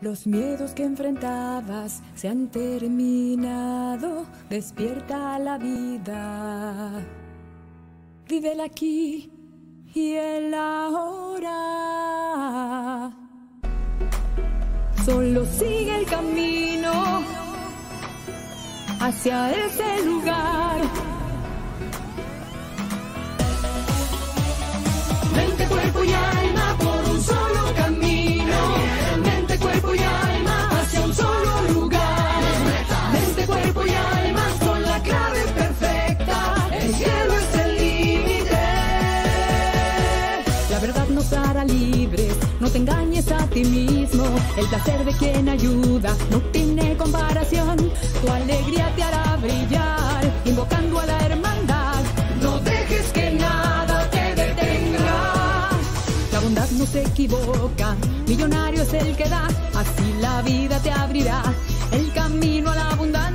Los miedos que enfrentabas se han terminado, despierta la vida. Vive el aquí y el ahora. Solo sigue el camino hacia ese lugar. Mente, cuerpo y El placer de quien ayuda no tiene comparación. Tu alegría te hará brillar, invocando a la hermandad. No dejes que nada te detenga. La bondad no se equivoca, millonario es el que da. Así la vida te abrirá el camino a la abundancia.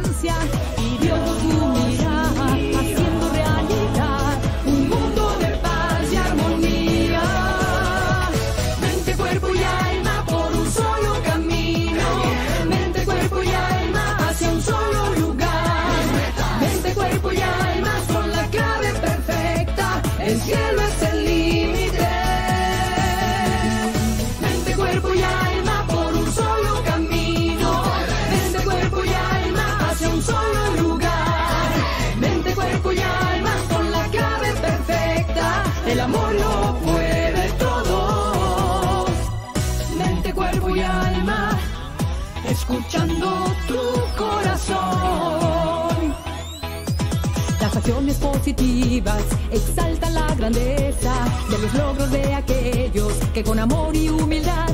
Positivas. Exaltan la grandeza de los logros de aquellos que con amor y humildad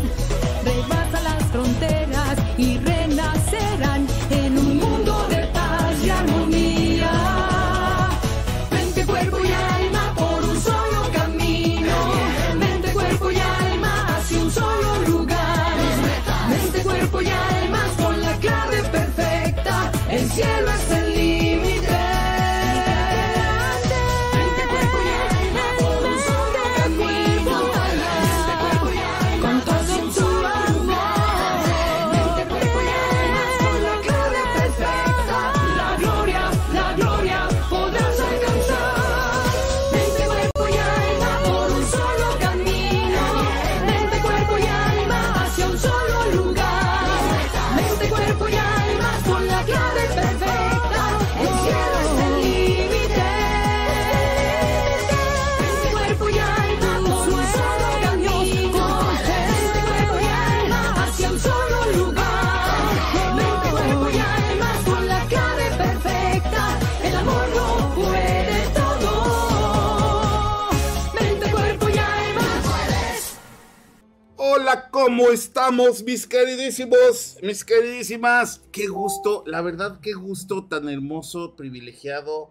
estamos, mis queridísimos, mis queridísimas? Qué gusto, la verdad, qué gusto tan hermoso, privilegiado,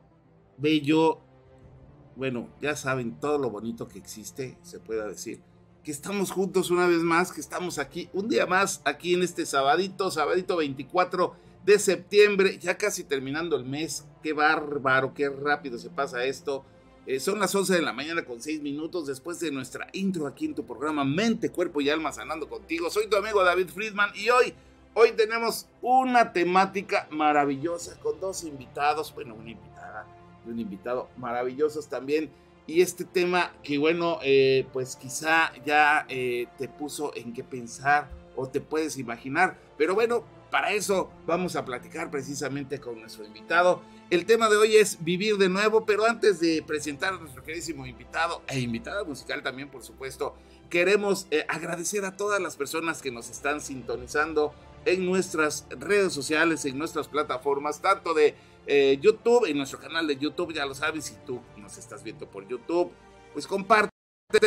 bello. Bueno, ya saben todo lo bonito que existe, se pueda decir. Que estamos juntos una vez más, que estamos aquí, un día más, aquí en este sabadito, sabadito 24 de septiembre, ya casi terminando el mes. Qué bárbaro, qué rápido se pasa esto. Eh, son las 11 de la mañana con 6 minutos después de nuestra intro aquí en tu programa Mente, Cuerpo y Alma Sanando contigo. Soy tu amigo David Friedman y hoy, hoy tenemos una temática maravillosa con dos invitados, bueno, una invitada y un invitado maravillosos también. Y este tema que bueno, eh, pues quizá ya eh, te puso en qué pensar o te puedes imaginar. Pero bueno, para eso vamos a platicar precisamente con nuestro invitado. El tema de hoy es vivir de nuevo, pero antes de presentar a nuestro queridísimo invitado e invitada musical también, por supuesto, queremos eh, agradecer a todas las personas que nos están sintonizando en nuestras redes sociales, en nuestras plataformas, tanto de eh, YouTube, en nuestro canal de YouTube, ya lo sabes, si tú nos estás viendo por YouTube, pues comparte,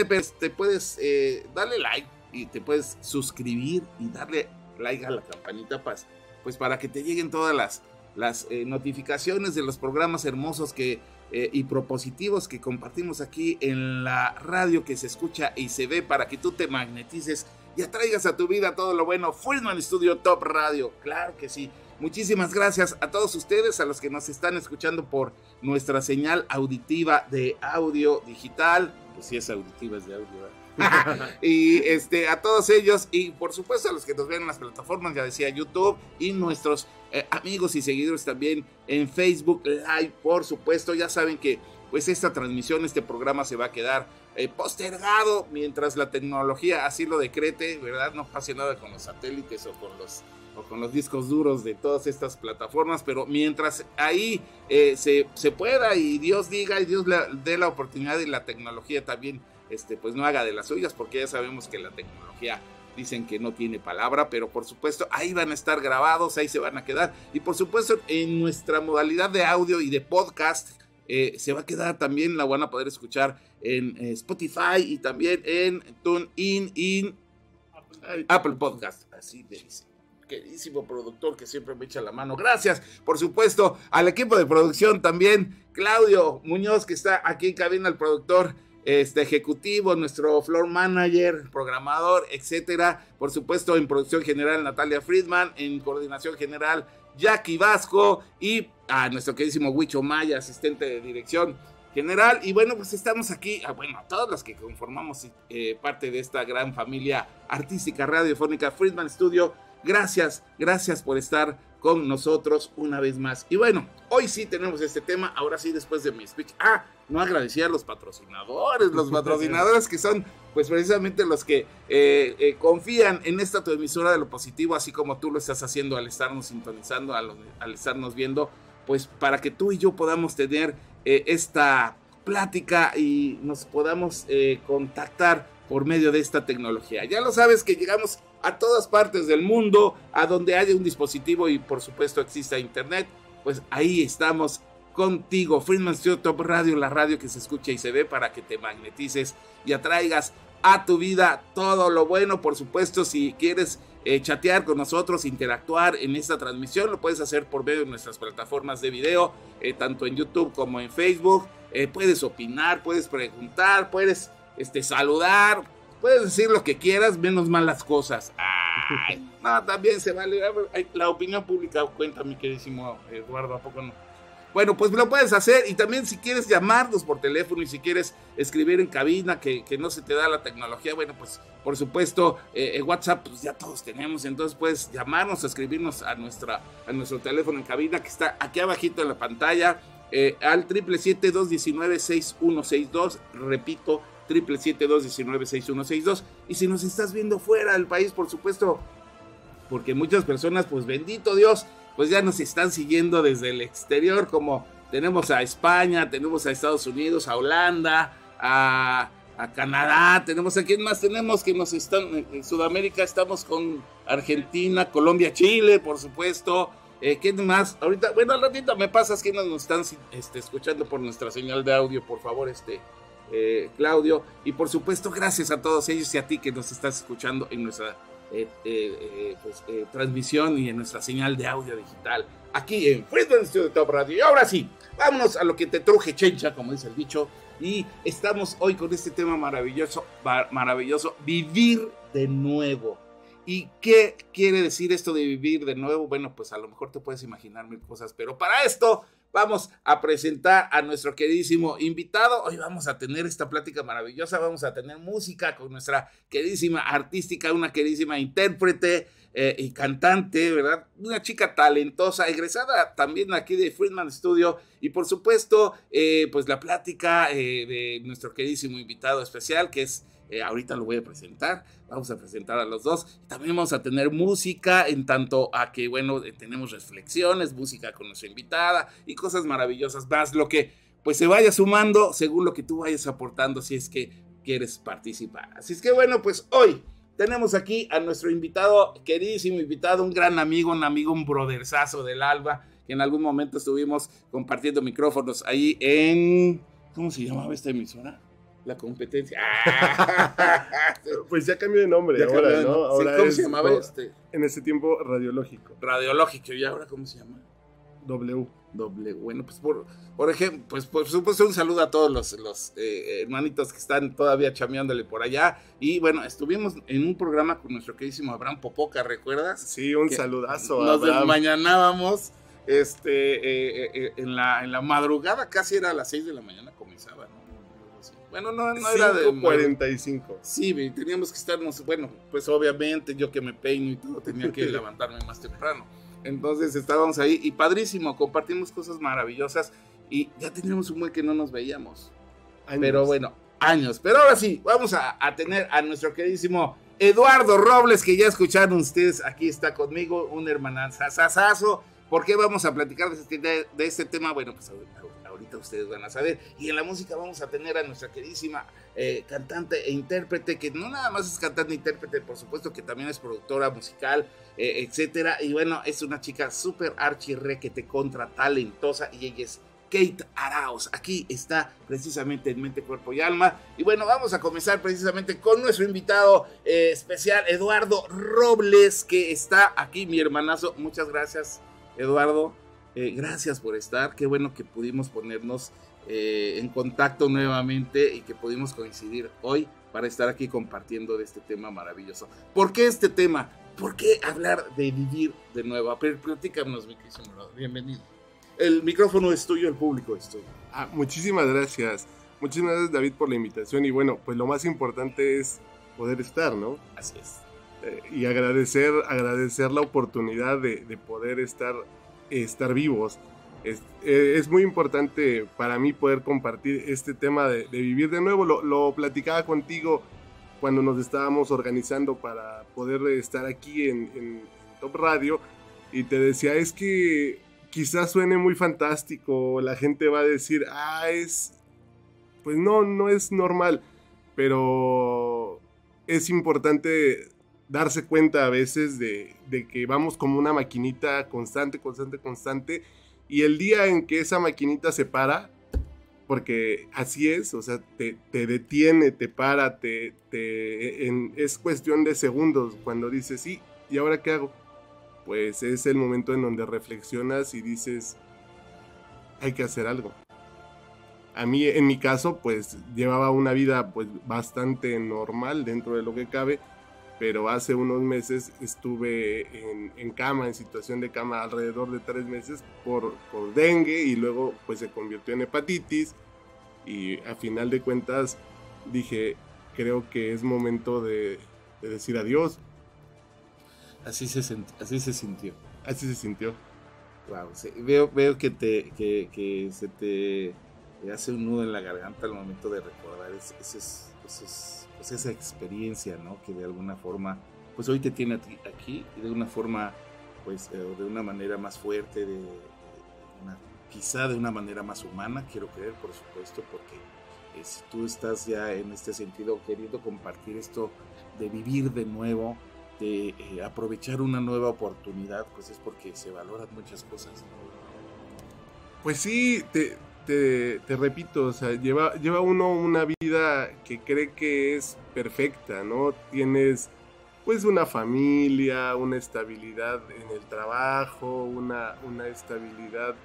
pues, te puedes eh, darle like y te puedes suscribir y darle like a la campanita pues, pues para que te lleguen todas las, las eh, notificaciones de los programas hermosos que, eh, y propositivos que compartimos aquí en la radio que se escucha y se ve para que tú te magnetices y atraigas a tu vida todo lo bueno. Friedman Studio Top Radio, claro que sí. muchísimas gracias a todos ustedes, a los que nos están escuchando por nuestra señal auditiva de audio digital. Pues sí es auditiva, es de audio. y este, a todos ellos y por supuesto a los que nos ven en las plataformas, ya decía YouTube y nuestros eh, amigos y seguidores también en Facebook Live, por supuesto, ya saben que pues esta transmisión, este programa se va a quedar eh, postergado mientras la tecnología así lo decrete, ¿verdad? No pase nada con los satélites o con los, o con los discos duros de todas estas plataformas, pero mientras ahí eh, se, se, pueda y Dios diga y Dios dé la oportunidad y la tecnología también, este, pues no haga de las suyas, porque ya sabemos que la tecnología dicen que no tiene palabra, pero por supuesto ahí van a estar grabados, ahí se van a quedar. Y por supuesto en nuestra modalidad de audio y de podcast, eh, se va a quedar también, la van a poder escuchar en eh, Spotify y también en TuneIn, in Apple Podcast. Así de queridísimo productor que siempre me echa la mano. Gracias, por supuesto, al equipo de producción también, Claudio Muñoz, que está aquí en cabina, el productor este ejecutivo, nuestro floor manager, programador, etcétera. Por supuesto, en producción general, Natalia Friedman, en coordinación general, Jackie Vasco y a nuestro queridísimo Huicho Maya, asistente de dirección general. Y bueno, pues estamos aquí, ah, bueno, todos los que conformamos eh, parte de esta gran familia artística radiofónica Friedman Studio. Gracias, gracias por estar con nosotros una vez más. Y bueno, hoy sí tenemos este tema, ahora sí después de mi speech. Ah, no agradecí a los patrocinadores, los patrocinadores que son pues precisamente los que eh, eh, confían en esta tu emisora de lo positivo, así como tú lo estás haciendo al estarnos sintonizando, al, estarnos viendo, pues para que tú y yo podamos tener eh, esta plática y nos podamos contactar por medio de esta tecnología. Ya lo sabes que llegamos a todas partes del mundo, a donde haya un dispositivo y por supuesto exista internet, pues ahí estamos contigo. Friedman Studio Top Radio, la radio que se escucha y se ve para que te magnetices y atraigas a tu vida todo lo bueno. Por supuesto, si quieres eh, chatear con nosotros, interactuar en esta transmisión, lo puedes hacer por medio de nuestras plataformas de video, eh, tanto en YouTube como en Facebook. Eh, puedes opinar, puedes preguntar, puedes este, saludar, puedes decir lo que quieras, menos malas cosas. no, también se vale. La opinión pública cuenta, mi queridísimo Eduardo, ¿a poco no? Bueno, pues lo puedes hacer y también si quieres llamarnos por teléfono y si quieres escribir en cabina que, no se te da la tecnología, bueno, pues por supuesto eh, WhatsApp pues ya todos tenemos, entonces puedes llamarnos, escribirnos a, nuestra, a nuestro teléfono en cabina que está aquí abajito en la pantalla eh, al 777-219-6162, repito, 777-219-6162 y si nos estás viendo fuera del país, por supuesto, porque muchas personas, pues bendito Dios, pues ya nos están siguiendo desde el exterior, como tenemos a España, tenemos a Estados Unidos, a Holanda, a, Canadá, tenemos a quién más tenemos que nos están en Sudamérica, estamos con Argentina, Colombia, Chile, por supuesto. Eh, ¿Quién más? Ahorita, bueno, al ratito me pasas que nos están este, escuchando por nuestra señal de audio, por favor, este, eh, Claudio. Y por supuesto, gracias a todos ellos y a ti que nos estás escuchando en nuestra eh, eh, pues, transmisión y en nuestra señal de audio digital aquí en Freedom Studio Top Radio. Y ahora sí, vámonos a lo que te truje chencha, como dice el dicho. Y estamos hoy con este tema maravilloso, maravilloso, vivir de nuevo. ¿Y qué quiere decir esto de vivir de nuevo? Bueno, pues a lo mejor te puedes imaginar mil cosas, pero para esto vamos a presentar a nuestro queridísimo invitado. Hoy vamos a tener esta plática maravillosa, vamos a tener música con nuestra queridísima artística, una queridísima intérprete eh, y cantante, ¿verdad? Una chica talentosa, egresada también aquí de Friedman Studio y por supuesto, eh, pues la plática eh, de nuestro queridísimo invitado especial que es eh, ahorita lo voy a presentar, vamos a presentar a los dos. También vamos a tener música en tanto a que, bueno, eh, tenemos reflexiones, música con nuestra invitada y cosas maravillosas más, lo que pues se vaya sumando según lo que tú vayas aportando si es que quieres participar. Así es que bueno, pues hoy tenemos aquí a nuestro invitado, queridísimo invitado, un gran amigo, un amigo, un brotherzazo del alba, que en algún momento estuvimos compartiendo micrófonos ahí en... ¿Cómo se llamaba esta emisora? La competencia. pues ya cambió de nombre ahora, ¿no? Ahora ¿Cómo se llamaba este? En ese tiempo, radiológico. Radiológico, ¿y ahora cómo se llama? W. doble. Bueno, pues por, por ejemplo, pues por supuesto un saludo a todos los, los eh, hermanitos que están todavía chameándole por allá. Y bueno, estuvimos en un programa con nuestro queridísimo Abraham Popoca, ¿recuerdas? Sí, un saludazo. Nos desmañanábamos este, eh, eh, en, la, en la madrugada, casi era a las 6 de la mañana comenzaba, ¿no? Bueno, no, no era de 45. Sí, teníamos que estarnos, bueno, pues obviamente yo que me peino y todo tenía que levantarme más temprano. Entonces estábamos ahí y padrísimo, compartimos cosas maravillosas y ya teníamos un buen que no nos veíamos. Pero bueno, años. Pero ahora sí, vamos a, tener a nuestro queridísimo Eduardo Robles, que ya escucharon ustedes, aquí está conmigo, un hermananzazazo. ¿Por qué vamos a platicar de este, de, este tema? Bueno, pues ahorita ustedes van a saber. Y en la música vamos a tener a nuestra queridísima eh, cantante e intérprete, que no nada más es cantante e intérprete, por supuesto que también es productora musical, eh, etcétera. Y bueno, es una chica súper te contra talentosa y ella es Kate Arauz. Aquí está precisamente en Mente, Cuerpo y Alma. Y bueno, vamos a comenzar precisamente con nuestro invitado eh, especial, Eduardo Robles, que está aquí, mi hermanazo. Muchas gracias, Eduardo. Gracias por estar. Qué bueno que pudimos ponernos eh, en contacto nuevamente y que pudimos coincidir hoy para estar aquí compartiendo de este tema maravilloso. ¿Por qué este tema? ¿Por qué hablar de vivir de nuevo? Pero platícanos, mi querido Bienvenido. El micrófono es tuyo, el público es tuyo. Ah, muchísimas gracias. Muchísimas gracias, David, por la invitación. Y bueno, pues lo más importante es poder estar, ¿no? Así es. Eh, y agradecer, agradecer la oportunidad de, de poder estar, estar vivos eh, es, muy importante para mí poder compartir este tema de, vivir de nuevo. Lo, platicaba contigo cuando nos estábamos organizando para poder estar aquí en, Top Radio y te decía, es que quizás suene muy fantástico, la gente va a decir, ah, es, pues no, no es normal, pero es importante darse cuenta a veces de, de que vamos como una maquinita constante, constante, constante y el día en que esa maquinita se para, porque así es, o sea, te, detiene, te para, te, es cuestión de segundos cuando dices, sí, ¿y ahora qué hago? Pues es el momento en donde reflexionas y dices, hay que hacer algo. A mí, en mi caso, pues llevaba una vida pues bastante normal dentro de lo que cabe, pero hace unos meses estuve en, cama, en situación de cama alrededor de tres meses por, por, dengue y luego pues se convirtió en hepatitis y a final de cuentas dije, creo que es momento de, decir adiós. Así se, así se sintió. Así se sintió. Wow, veo, veo que, te, que, que, se te hace un nudo en la garganta al momento de recordar esos, esos pues, esa experiencia, ¿no? Que de alguna forma, pues hoy te tiene aquí y de una forma, pues eh, de una manera más fuerte, de, quizá de una manera más humana, quiero creer, por supuesto, porque eh, si tú estás ya en este sentido queriendo compartir esto de vivir de nuevo, de eh, aprovechar una nueva oportunidad, pues es porque se valoran muchas cosas. Pues sí, te, te, repito, o sea, lleva, lleva uno una vida que cree que es perfecta, ¿no? Tienes pues una familia, una estabilidad en el trabajo, una, una estabilidad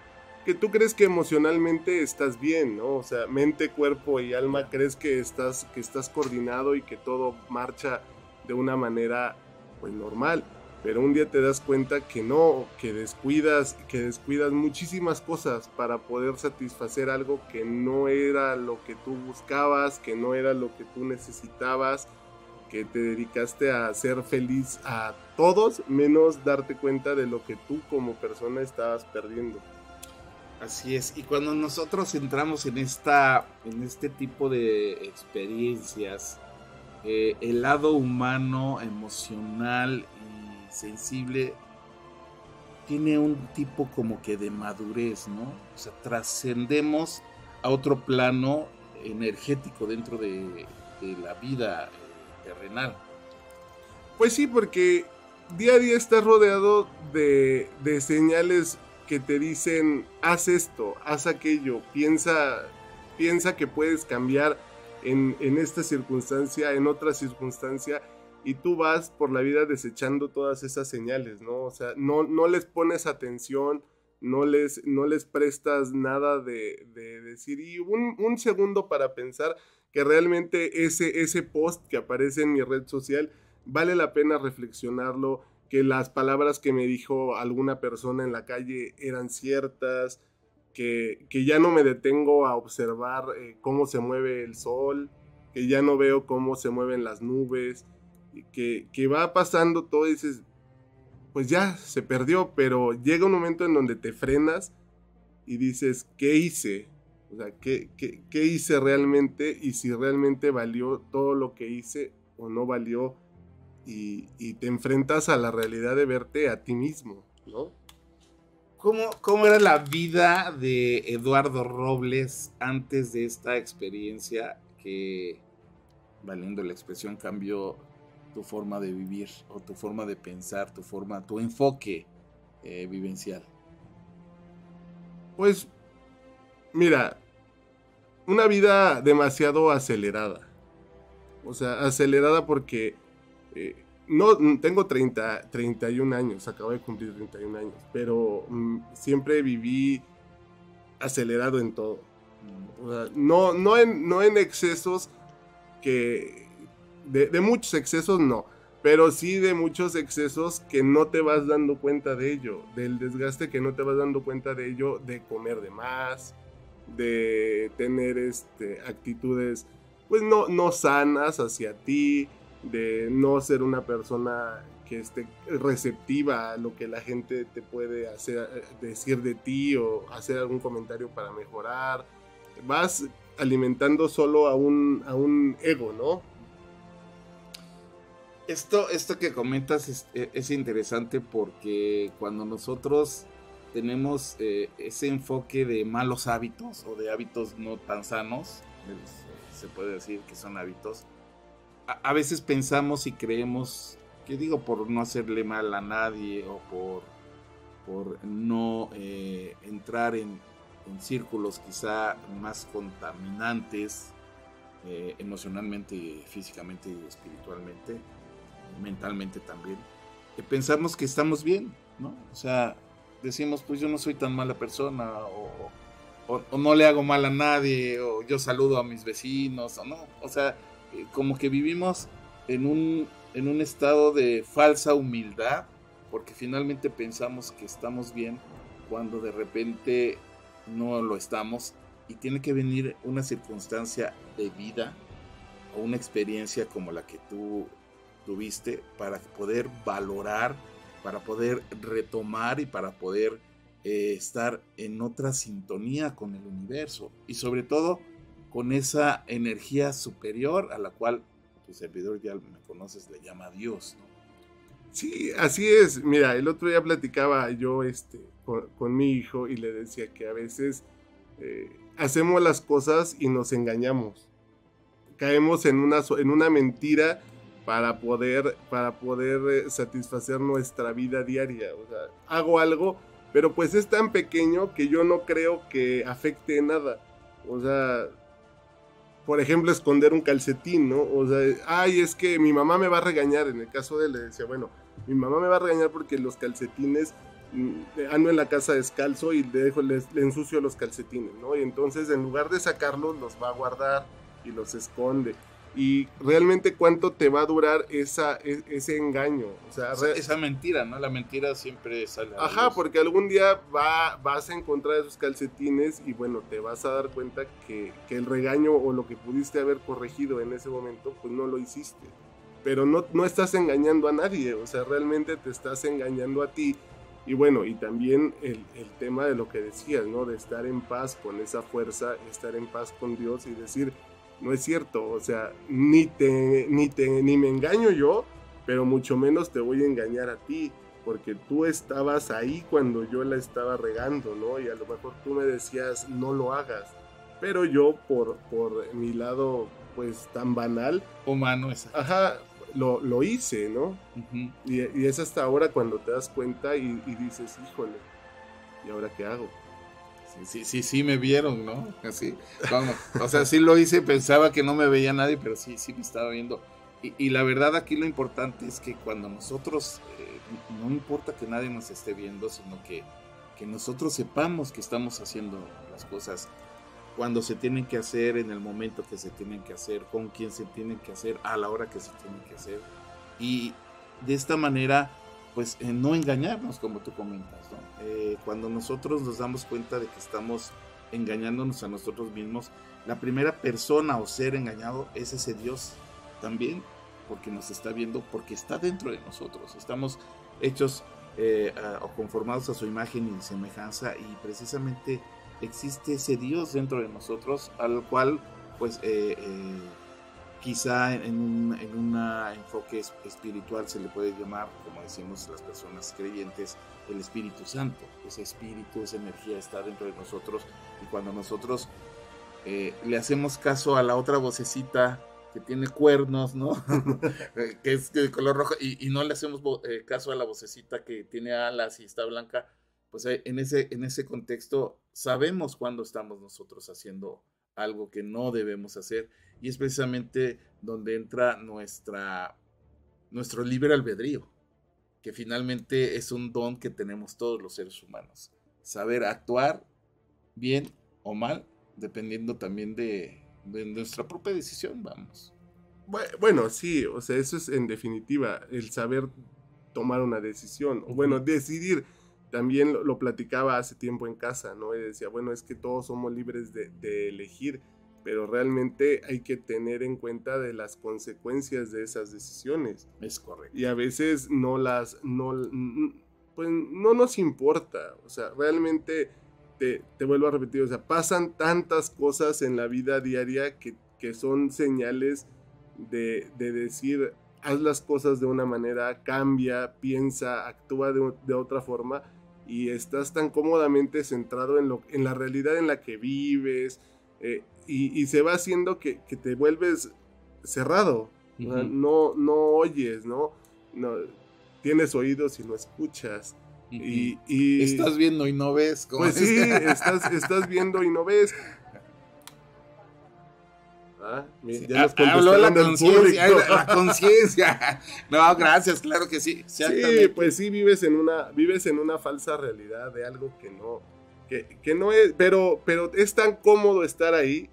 que tú crees que emocionalmente estás bien, ¿no? O sea, mente, cuerpo y alma crees que estás, que estás coordinado y que todo marcha de una manera pues normal pero un día te das cuenta que no, que descuidas, que descuidas muchísimas cosas para poder satisfacer algo que no era lo que tú buscabas, que no era lo que tú necesitabas, que te dedicaste a ser feliz a todos, menos darte cuenta de lo que tú como persona estabas perdiendo. Así es, y cuando nosotros entramos en esta, en este tipo de experiencias, eh, el lado humano, emocional sensible, tiene un tipo como que de madurez, ¿no? O sea, trascendemos a otro plano energético dentro de, la vida eh, terrenal. Pues sí, porque día a día estás rodeado de, señales que te dicen, haz esto, haz aquello, piensa, piensa que puedes cambiar en esta circunstancia, en otra circunstancia, y tú vas por la vida desechando todas esas señales, ¿no? O sea, no, no les pones atención, no les, no les prestas nada de, decir y un, un, segundo para pensar que realmente ese, ese post que aparece en mi red social vale la pena reflexionarlo, que las palabras que me dijo alguna persona en la calle eran ciertas, que, que ya no me detengo a observar eh, cómo se mueve el sol, que ya no veo cómo se mueven las nubes, que, va pasando todo y dices, pues ya se perdió, pero llega un momento en donde te frenas y dices, ¿qué hice? O sea, ¿qué, qué, hice realmente? Y si realmente valió todo lo que hice o no valió. Y, te enfrentas a la realidad de verte a ti mismo, ¿no? ¿Cómo, ¿Cómo, era la vida de Eduardo Robles antes de esta experiencia que, valiendo la expresión, cambió tu forma de vivir o tu forma de pensar, tu forma, tu enfoque eh, vivencial? Pues, mira, una vida demasiado acelerada. O sea, acelerada porque eh, no tengo 30, 31 años, acabo de cumplir 31 años, pero mm, siempre viví acelerado en todo. O sea, no, no, en, no en excesos que, de, muchos excesos no, pero sí de muchos excesos que no te vas dando cuenta de ello, del desgaste que no te vas dando cuenta de ello, de comer de más, de tener este, actitudes pues no, no sanas hacia ti, de no ser una persona que esté receptiva a lo que la gente te puede hacer, decir de ti o hacer algún comentario para mejorar. Vas alimentando solo a un, a un ego, ¿no? Esto, esto que comentas e, es, interesante porque cuando nosotros tenemos eh, ese enfoque de malos hábitos o de hábitos no tan sanos, se puede decir que son hábitos, a, veces pensamos y creemos, que digo, por no hacerle mal a nadie o por, por no eh, entrar en, círculos quizá más contaminantes eh, emocionalmente, físicamente y espiritualmente, mentalmente también, pensamos que estamos bien, ¿no? O sea, decimos, pues yo no soy tan mala persona, o, no le hago mal a nadie, o yo saludo a mis vecinos, o no. O sea, eh, como que vivimos en un, en un estado de falsa humildad, porque finalmente pensamos que estamos bien cuando de repente no lo estamos y tiene que venir una circunstancia de vida o una experiencia como la que tú tuviste para poder valorar, para poder retomar y para poder eh, estar en otra sintonía con el universo y sobre todo con esa energía superior a la cual tu servidor ya me conoces le llama Dios. Sí, así es. Mira, el otro día platicaba yo este, con, mi hijo y le decía que a veces eh, hacemos las cosas y nos engañamos. Caemos en una, en una mentira para poder, para poder eh, satisfacer nuestra vida diaria. O sea, hago algo, pero pues es tan pequeño que yo no creo que afecte nada. O sea, por ejemplo, esconder un calcetín, ¿no? O sea, ay, es que mi mamá me va a regañar. En el caso de él le decía, bueno, mi mamá me va a regañar porque los calcetines mm, ando en la casa descalzo y le, dejo, le ensucio los calcetines, ¿no? Y entonces en lugar de sacarlos, los va a guardar y los esconde y realmente cuánto te va a durar esa, e, ese engaño. O sea, esa mentira, ¿no? La mentira siempre sale. Ajá, porque algún día va, vas a encontrar esos calcetines y bueno, te vas a dar cuenta que, que, el regaño o lo que pudiste haber corregido en ese momento, pues no lo hiciste. Pero no, no estás engañando a nadie, o sea, realmente te estás engañando a ti. Y bueno, y también el, el tema de lo que decías, ¿no? De estar en paz con esa fuerza, estar en paz con Dios y decir, no es cierto, o sea, ni te, ni te, ni me engaño yo, pero mucho menos te voy a engañar a ti, porque tú estabas ahí cuando yo la estaba regando, ¿no? Y a lo mejor tú me decías, no lo hagas, pero yo por, por mi lado, pues tan banal. Humano, esa. Ajá, lo, lo hice, ¿no? y, y, es hasta ahora cuando te das cuenta y, y dices, híjole, ¿y ahora qué hago? Sí, sí, sí, me vieron, ¿no? Así, vamos. O sea, sí lo hice, pensaba que no me veía nadie, pero sí, sí me estaba viendo. Y, la verdad aquí lo importante es que cuando nosotros, eh, no importa que nadie nos esté viendo, sino que que nosotros sepamos que estamos haciendo las cosas cuando se tienen que hacer, en el momento que se tienen que hacer, con quién se tienen que hacer, a la hora que se tienen que hacer. Y de esta manera, pues eh, no engañarnos, como tú comentas. Eh, cuando nosotros nos damos cuenta de que estamos engañándonos a nosotros mismos, la primera persona o ser engañado es ese Dios también, porque nos está viendo, porque está dentro de nosotros. Estamos hechos eh, o conformados a su imagen y semejanza y precisamente existe ese Dios dentro de nosotros al cual pues quizá en un en enfoque espiritual se le puede llamar, como decimos las personas creyentes, el Espíritu Santo. Ese espíritu, esa energía está dentro de nosotros y cuando nosotros eh, le hacemos caso a la otra vocecita que tiene cuernos, ¿no? que es de color rojo y, no le hacemos caso a la vocecita que tiene alas y está blanca, pues eh, en ese, en ese contexto sabemos cuándo estamos nosotros haciendo algo que no debemos hacer y es precisamente donde entra nuestra, nuestro libre albedrío, que finalmente es un don que tenemos todos los seres humanos. Saber actuar bien o mal, dependiendo también de, de nuestra propia decisión, vamos. Bueno, sí, o sea, eso es en definitiva el saber tomar una decisión, o bueno, decidir también lo, platicaba hace tiempo en casa, ¿no? Y decía, bueno, es que todos somos libres de, elegir, pero realmente hay que tener en cuenta de las consecuencias de esas decisiones. Es correcto. Y a veces no las, no, pues no nos importa, o sea, realmente te, te vuelvo a repetir, o sea, pasan tantas cosas en la vida diaria que, que son señales de, de decir, haz las cosas de una manera, cambia, piensa, actúa de, de otra forma y estás tan cómodamente centrado en, lo, en la realidad en la que vives eh, y, se va haciendo que, te vuelves cerrado, no, no oyes, ¿no? ¿no? Tienes oídos y no escuchas. y, estás viendo y no ves. pues sí, estás, estás viendo y no ves. Ah, ya nos ah, habló la conciencia. La conciencia. No, gracias, claro que sí. Sí, pues sí vives en una vives en una falsa realidad de algo que no que, no es, pero pero es tan cómodo estar ahí.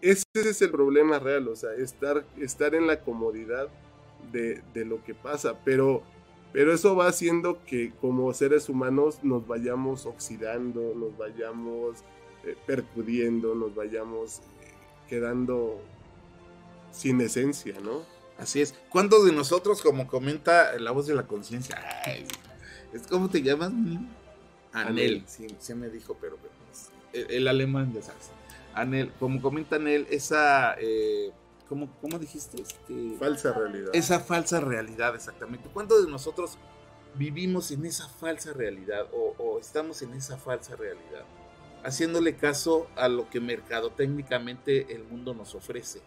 Ese es el problema real, o sea, estar estar en la comodidad de, lo que pasa, pero pero eso va haciendo que como seres humanos nos vayamos oxidando, nos vayamos eh, percudiendo, nos vayamos quedando sin esencia, ¿no? Así es. ¿Cuántos de nosotros, como comenta la voz de la conciencia, es como te llamas? Anel, sí, se me dijo, pero, el, alemán ya sabes. Anel, como comenta Anel, esa, eh, ¿cómo, dijiste? Este, falsa realidad. Esa falsa realidad, exactamente. ¿Cuántos de nosotros vivimos en esa falsa realidad o estamos en esa falsa realidad? Haciéndole caso a lo que mercadotécnicamente el mundo nos ofrece.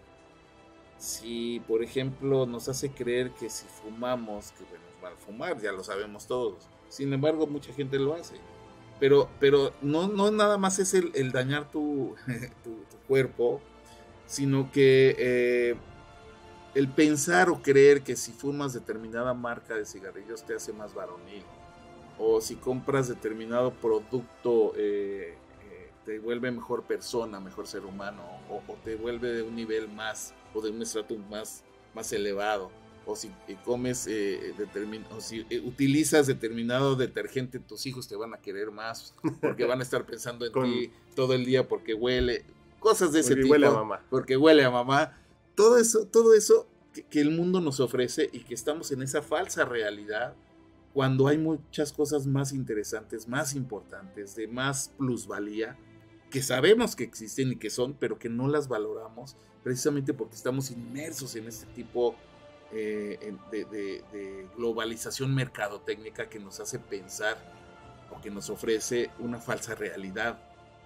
Si, por ejemplo, nos hace creer que si fumamos, que bueno, para fumar, ya lo sabemos todos. Sin embargo, mucha gente lo hace. Pero, pero no, no nada más es el, dañar tu, tu, cuerpo, sino que eh, el pensar o creer que si fumas determinada marca de cigarrillos te hace más varonil. O si compras determinado producto eh, te vuelve mejor persona, mejor ser humano, o, te vuelve de un nivel más, o de un estrato más, más elevado, o si comes, eh, o si eh, utilizas determinado detergente, tus hijos te van a querer más, porque van a estar pensando en ti todo el día porque huele, cosas de ese tipo. Porque huele a mamá. Porque huele a mamá. Todo eso, todo eso que el mundo nos ofrece y que estamos en esa falsa realidad, cuando hay muchas cosas más interesantes, más importantes, de más plusvalía, que sabemos que existen y que son, pero que no las valoramos precisamente porque estamos inmersos en este tipo eh, de, globalización mercadotécnica que nos hace pensar o que nos ofrece una falsa realidad,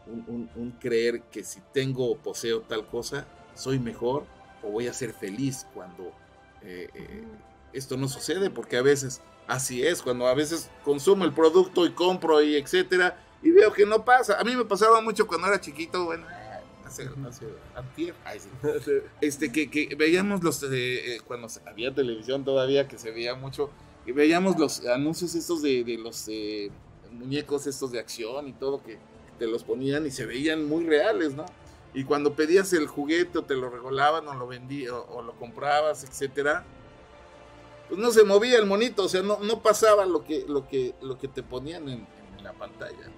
un, creer que si tengo o poseo tal cosa, soy mejor o voy a ser feliz cuando eh, eh, esto no sucede, porque a veces así es, cuando a veces consumo el producto y compro y etcétera, y veo que no pasa. A mí me pasaba mucho cuando era chiquito, bueno, hace, hace este, que, que, veíamos los, eh, eh, cuando había televisión todavía, que se veía mucho, y veíamos los anuncios estos de, de los, eh, muñecos estos de acción y todo que te los ponían y se veían muy reales, ¿no? Y cuando pedías el juguete o te lo regalaban o lo vendías o, lo comprabas, etcétera, pues no se movía el monito, o sea, no, no pasaba lo que, lo, que, lo que te ponían en, en la pantalla.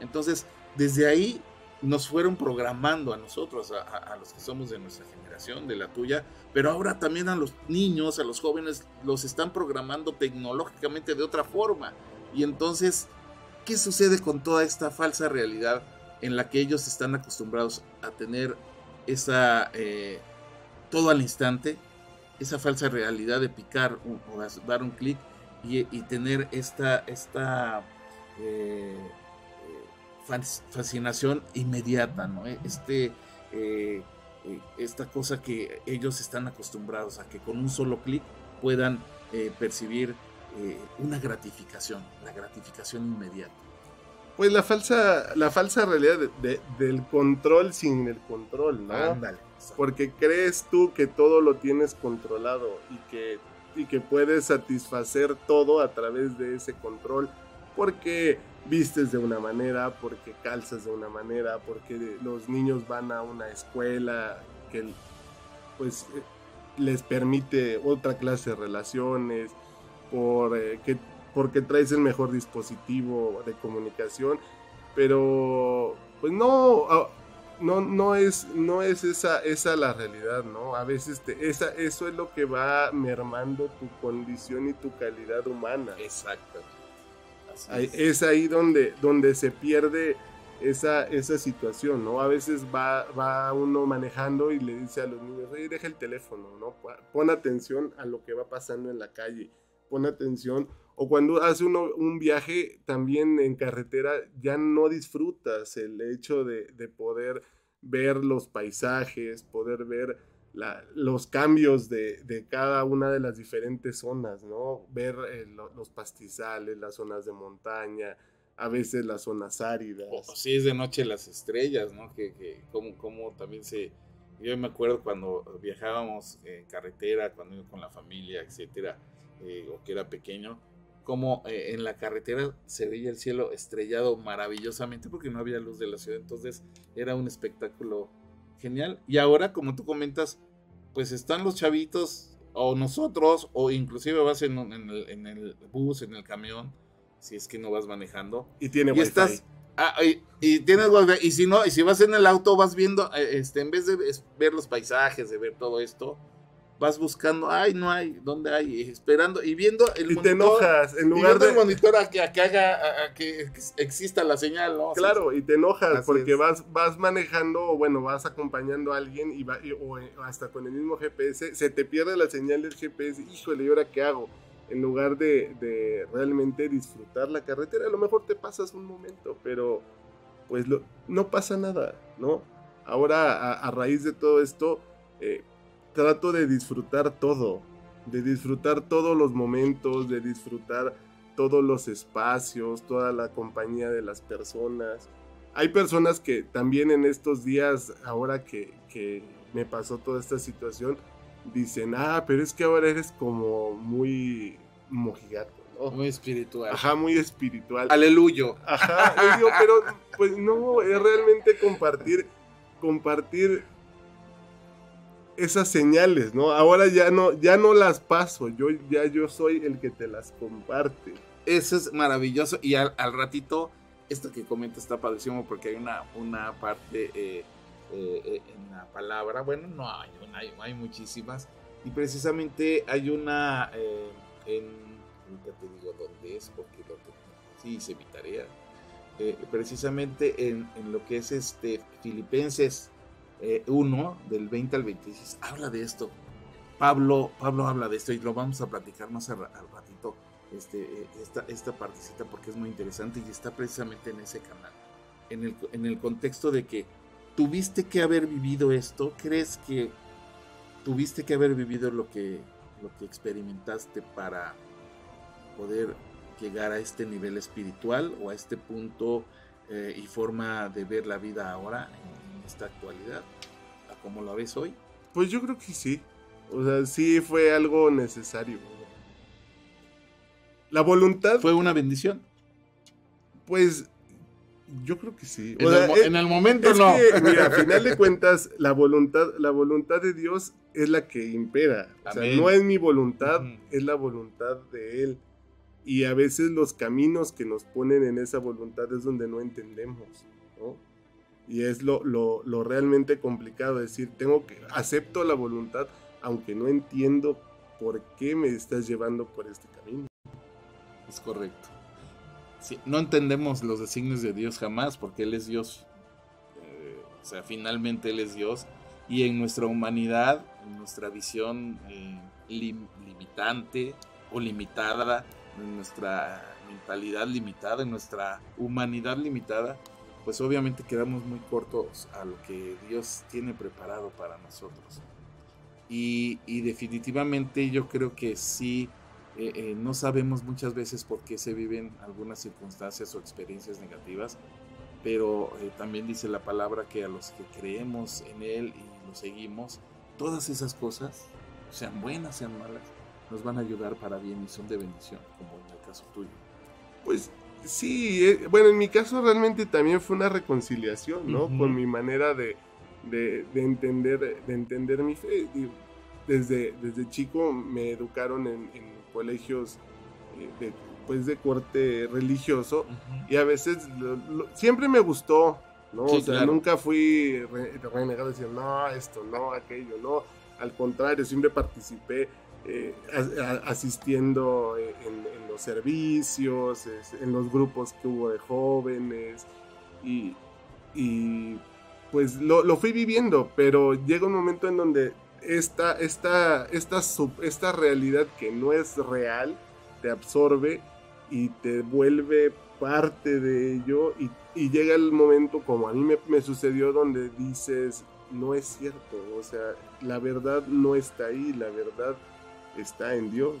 Entonces, desde ahí nos fueron programando a nosotros, a, los que somos de nuestra generación, de la tuya, pero ahora también a los niños, a los jóvenes, los están programando tecnológicamente de otra forma. Y entonces, ¿qué sucede con toda esta falsa realidad en la que ellos están acostumbrados a tener esa, eh, todo al instante, esa falsa realidad de picar o dar un clic y, tener esta, esta eh, fascinación inmediata, ¿no? E, este, eh, eh, esta cosa que ellos están acostumbrados a que con un solo clic puedan eh, percibir una gratificación, la gratificación inmediata. Pues la falsa, la falsa realidad del control sin el control, ¿no? Ándale. Porque crees tú que todo lo tienes controlado y que, y que puedes satisfacer todo a través de ese control. Porque vistes de una manera, porque calzas de una manera, porque los niños van a una escuela que pues eh, les permite otra clase de relaciones, por, eh, que, porque traes el mejor dispositivo de comunicación, pero pues no, ah, no, no es, no es esa, esa la realidad, ¿no? A veces te, esa, eso es lo que va mermando tu condición y tu calidad humana. Exacto es. ahí donde, donde se pierde esa, esa situación, ¿no? A veces va, va uno manejando y le dice a los niños, oye, deja el teléfono, ¿no? Pon atención a lo que va pasando en la calle, pon atención. O cuando hace uno un viaje también en carretera, ya no disfrutas el hecho de, de poder ver los paisajes, poder ver los cambios de, cada una de las diferentes zonas, ¿no? Ver eh, los pastizales, las zonas de montaña, a veces las zonas áridas. O, si es de noche las estrellas, ¿no? Que, que como, como también se... Yo me acuerdo cuando viajábamos en carretera, cuando iba con la familia, etcétera, eh, o que era pequeño, como eh, en la carretera se veía el cielo estrellado maravillosamente porque no había luz de la ciudad, entonces era un espectáculo genial. Y ahora, como tú comentas, pues están los chavitos o nosotros, o inclusive vas en, el, bus, en el camión, si es que no vas manejando. Y tiene y Estás, ah, y, tienes y si no, y si vas en el auto, vas viendo, eh, este, en vez de ver los paisajes, de ver todo esto, vas buscando, ay, no hay, ¿dónde hay? esperando y viendo el y monitor. te enojas, en lugar de... el monitor a que, haga, a, que exista la señal, ¿no? Claro, y te enojas porque vas, vas manejando, o bueno, vas acompañando a alguien y, va, o hasta con el mismo GPS, se te pierde la señal del GPS, híjole, ¿y ahora qué hago? En lugar de, de realmente disfrutar la carretera, a lo mejor te pasas un momento, pero pues lo, no pasa nada, ¿no? Ahora, a, raíz de todo esto, eh, trato de disfrutar todo, de disfrutar todos los momentos, de disfrutar todos los espacios, toda la compañía de las personas. Hay personas que también en estos días, ahora que, me pasó toda esta situación, dicen, ah, pero es que ahora eres como muy mojigato. ¿no? Muy espiritual. Ajá, muy espiritual. Aleluyo. Ajá, pero pues no, es realmente compartir, compartir esas señales, ¿no? Ahora ya no, ya no las paso, yo ya yo soy el que te las comparte. Eso es maravilloso. Y al, ratito, esto que comenta está padrísimo porque hay una, una parte eh, eh, eh, en la palabra, bueno, no hay una, hay, muchísimas, y precisamente hay una en, ahorita te digo dónde es porque lo sí hice mi tarea, precisamente en, en lo que es este Filipenses 1, eh, del 20 al 26, habla de esto. Pablo, Pablo habla de esto y lo vamos a platicar más al, ratito, este, eh, esta, esta partecita, porque es muy interesante y está precisamente en ese canal. En el, en el contexto de que tuviste que haber vivido esto, crees que tuviste que haber vivido lo que, lo que experimentaste para poder llegar a este nivel espiritual o a este punto eh, y forma de ver la vida ahora esta actualidad, a como lo ves hoy? Pues yo creo que sí. O sea, sí fue algo necesario. La voluntad. Fue una bendición. Pues yo creo que sí. En, el, en el, momento no. mira, a final de cuentas, la voluntad, la voluntad de Dios es la que impera. O sea, no es mi voluntad, es la voluntad de Él. Y a veces los caminos que nos ponen en esa voluntad es donde no entendemos, ¿no? Y es lo, lo, lo realmente complicado, decir, tengo que, acepto la voluntad, aunque no entiendo por qué me estás llevando por este camino. Es correcto. no entendemos los designios de Dios jamás, porque Él es Dios. Eh, o sea, finalmente Él es Dios. Y en nuestra humanidad, en nuestra visión eh, limitante o limitada, en nuestra mentalidad limitada, en nuestra humanidad limitada, pues obviamente quedamos muy cortos a lo que Dios tiene preparado para nosotros. Y, definitivamente yo creo que sí, eh, eh, no sabemos muchas veces por qué se viven algunas circunstancias o experiencias negativas, pero eh, también dice la palabra que a los que creemos en Él y lo seguimos, todas esas cosas, sean buenas, sean malas, nos van a ayudar para bien y son de bendición, como en el caso tuyo. Pues sí, eh, bueno, en mi caso realmente también fue una reconciliación, ¿no? Con mi manera de, entender, de entender mi fe. Desde, desde chico me educaron en, colegios eh, de, pues de corte religioso y a veces siempre me gustó, ¿no? o sea, nunca fui renegado decir, no, esto, no, aquello, no. Al contrario, siempre participé eh, asistiendo en, los servicios, en los grupos que hubo de jóvenes y, pues lo, fui viviendo, pero llega un momento en donde esta, esta, esta, esta realidad que no es real te absorbe y te vuelve parte de ello y, llega el momento como a mí me, me, sucedió donde dices no es cierto, o sea, la verdad no está ahí, la verdad está en Dios.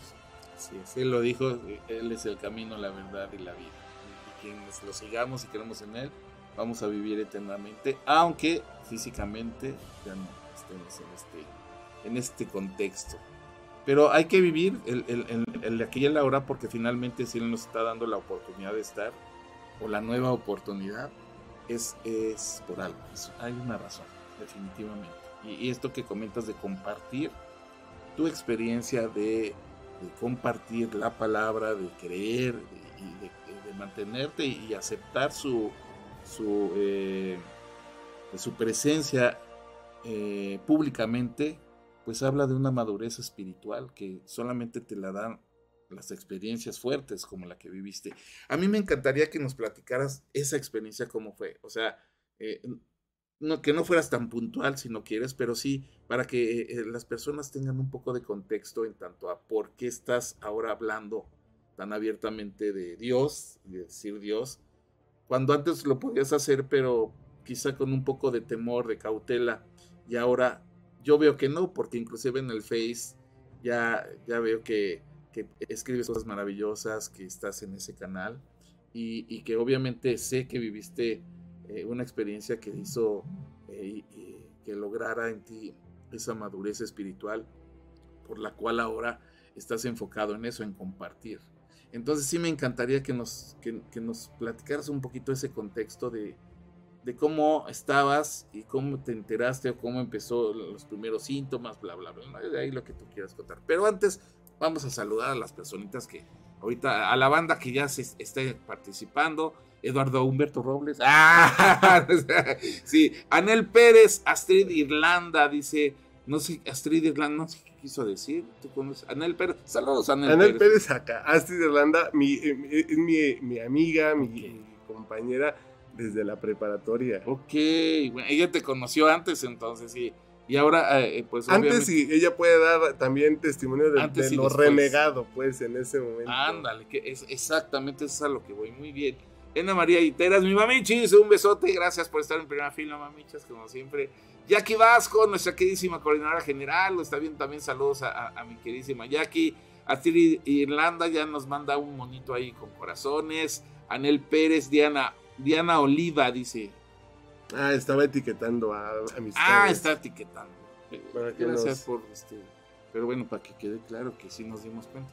Sí, Él lo dijo, Él es el camino, la verdad y la vida. Y quienes lo sigamos y queremos en Él, vamos a vivir eternamente, aunque físicamente ya no estemos en este, en este contexto. Pero hay que vivir el, el, el, aquí y el ahora porque finalmente si Él nos está dando la oportunidad de estar, o la nueva oportunidad, es, es por algo. hay una razón, definitivamente. y esto que comentas de compartir, tu experiencia de, compartir la palabra, de creer y de, mantenerte y aceptar su, su, eh, presencia eh, públicamente, pues habla de una madurez espiritual que solamente te la dan las experiencias fuertes como la que viviste. A mí me encantaría que nos platicaras esa experiencia cómo fue. O sea, eh, no, que no fueras tan puntual si no quieres, pero sí para que eh, las personas tengan un poco de contexto en tanto a por qué estás ahora hablando tan abiertamente de Dios, de decir Dios, cuando antes lo podías hacer, pero quizá con un poco de temor, de cautela, y ahora yo veo que no, porque inclusive en el Face ya, ya veo que, que escribes cosas maravillosas, que estás en ese canal, y, y que obviamente sé que viviste eh, una experiencia que hizo eh, que lograra en ti esa madurez espiritual por la cual ahora estás enfocado en eso, en compartir. Entonces sí me encantaría que nos, que, nos platicaras un poquito ese contexto de, de, cómo estabas y cómo te enteraste o cómo empezó los primeros síntomas, bla, bla, bla, de ahí lo que tú quieras contar. Pero antes vamos a saludar a las personitas que ahorita, a la banda que ya se está participando, Eduardo Humberto Robles. Ah, sí, Anel Pérez, Astrid Irlanda, dice, no sé, Astrid Irlanda, no sé qué quiso decir. ¿Tú conoces? Anel Pérez, saludos, Anel, Anel Pérez. acá, Astrid Irlanda, mi, eh, es mi, mi, amiga, mi, compañera desde la preparatoria. Ok, bueno, ella te conoció antes entonces, sí. Y ahora, eh, eh, pues. Antes sí, ella puede dar también testimonio de, lo renegado, pues, en ese momento. Ándale, que es exactamente eso es a lo que voy. Muy bien. Ena María Iteras, mi mamichis, un besote, gracias por estar en primera fila, mamichas, como siempre. Jackie Vasco, nuestra queridísima coordinadora general, está bien también saludos a, mi queridísima Jackie. Astrid Irlanda ya nos manda un monito ahí con corazones. Anel Pérez, Diana, Diana Oliva dice. Ah, estaba etiquetando a, a mis Ah, está etiquetando. Gracias por este. Pero bueno, para que quede claro que sí nos dimos cuenta.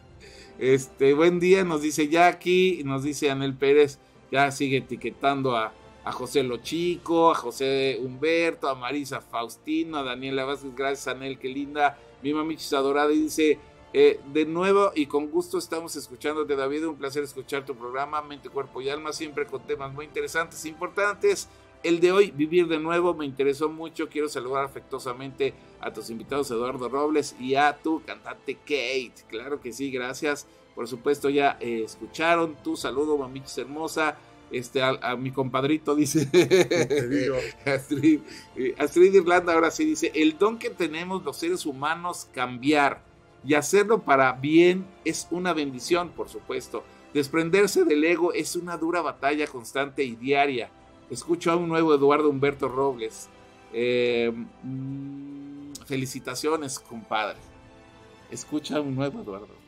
Este, buen día, nos dice Jackie, nos dice Anel Pérez ya sigue etiquetando a, a José Lochico, a José Humberto, a Marisa Faustino, a Daniela Vázquez, gracias a qué linda, mi mamichis adorada, y dice, eh, de nuevo y con gusto estamos escuchándote David, un placer escuchar tu programa, Mente, Cuerpo y Alma, siempre con temas muy interesantes e importantes. El de hoy, Vivir de Nuevo, me interesó mucho. Quiero saludar afectuosamente a tus invitados Eduardo Robles y a tu cantante Kate. Claro que sí, gracias. Por supuesto, ya eh, escucharon tu saludo, mamichis hermosa este, a, mi compadrito, dice Astrid, eh, Astrid Irlanda, ahora sí dice, el don que tenemos los seres humanos cambiar y hacerlo para bien es una bendición, por supuesto. Desprenderse del ego es una dura batalla constante y diaria. Escucho a un nuevo Eduardo Humberto Robles. Eh, mm, felicitaciones, compadre. Escucha a un nuevo Eduardo.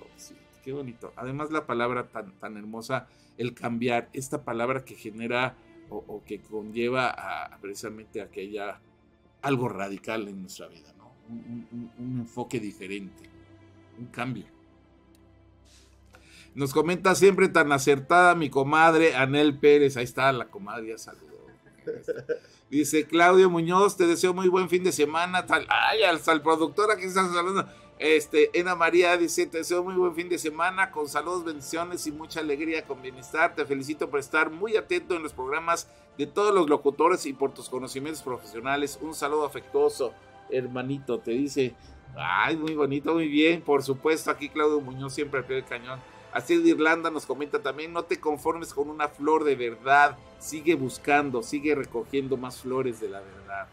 Qué bonito. Además, la palabra tan, tan hermosa el cambiar, esta palabra que genera o, que conlleva a, precisamente a que haya algo radical en nuestra vida, ¿no? un, enfoque diferente, un cambio. Nos comenta siempre tan acertada mi comadre Anel Pérez. Ahí está la comadre, ya saludó. Dice Claudio Muñoz, te deseo muy buen fin de semana. ay, al, productor aquí está saludando. Este, Ena María dice, te deseo muy buen fin de semana, con saludos, bendiciones y mucha alegría, con bienestar. Te felicito por estar muy atento en los programas de todos los locutores y por tus conocimientos profesionales. Un saludo afectuoso, hermanito, te dice. Ay, muy bonito, muy bien. Por supuesto, aquí Claudio Muñoz siempre al pie del cañón. Así de Irlanda nos comenta también, no te conformes con una flor de verdad, sigue buscando, sigue recogiendo más flores de la verdad.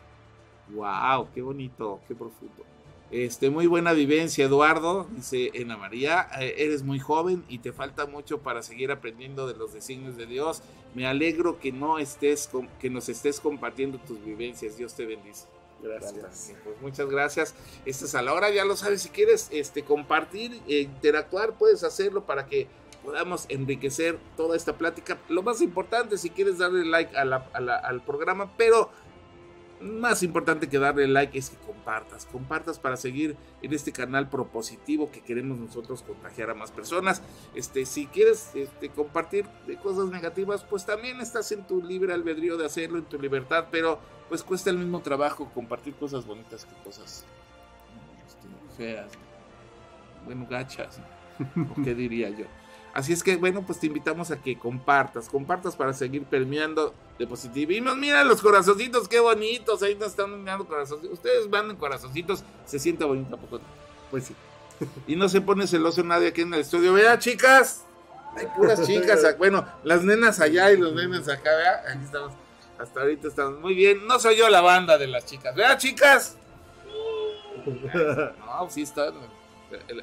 Wow, qué bonito, qué profundo. Este, muy buena vivencia, Eduardo, dice Ana María. Eh, eres muy joven y te falta mucho para seguir aprendiendo de los designios de Dios. Me alegro que no estés, que nos estés compartiendo tus vivencias. Dios te bendice. Gracias. Pues muchas gracias. Esta es a la hora, ya lo sabes. Si quieres este, compartir, e interactuar, puedes hacerlo para que podamos enriquecer toda esta plática. Lo más importante, si quieres darle like al programa, pero más importante que darle like es que compartas, compartas para seguir en este canal propositivo que queremos nosotros contagiar a más personas. Este, si quieres este, compartir de cosas negativas, pues también estás en tu libre albedrío de hacerlo, en tu libertad, pero pues cuesta el mismo trabajo compartir cosas bonitas que cosas este, feas, bueno, gachas, qué diría yo. Así es que, bueno, pues te invitamos a que compartas, compartas para seguir permeando de positivismo. Mira los corazoncitos, qué bonitos. Ahí nos están dando corazoncitos. Ustedes manden corazoncitos, se siente bonito, poco? Pues sí. Y no se pone celoso nadie aquí en el estudio. Vea, chicas. Hay puras chicas. Bueno, las nenas allá y los nenes acá, vea. Aquí estamos. Hasta ahorita estamos muy bien. No soy yo la banda de las chicas. Vea, chicas. No, sí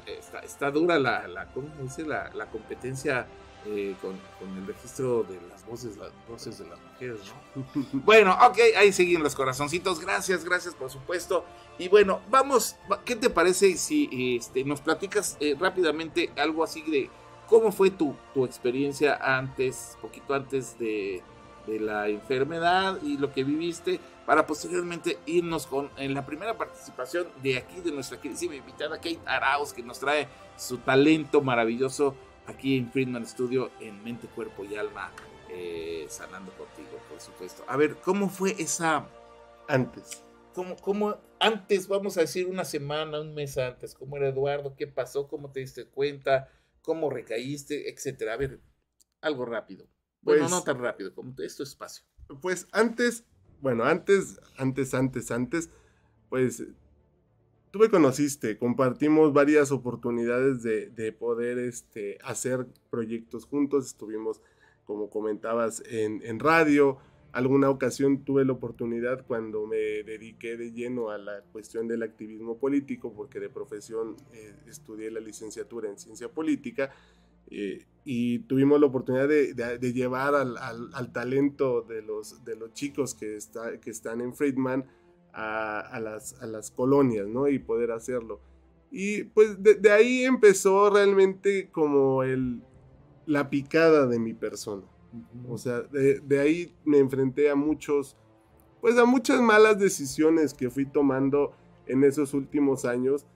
está está, dura la, la, ¿cómo dice? la, la competencia eh, con, con, el registro de las voces, las voces de las mujeres, ¿no? bueno, ok, ahí siguen los corazoncitos. Gracias, gracias, por supuesto. Y bueno, vamos, ¿qué te parece si este, nos platicas eh, rápidamente algo así de cómo fue tu, tu experiencia antes, poquito antes de, de la enfermedad y lo que viviste? Para posteriormente irnos con en la primera participación de aquí de nuestra queridísima invitada Kate Arauz, que nos trae su talento maravilloso aquí en Friedman Studio en Mente, Cuerpo y Alma, eh, sanando contigo, por supuesto. A ver, ¿cómo fue esa antes? ¿Cómo, ¿Cómo antes, vamos a decir una semana, un mes antes? ¿Cómo era Eduardo? ¿Qué pasó? ¿Cómo te diste cuenta? ¿Cómo recaíste? Etcétera. A ver, algo rápido. Bueno, pues no tan rápido, como esto es espacio. Pues antes bueno, antes, antes, antes, antes, pues tú me conociste, compartimos varias oportunidades de, poder este, hacer proyectos juntos, estuvimos, como comentabas, en, radio, alguna ocasión tuve la oportunidad cuando me dediqué de lleno a la cuestión del activismo político, porque de profesión eh, estudié la licenciatura en ciencia política, eh, y tuvimos la oportunidad de, llevar al, talento de los, de los chicos que, está, que están en Friedman a, las, a las colonias, ¿no? Y poder hacerlo. Y pues de, ahí empezó realmente como el, la picada de mi persona. O sea, de, de, ahí me enfrenté a muchos, pues a muchas malas decisiones que fui tomando en esos últimos años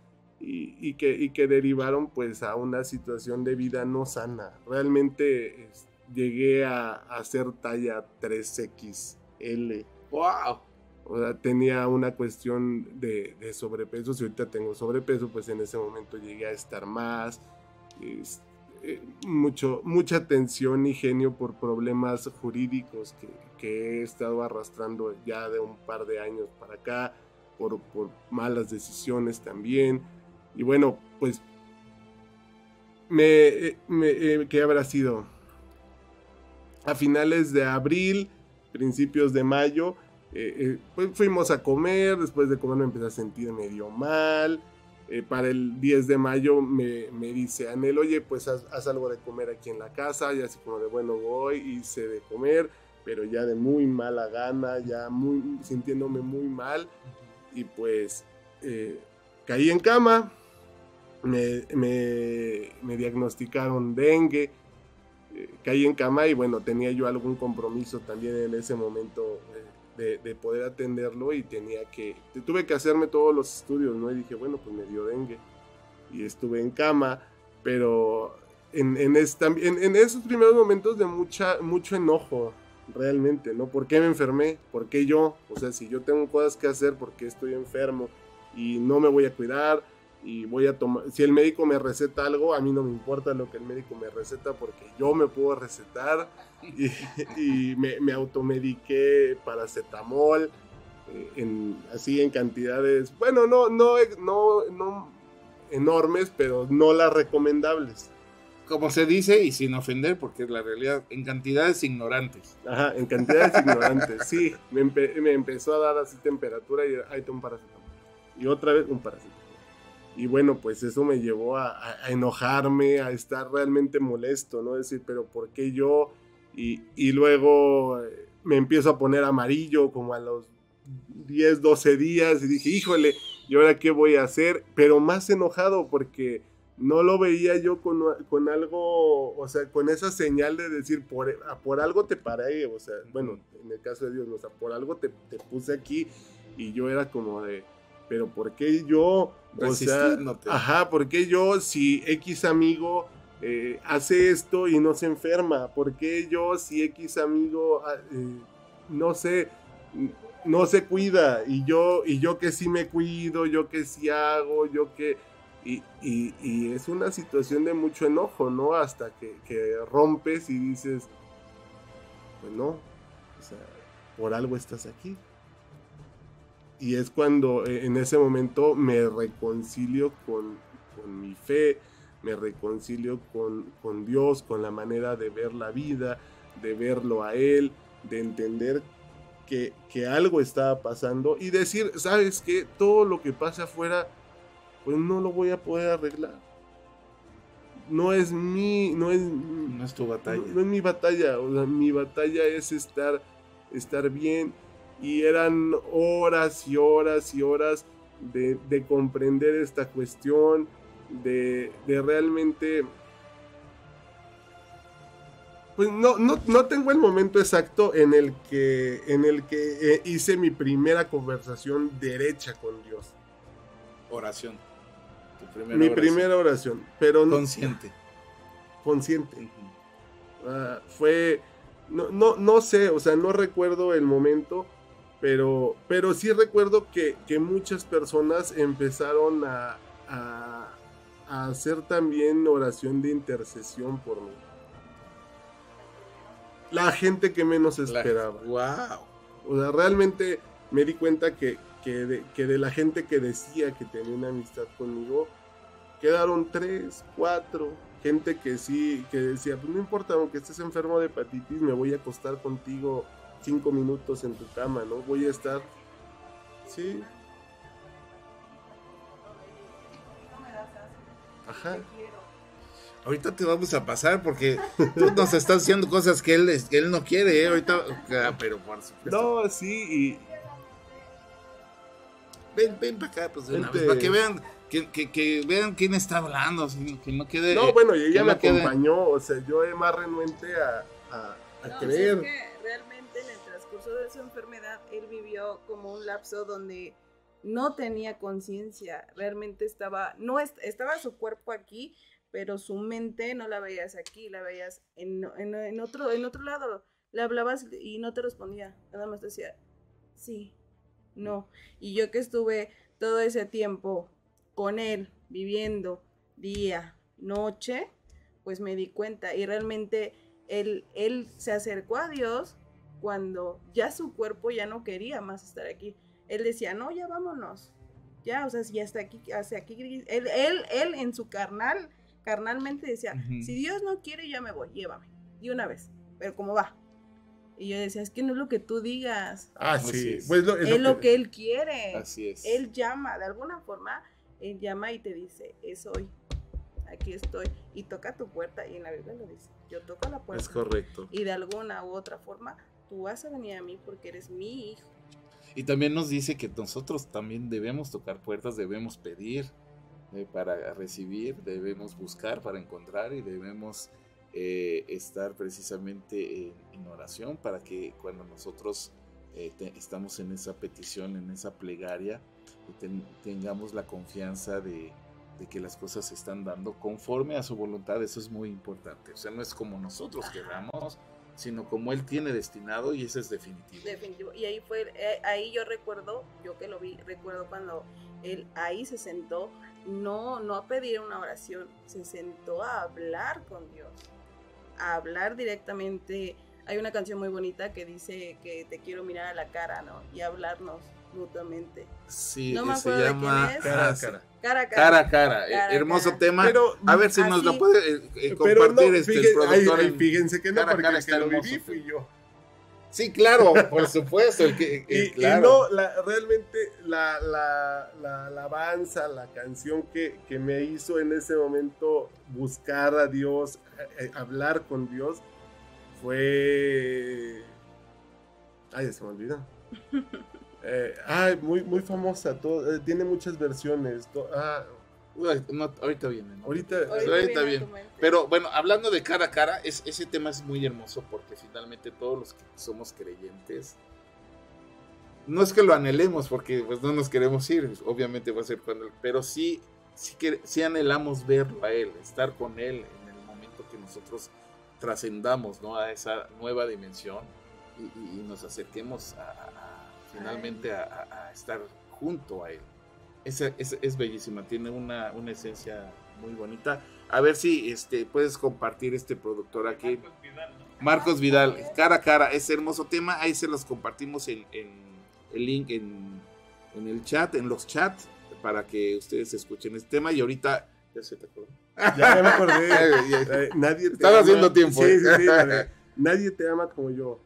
y, que, que derivaron pues a una situación de vida no sana. Realmente llegué a, hacer talla 3XL. ¡Wow! O sea, tenía una cuestión de, sobrepeso. Si ahorita tengo sobrepeso, pues en ese momento llegué a estar más. Eh, mucho, mucha tensión y genio por problemas jurídicos que, que, he estado arrastrando ya de un par de años para acá, por, por malas decisiones también. Y bueno, pues, me, eh, me eh, ¿qué habrá sido? A finales de abril, principios de mayo, pues fuimos a comer, después de comer me empecé a sentir medio mal, eh, para el 10 de mayo me, me, dice Anel, oye, pues haz, algo de comer aquí en la casa, y así como de bueno voy, hice de comer, pero ya de muy mala gana, ya muy, sintiéndome muy mal, y pues eh, caí en cama, me, me, me diagnosticaron dengue, eh, caí en cama y bueno, tenía yo algún compromiso también en ese momento de, poder atenderlo y tenía que, tuve que hacerme todos los estudios, ¿no? Y dije, bueno, pues me dio dengue y estuve en cama, pero en, en, en, esos primeros momentos de mucha, mucho enojo, realmente, ¿no? ¿Por qué me enfermé? ¿Por qué yo? O sea, si yo tengo cosas que hacer, ¿por qué estoy enfermo? Y no me voy a cuidar y voy a tomar, si el médico me receta algo, a mí no me importa lo que el médico me receta porque yo me puedo recetar y, me, me, automediqué paracetamol eh, en, así en cantidades, bueno, no, no, no, no enormes, pero no las recomendables. Como se dice, y sin ofender, porque es la realidad, en cantidades ignorantes. Ajá, en cantidades ignorantes, sí. Me, me, empezó a dar así temperatura y ahí un paracetamol. Y otra vez un paracetamol. Y bueno, pues eso me llevó a, enojarme, a estar realmente molesto, ¿no? Decir, pero ¿por qué yo? Y, y, luego eh, me empiezo a poner amarillo como a los 10, 12 días y dije, híjole, ¿y ahora qué voy a hacer? Pero más enojado porque no lo veía yo con, con algo, o sea, con esa señal de decir, por, por algo te paré, o sea, bueno, en el caso de Dios, o sea, por algo te, te puse aquí y yo era como de pero ¿por qué yo? O sea, ajá, ¿por qué yo si X amigo eh, hace esto y no se enferma? ¿Por qué yo si X amigo, ah, eh, no sé, no se cuida y yo, y yo que sí me cuido, yo que sí hago, yo que... Y, y, es una situación de mucho enojo, ¿no? Hasta que, que rompes y dices, pues no, o sea, por algo estás aquí y es cuando eh, en ese momento me reconcilio con, mi fe, me reconcilio con, Dios, con la manera de ver la vida, de verlo a Él, de entender que, algo estaba pasando y decir, ¿sabes qué? Todo lo que pasa afuera, pues no lo voy a poder arreglar. No es mi, no es, no es tu batalla. No, es mi batalla, o sea, mi batalla es estar, estar bien y eran horas y horas y horas de, comprender esta cuestión, de, realmente... Pues no, no, tengo el momento exacto en el que, en el que eh, hice mi primera conversación derecha con Dios. Oración. mi primera oración, pero consciente. Consciente. Ah, fue, no, no, no sé, o sea, no recuerdo el momento, pero, pero sí recuerdo que, muchas personas empezaron a, hacer también oración de intercesión por mí. La gente que menos esperaba. wow. O sea, realmente me di cuenta que, que, de, la gente que decía que tenía una amistad conmigo, quedaron tres, cuatro. Gente que sí, que decía, pues no importa, aunque estés enfermo de hepatitis, me voy a acostar contigo cinco minutos en tu cama, ¿no? Voy a estar... Sí. Ajá. Ahorita te vamos a pasar porque tú nos estás haciendo cosas que él, que él no quiere, ¿eh? Ahorita, ah, pero por supuesto. No, sí, y... Ven, ven para acá, pues, para que vean, que, que, vean quién está hablando, que no quede... No, bueno, y ella me acompañó, o sea, yo es más renuente a, a, a creer. De su enfermedad, él vivió como un lapso donde no tenía conciencia, realmente estaba, no estaba su cuerpo aquí, pero su mente no la veías aquí, la veías en, en- en otro, en otro lado. Le hablabas y no te respondía, nada más decía, sí, no. Y yo que estuve todo ese tiempo con él, viviendo día, noche, pues me di cuenta y realmente él, él se acercó a Dios cuando ya su cuerpo ya no quería más estar aquí. Él decía, no, ya vámonos. Ya, o sea, si hasta aquí, hasta aquí. Él, él, él en su carnal, carnalmente decía, Ujú. si Dios no quiere, ya me voy, llévame. De una vez. Pero ¿cómo va? Y yo decía, es que no es lo que tú digas. Ah, Así sí. es. Pues lo- Es lo que él quiere. Así es. Él llama, de alguna forma, él llama y te dice, es hoy. Aquí estoy. Y toca tu puerta. Y en la Biblia lo dice. Yo toco la puerta. Es correcto. Y de alguna u otra forma, tú vas a venir a mí porque eres mi hijo. Y también nos dice que nosotros también debemos tocar puertas, debemos pedir eh, para recibir, debemos buscar para encontrar y debemos eh, estar precisamente en, en oración para que cuando nosotros eh, te- estamos en esa petición, en esa plegaria, ten- tengamos la confianza de, de que las cosas se están dando conforme a su voluntad. Eso es muy importante. O sea, no es como nosotros queramos, sino como Él tiene destinado y eso es definitivo. Definitivo. Y ahí fue, eh, ahí yo recuerdo, yo que lo vi, recuerdo cuando él ahí se sentó, no, no a pedir una oración, se sentó a hablar con Dios, a hablar directamente. Hay una canción muy bonita que dice que te quiero mirar a la cara, ¿no? Y hablarnos mutuamente. Sí, No me se acuerdo de llama quién es. Cara a cara. Cara a cara. Cara a cara. eh, Cara a hermoso cara. tema. Pero, a ver si nos lo puede eh, eh, pero compartir no, este, fíjense, el productor. ay, en- fíjense que no, cara porque cara el que lo viví fui yo. Sí, claro, por supuesto. El que, Y, no, la, realmente la, la, la alabanza, la canción que, que me hizo en ese momento buscar a Dios, eh, hablar con Dios, fue... Ay, se me olvidó. Eh, ay, muy, muy famosa, todo, eh, tiene muchas versiones. to- ah, no, ahorita viene. ¿no? ahorita... Ahorita viene a bien. tu mente. Pero bueno, hablando de cara a cara, es, ese tema es muy hermoso porque finalmente todos los que somos creyentes, no es que lo anhelemos porque pues no nos queremos ir, obviamente va a ser cuando, pero sí, sí, que, sí anhelamos verlo a Él, estar con Él en el momento que nosotros trascendamos ¿no? a esa nueva dimensión y, y- y nos acerquemos a- a- finalmente a, estar junto a Él. Esa- es, es bellísima, tiene una, una esencia muy bonita. A ver si este, puedes compartir este productor aquí. Marcos Vidal, cara a cara, ese hermoso tema. Ahí se los compartimos en, en el link en, en el chat, en los chats, para que ustedes escuchen este tema. Y ahorita, ya se te acordó. Ya, me acordé. Nadie te Estaba ama- haciendo tiempo, Sí, ¿eh? sí, sí, Nadie te ama como yo.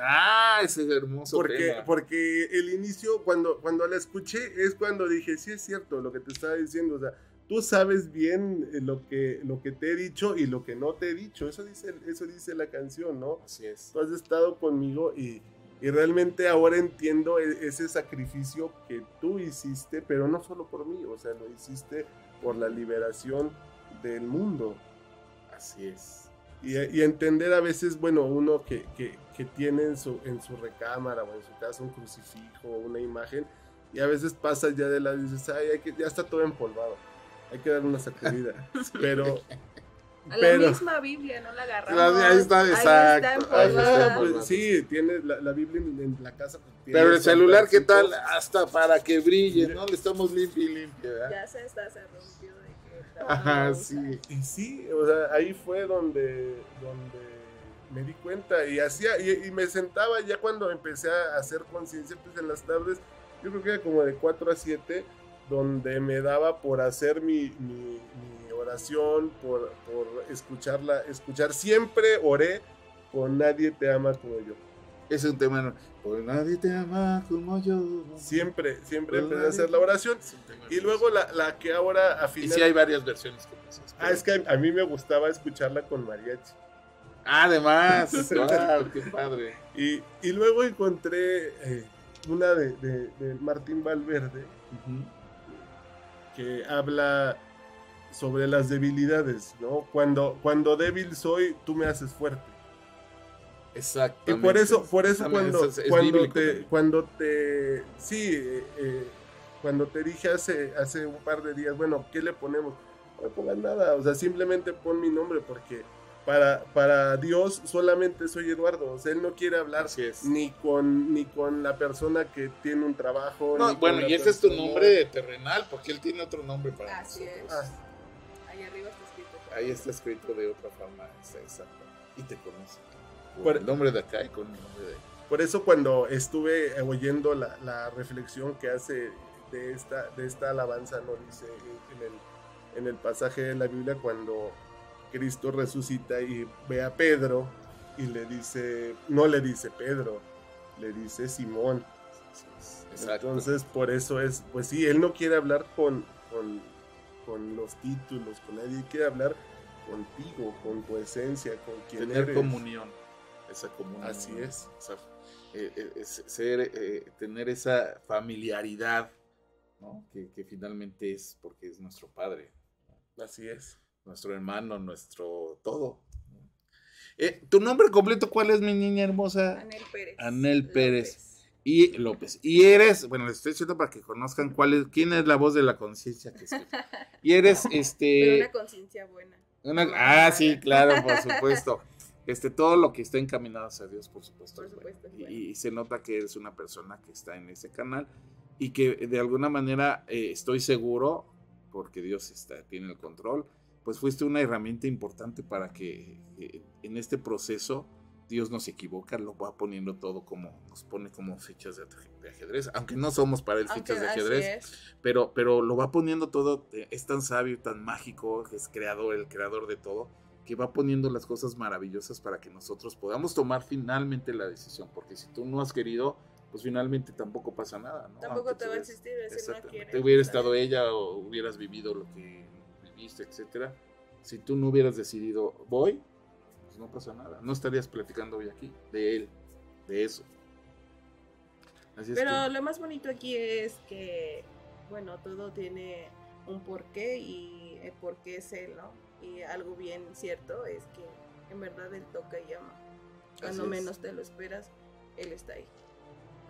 Ah, ese hermoso Porque, tema. porque el inicio, cuando, cuando la escuché, es cuando dije, sí es cierto lo que te estaba diciendo. O sea, tú sabes bien eh, lo que, lo que te he dicho y lo que no te he dicho. Eso dice, eso dice la canción, ¿no? Así es. Tú has estado conmigo y, y realmente ahora entiendo e- ese sacrificio que tú hiciste, pero no solo por mí, o sea, lo hiciste por la liberación del mundo. Así es. Y, y entender a veces, bueno, uno que, que, que tiene en su, en su recámara o en su casa un crucifijo o una imagen, y a veces pasas ya de la y dices, ay, hay que, ya está todo empolvado, hay que dar una sacudida. Pero, A la pero, misma Biblia, no la agarramos. Ahí está, exacto, ahí está empolvada. empolvada. pues, sí, tiene la, la Biblia en, en la casa. pues, tiene Pero el celular, ¿qué tal? Hasta para que brille, ¿no? Le estamos limpio y limpio, ¿verdad? Ya se está, que Ajá, sí. Y sí, o sea, ahí fue donde, donde me di cuenta y hacía, y, y me sentaba ya cuando empecé a hacer conciencia, pues en las tardes, yo creo que era como de 4 a 7, donde me daba por hacer mi, mi- mi oración, por, por escucharla, escuchar, siempre oré con Nadie te ama como yo. Es un tema. Pues nadie te ama como yo. Siempre, siempre Pues empecé a hacer la oración. Y luego la, la que ahora a Y sí hay varias versiones como esas. Ah, es que a, mí me gustaba escucharla con mariachi. Ah, Además, wow, qué padre. Y, y luego encontré eh, una de, de- de Martín Valverde que habla sobre las debilidades, ¿no? Cuando, cuando débil soy, tú me haces fuerte. Y Exactamente. por eso, por eso cuando, es- es cuando te, cuando te, sí, eh, eh, cuando te dije hace, hace un par de días, bueno, ¿qué le ponemos? no me pongas nada, o sea, simplemente pon mi nombre porque para, para Dios solamente soy Eduardo, o sea, él no quiere hablar es. ni con ni con la persona que tiene un trabajo. No, ni con bueno, y ese es tu nombre terrenal, porque él tiene otro nombre para Así nosotros. es. Ah, Ahí arriba está escrito. Ahí está escrito de otra forma, exacto. Y te conoce. Con Por- el nombre de acá y con el nombre de Por eso cuando estuve eh, oyendo la, la reflexión que hace de esta, de esta alabanza, ¿no? Dice en el, en el pasaje de la Biblia cuando Cristo resucita y ve a Pedro y le dice, no le dice Pedro, le dice Simón. Exacto. Entonces por eso es, pues sí, él no quiere hablar con, con, con los títulos, con nadie, quiere hablar contigo, con tu esencia, con quien tener eres. comunión. Esa comunión. Así es. Esa, eh, eh, es- ser, eh, tener esa familiaridad, ¿no? Que, que finalmente es porque es nuestro padre, Así es. nuestro hermano, nuestro todo. Eh, ¿Tu nombre completo cuál es, mi niña hermosa? Anel Pérez. Anel Pérez. López. Y López. Y eres, bueno, les estoy diciendo para que conozcan cuál es, quién es la voz de la conciencia que escucha. Y eres, Pero este... una conciencia buena. Una- ah, sí, claro, por supuesto. Este, todo lo que está encaminado hacia Dios, por supuesto. Por bueno. Y, se nota que eres una persona que está en ese canal y que de alguna manera eh, estoy seguro, porque Dios está, tiene el control, pues fuiste una herramienta importante para que eh, en este proceso Dios no se equivoca, lo va poniendo todo como, nos pone como fichas de, aj- de ajedrez, aunque no somos para él Aunque fichas de ajedrez, pero, pero lo va poniendo todo, eh, es tan sabio tan mágico, es creador, el creador de todo, que va poniendo las cosas maravillosas para que nosotros podamos tomar finalmente la decisión, porque si tú no has querido, pues finalmente tampoco pasa nada, ¿no? Tampoco Aunque te va a existir, es decir, no Exactamente. quiere. hubiera estado ella o hubieras vivido lo que viviste, etcétera. Si tú no hubieras decidido voy, pues no pasa nada. No estarías platicando hoy aquí de él, de eso. Así es Pero que- lo más bonito aquí es que, bueno, todo tiene un porqué y el porqué es él, ¿no? Y algo bien cierto es que en verdad él toca y llama. Cuando Así es. menos te lo esperas, él está ahí.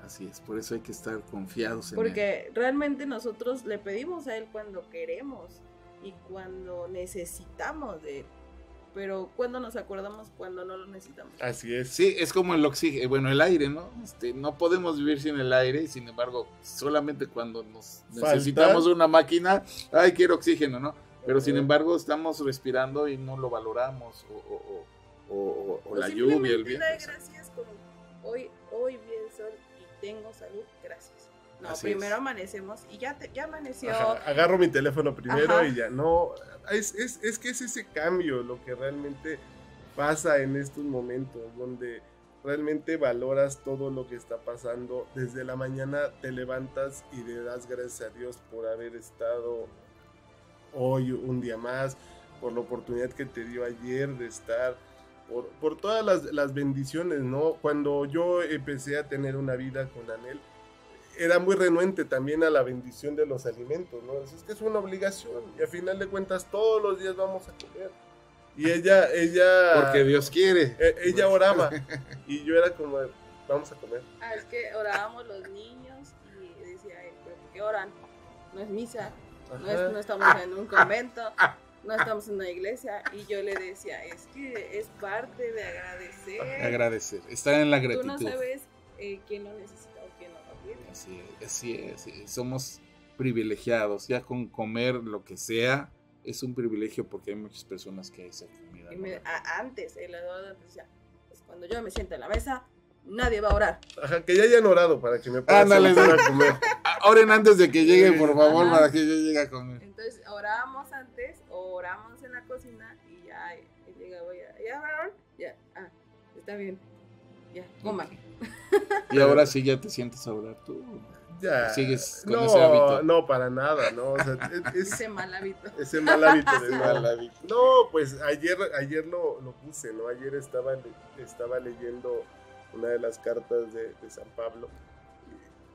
Así es, por eso hay que estar confiados en él. Porque realmente nosotros le pedimos a él cuando queremos y cuando necesitamos de él. Pero cuando nos acordamos cuando no lo necesitamos. Así es. Sí, es como el oxígeno, bueno, el aire, ¿no? Este, no podemos vivir sin el aire y sin embargo, solamente cuando nos Falta. necesitamos una máquina, ay, quiero oxígeno, ¿no? Pero sin embargo, estamos respirando y no lo valoramos, o, o- o- o- o- o O la lluvia, el viento. gracias como hoy, hoy vi el sol y tengo salud, gracias. No, Así primero es. amanecemos y ya, te- ya amaneció. Ajá, agarro mi teléfono primero Ajá. y ya no. Es, es, es que es ese cambio lo que realmente pasa en estos momentos, donde realmente valoras todo lo que está pasando. Desde la mañana te levantas y le das gracias a Dios por haber estado hoy un día más, por la oportunidad que te dio ayer de estar, por, por todas las, las bendiciones, ¿no? Cuando yo empecé a tener una vida con Anel, era muy renuente también a la bendición de los alimentos, ¿no? Es que es una obligación y a final de cuentas todos los días vamos a comer. Y ella, ella... Porque Dios quiere. eh, ella oraba y yo era como, vamos a comer. Ah, es que orábamos los niños y decía él, ¿pero por qué oran? No es misa, no, es- no estamos en un convento, no estamos en una iglesia. Y yo le decía, es que es parte de agradecer. Agradecer, estar en la Tú gratitud. no sabes eh, quién lo necesita o quién no lo tiene. Así es, así es, y somos privilegiados, ya con comer lo que sea es un privilegio porque hay muchas personas que esa comida. Y no me- la- a- antes, el Eduardo decía, pues cuando yo me siento en la mesa, nadie va a orar. Ajá, que ya hayan orado para que me puedan a comer. Oren antes de que llegue, por favor, Ajá. para que yo llegue a comer. Entonces orábamos antes, oramos en la cocina y ya él llegaba ya, ya oraron, ya, ah, está bien, ya, coman. Y ahora sí ya te sientes a orar tú. Ya. Sigues con no, ese hábito. no, para nada, ¿no? O sea, es, es- Ese mal hábito. ese mal hábito de Ese mal hábito. No, pues ayer, ayer lo, lo puse, ¿no? Ayer estaba, estaba leyendo una de las cartas de, de San Pablo,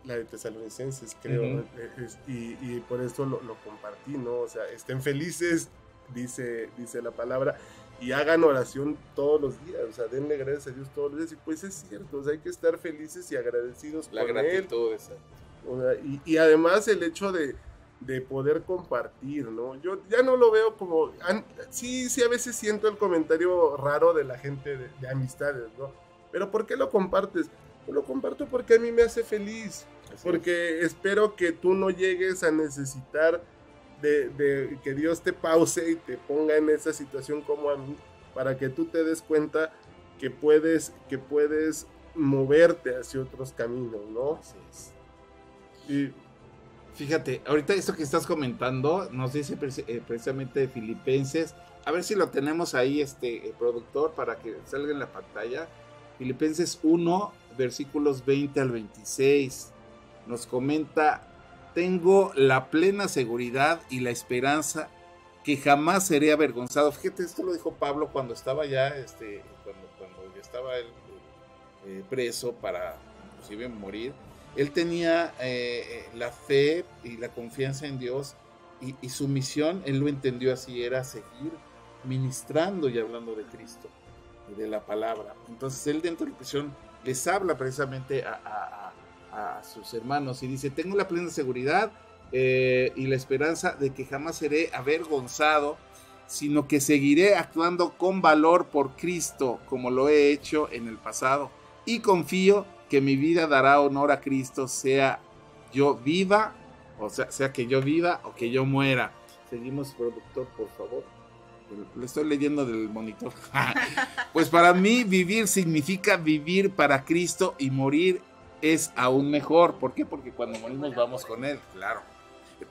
la de Tesalonicenses, creo, eh, es- y, y por eso lo, lo compartí, ¿no? O sea, estén felices, dice, dice la palabra, y hagan oración todos los días, o sea, denle gracias a Dios todos los días, y pues es cierto, o sea, hay que estar felices y agradecidos La con Él. gratitud esa. O sea, y, y además el hecho de, de poder compartir, ¿no? Yo ya no lo veo como, sí, sí, a veces siento el comentario raro de la gente de, amistades, ¿no? Pero ¿por qué lo compartes? Lo comparto porque a mí me hace feliz, porque espero que tú no llegues a necesitar de, de, que Dios te pause y te ponga en esa situación como a mí, para que tú te des cuenta que puedes, que puedes moverte hacia otros caminos, ¿no? Así es. Y fíjate, ahorita esto que estás comentando nos dice eh, precisamente de Filipenses. A ver si lo tenemos ahí, este el productor, para que salga en la pantalla. Filipenses 1, versículos 20 al 26. Nos comenta, tengo la plena seguridad y la esperanza que jamás seré avergonzado. Fíjate, esto lo dijo Pablo cuando estaba ya, este, cuando, cuando ya estaba él eh, preso para inclusive morir. Él tenía eh, eh, la fe y la confianza en Dios y, y, su misión, él lo entendió así, era seguir ministrando y hablando de Cristo y de la palabra. Entonces él dentro de la prisión les habla precisamente a, sus hermanos y dice, tengo la plena seguridad eh, y la esperanza de que jamás seré avergonzado, sino que seguiré actuando con valor por Cristo como lo he hecho en el pasado. Y confío que mi vida dará honor a Cristo, sea yo viva, o sea, sea que yo viva o que yo muera. Seguimos, productor, por favor. Lo estoy leyendo del monitor. pues para mí vivir significa vivir para Cristo y morir es aún mejor. ¿Por qué? Porque cuando morimos vamos con Él, claro.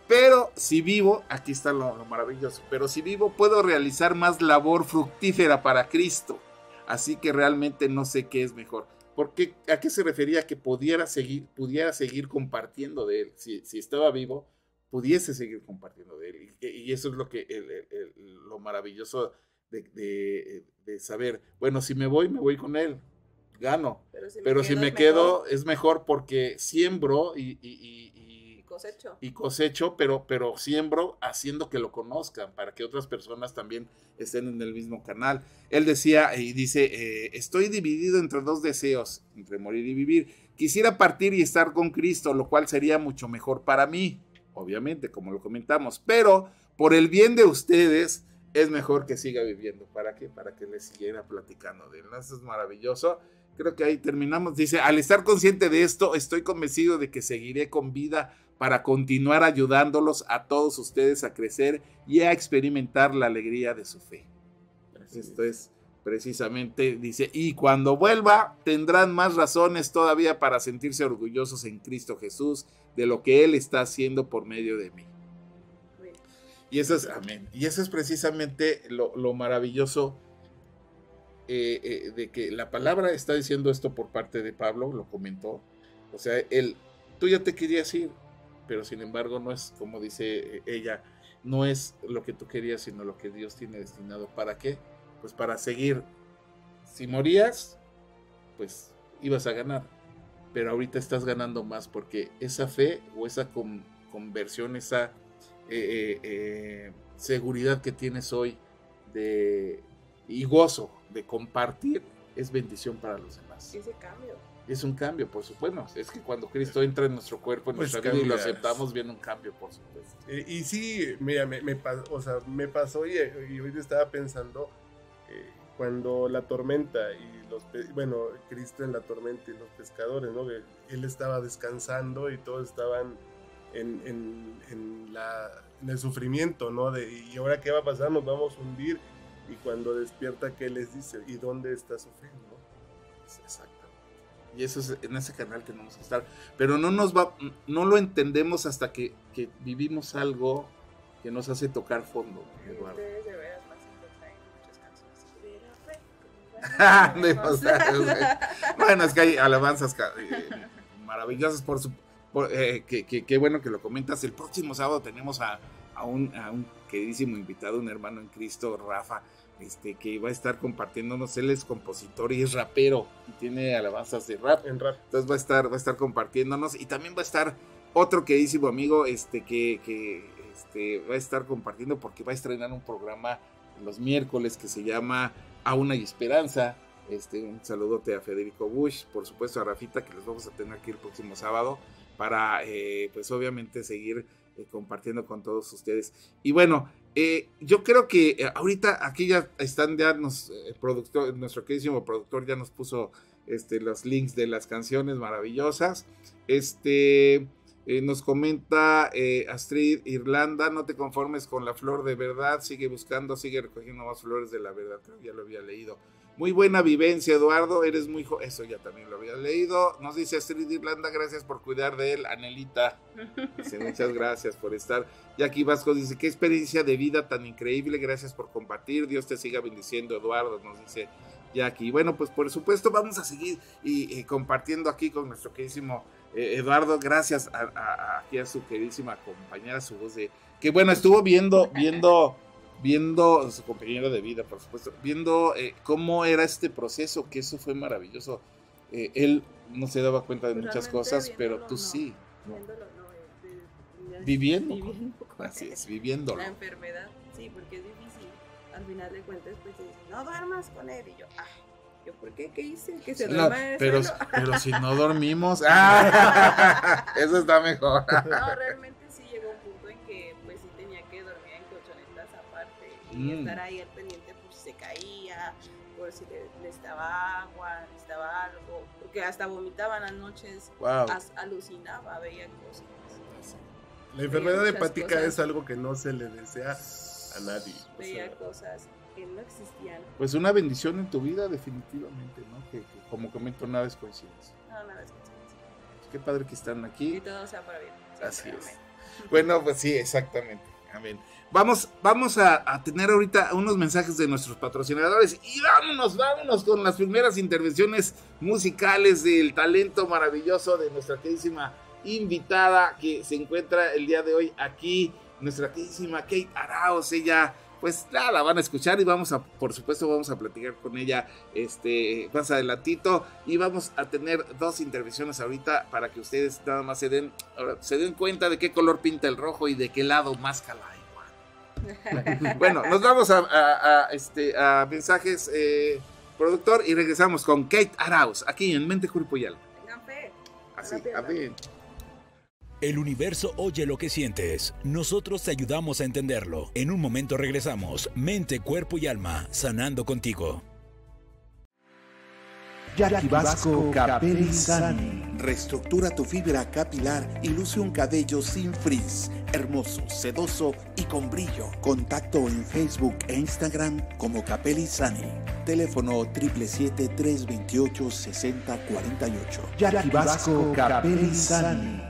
Pero si vivo, aquí está lo, maravilloso, pero si vivo puedo realizar más labor fructífera para Cristo. Así que realmente no sé qué es mejor. Porque, ¿A qué se refería? Que pudiera seguir, pudiera seguir compartiendo de él. Si, estaba vivo, pudiese seguir compartiendo de él. Y, eso es lo, que, lo maravilloso de, saber. Bueno, si me voy, me voy con él. Gano. Pero si me, quedo, es mejor porque siembro y cosecho. Y cosecho, pero, pero siembro haciendo que lo conozcan, para que otras personas también estén en el mismo canal. Él decía y dice, eh, estoy dividido entre dos deseos, entre morir y vivir. Quisiera partir y estar con Cristo, lo cual sería mucho mejor para mí, obviamente, como lo comentamos, pero por el bien de ustedes, es mejor que siga viviendo. ¿Para qué? Para que les siguiera platicando de él. Eso es maravilloso. Creo que ahí terminamos. Dice, al estar consciente de esto, estoy convencido de que seguiré con vida para continuar ayudándolos a todos ustedes a crecer y a experimentar la alegría de su fe. Esto es precisamente, dice, y cuando vuelva tendrán más razones todavía para sentirse orgullosos en Cristo Jesús de lo que Él está haciendo por medio de mí. Y eso es, amén. Y eso es precisamente lo, maravilloso eh, eh, de que la palabra está diciendo esto por parte de Pablo, lo comentó. O sea, él, tú ya te querías ir, pero sin embargo no es como dice eh, ella, no es lo que tú querías, sino lo que Dios tiene destinado. ¿Para qué? Pues para seguir. Si morías, pues ibas a ganar, pero ahorita estás ganando más porque esa fe o esa conversión, esa eh, eh, seguridad que tienes hoy de, y gozo de compartir es bendición para los demás. Ese cambio es un cambio, por supuesto. Es que cuando Cristo entra en nuestro cuerpo, en pues nuestra vida y lo aceptamos, viene un cambio, por supuesto. Eh, y sí, mira, me, me, o sea, me pasó y, y ahorita estaba pensando eh, cuando la tormenta y los, bueno, Cristo en la tormenta y los pescadores, ¿no? él estaba descansando y todos estaban en, en, en, la, en el sufrimiento, ¿no? De, y ahora qué va a pasar, nos vamos a hundir. Y cuando despierta, ¿qué les dice? ¿Y dónde está su fe? Exacto. Y eso es en ese canal tenemos que estar. Pero no nos va, no lo entendemos hasta que, que vivimos algo que nos hace tocar fondo, Eduardo. bueno, es que hay alabanzas eh, maravillosas por su... eh, que, que, que, bueno que lo comentas. El próximo sábado tenemos a, a, un, a un queridísimo invitado, un hermano en Cristo, Rafa, este, que va a estar compartiéndonos. Él es compositor y es rapero y tiene alabanzas de rap. En rap. Entonces va a estar, va a estar compartiéndonos y también va a estar otro queridísimo amigo este, que, que este, va a estar compartiendo porque va a estrenar un programa los miércoles que se llama Aún hay esperanza. Este, un saludote a Federico Bush, por supuesto a Rafita, que los vamos a tener aquí el próximo sábado para, eh, pues obviamente, seguir eh, compartiendo con todos ustedes. Y bueno, eh, yo creo que eh, ahorita aquí ya están, ya nos, productor, nuestro queridísimo productor ya nos puso este, los links de las canciones maravillosas. Este, nos comenta Astrid Irlanda, no te conformes con la flor de verdad, sigue buscando, sigue recogiendo más flores de la verdad, ya lo había leído. Muy buena vivencia, Eduardo. Eres muy joven. Eso ya también lo había leído. Nos dice Astrid Irlanda, gracias por cuidar de él. Anelita. Dice, muchas gracias por estar. Jackie Vasco dice, qué experiencia de vida tan increíble. Gracias por compartir. Dios te siga bendiciendo, Eduardo. Nos dice Jackie. Bueno, pues por supuesto vamos a seguir y, compartiendo aquí con nuestro queridísimo eh, Eduardo. Gracias a, aquí a su queridísima compañera, su voz de... Que bueno, estuvo viendo, viendo viendo su compañero de vida, por supuesto, viendo eh, cómo era este proceso, que eso fue maravilloso. Eh, él no se daba cuenta de muchas cosas, pero tú sí. viviendo. Así es, viviendo. La enfermedad, sí, porque es difícil. Al final de cuentas, pues no duermas con él. Y yo, ah, yo, ¿por qué? ¿Qué hice? Que se no, pero, pero si no dormimos, ¡ah! eso está mejor. no, realmente y mm. estar ahí al pendiente por si se caía, por si le, necesitaba agua, necesitaba algo, porque hasta vomitaba las noches, alucinaba, veía cosas. La enfermedad hepática es algo que no se le desea a nadie. Veía cosas que no existían. Pues una bendición en tu vida, definitivamente, ¿no? Que, como comento, nada es coincidencia. No, nada es coincidencia. Qué padre que están aquí. Y todo sea para bien. Así es. Bueno, pues sí, exactamente. Amén. Vamos, vamos a, tener ahorita unos mensajes de nuestros patrocinadores y vámonos, vámonos con las primeras intervenciones musicales del talento maravilloso de nuestra queridísima invitada que se encuentra el día de hoy aquí, nuestra queridísima Kate Araos. Ella, pues nada, la van a escuchar y vamos a, por supuesto, vamos a platicar con ella este, más adelantito y vamos a tener dos intervenciones ahorita para que ustedes nada más se den, se den cuenta de qué color pinta el rojo y de qué lado más calay. bueno, nos vamos a, este, a mensajes, eh, productor, y regresamos con Kate Arauz, aquí en Mente, Cuerpo y Alma. Así, a ver. El universo oye lo que sientes. Nosotros te ayudamos a entenderlo. En un momento regresamos. Mente, cuerpo y alma, sanando contigo. Jackie Vasco Reestructura tu fibra capilar y luce un cabello sin frizz, hermoso, sedoso y con brillo. Contacto en Facebook e Instagram como Capelizani. Teléfono 777-328-6048. Jackie Vasco Capelizani.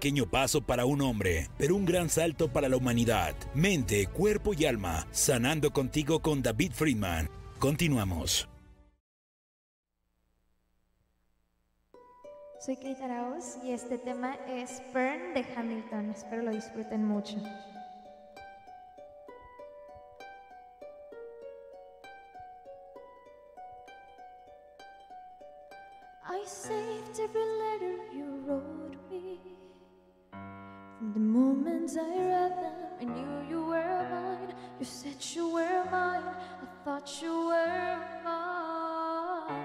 Pequeño paso para un hombre, pero un gran salto para la humanidad. Mente, cuerpo y alma, sanando contigo con David Friedman. Continuamos. Soy Kate y este tema es Burn de Hamilton. Espero lo disfruten mucho. I saved every letter you wrote me. The moment I read them, I knew you were mine. You said you were mine. I thought you were mine.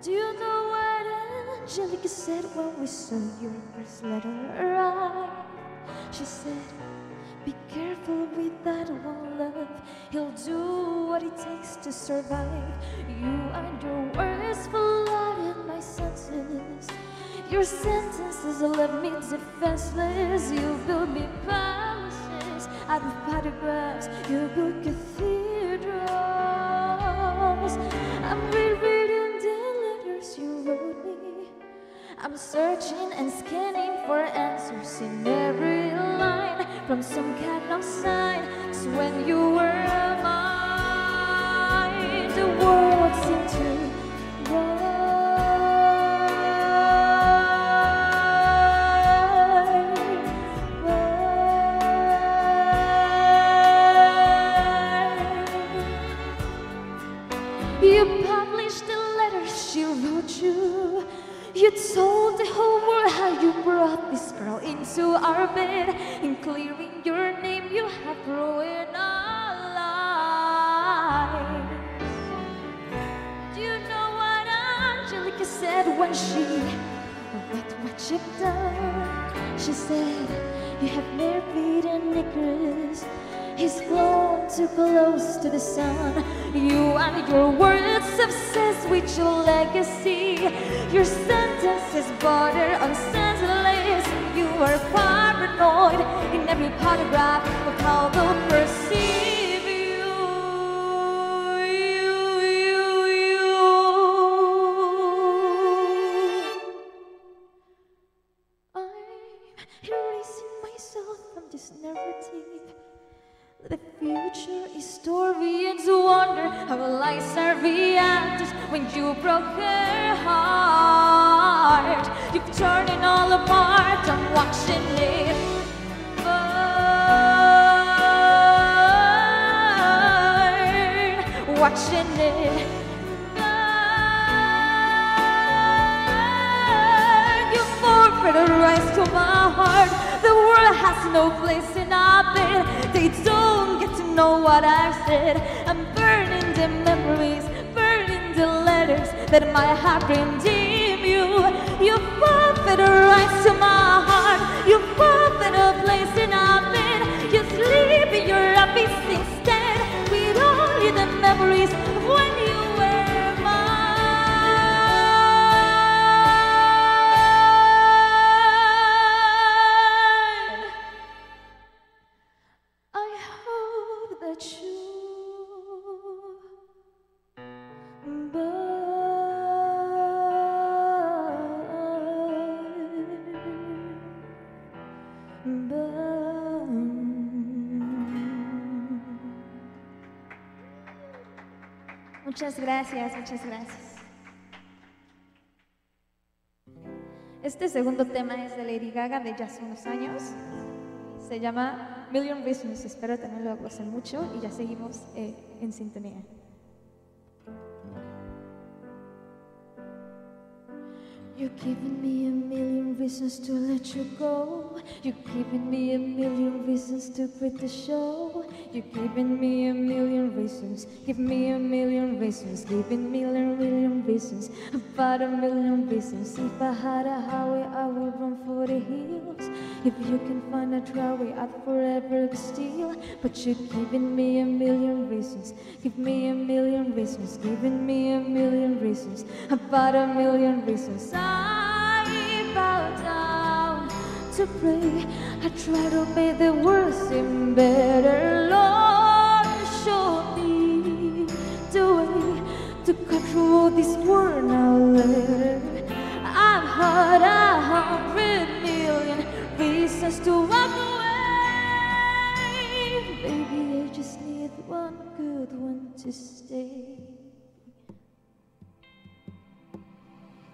Do you know what Angelica said when we saw your first letter arrive? She said, Be careful with that one love. He'll do what it takes to survive. You and your words flooded my senses. Your sentences left me defenseless. You built me palaces out of photographs. You built cathedrals. I'm rereading the letters you wrote me. I'm searching and scanning for answers in every line from some kind of sign. 'Cause when you were mine, brought this girl into our bed. In clearing your name, you have ruined our lives. Do you know what Angelica said when she read what you've done? She said, You have married a Nicholas. He's flown too close to the sun. You and your words obsessed with your legacy. Your sentences border on senseless. Are paranoid in every paragraph of how they'll perceive The future is story and wonder how lies are reacted when you broke her heart. You've turned it all apart. I'm watching it burn, watching it burn. You forfeit a rise to my heart. The world has no place in our bed. They don't get to know what I've said. I'm burning the memories, burning the letters that my heart redeem you. You forfeit a rise to my heart. You forfeit a place Muchas gracias, muchas gracias. Este segundo tema es de Lady Gaga de ya hace unos años. Se llama Million Reasons. Espero también lo gocen mucho y ya seguimos eh, en sintonía. You're giving me a million reasons to let you go. You're giving me a million reasons to quit the show. You're giving me a million reasons. Give me a million reasons. Giving me a million reasons. About a million reasons. If I had a highway, I would run for the hills. If you can find a dry way, I'd forever still. But you're giving me a million reasons. Give me a million reasons. Giving me a million reasons. About a million reasons. I bow down to pray. I try to make the world seem better. Lord, show me the way to control this world now. I've hurt, I'm hundred million reasons to walk away. Baby, I just need one good one to stay.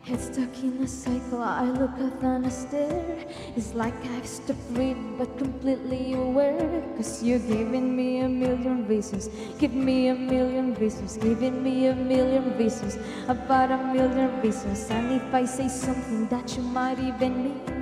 Head stuck in a cycle, I look up and I stare. It's like I've stopped breathing, but completely aware. Cause you're giving me a million reasons, give me a million reasons, giving me a million reasons, about a million reasons. And if I say something that you might even mean,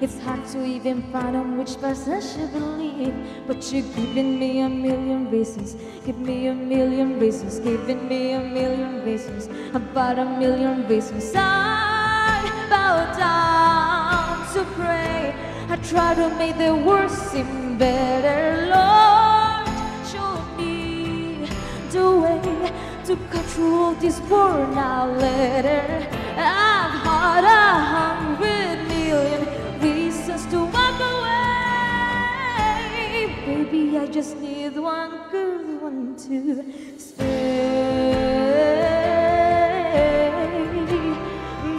it's hard to even fathom which person should believe. But you're giving me a million reasons, give me a million reasons, giving me a million reasons, about a million reasons. I bow down to pray. I try to make the worst seem better, Lord. Show me the way to cut through all this worn out letter. I've had a hundred Baby, I just need one good one to stay.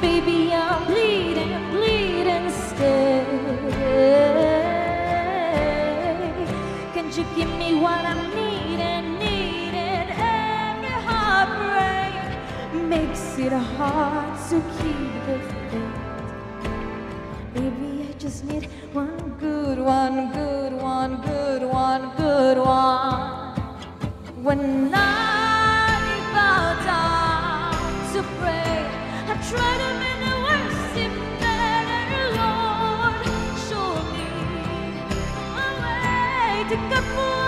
Baby, I'm bleeding, bleeding stay. Can you give me what I'm needing, needing? Every heartbreak makes it hard to keep just need one good one, good one, good one, good one. When I bow down to pray, I try to make the worst seem better, Lord. Show me a way to cut through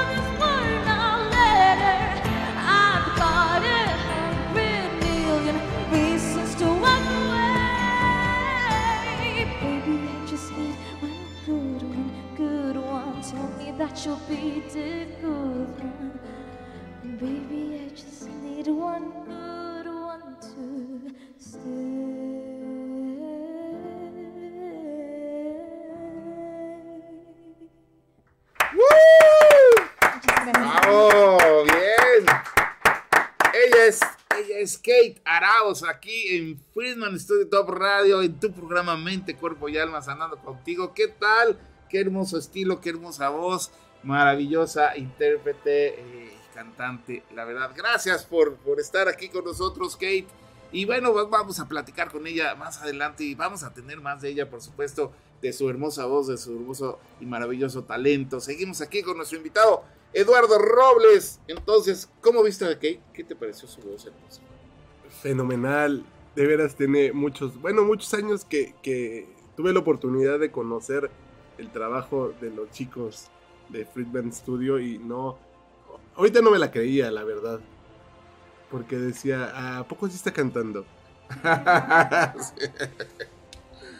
be I just need one good one to stay. ¡Bravo! ¡Bien! Ella es, ella es Kate Arauz aquí en Friedman Studio Top Radio, en tu programa Mente, Cuerpo y Alma Sanando contigo. ¿Qué tal? Qué hermoso estilo, qué hermosa voz, maravillosa intérprete, eh, cantante. La verdad, gracias por, por estar aquí con nosotros, Kate. Y bueno, va- vamos a platicar con ella más adelante y vamos a tener más de ella, por supuesto, de su hermosa voz, de su hermoso y maravilloso talento. Seguimos aquí con nuestro invitado, Eduardo Robles. Entonces, ¿cómo viste a Kate? ¿Qué te pareció su voz hermosa? Fenomenal. De veras tiene muchos, bueno, muchos años que, que tuve la oportunidad de conocer el trabajo de los chicos de Friedman Studio y no, ahorita no me la creía, la verdad. Porque decía, ¿a poco sí está cantando?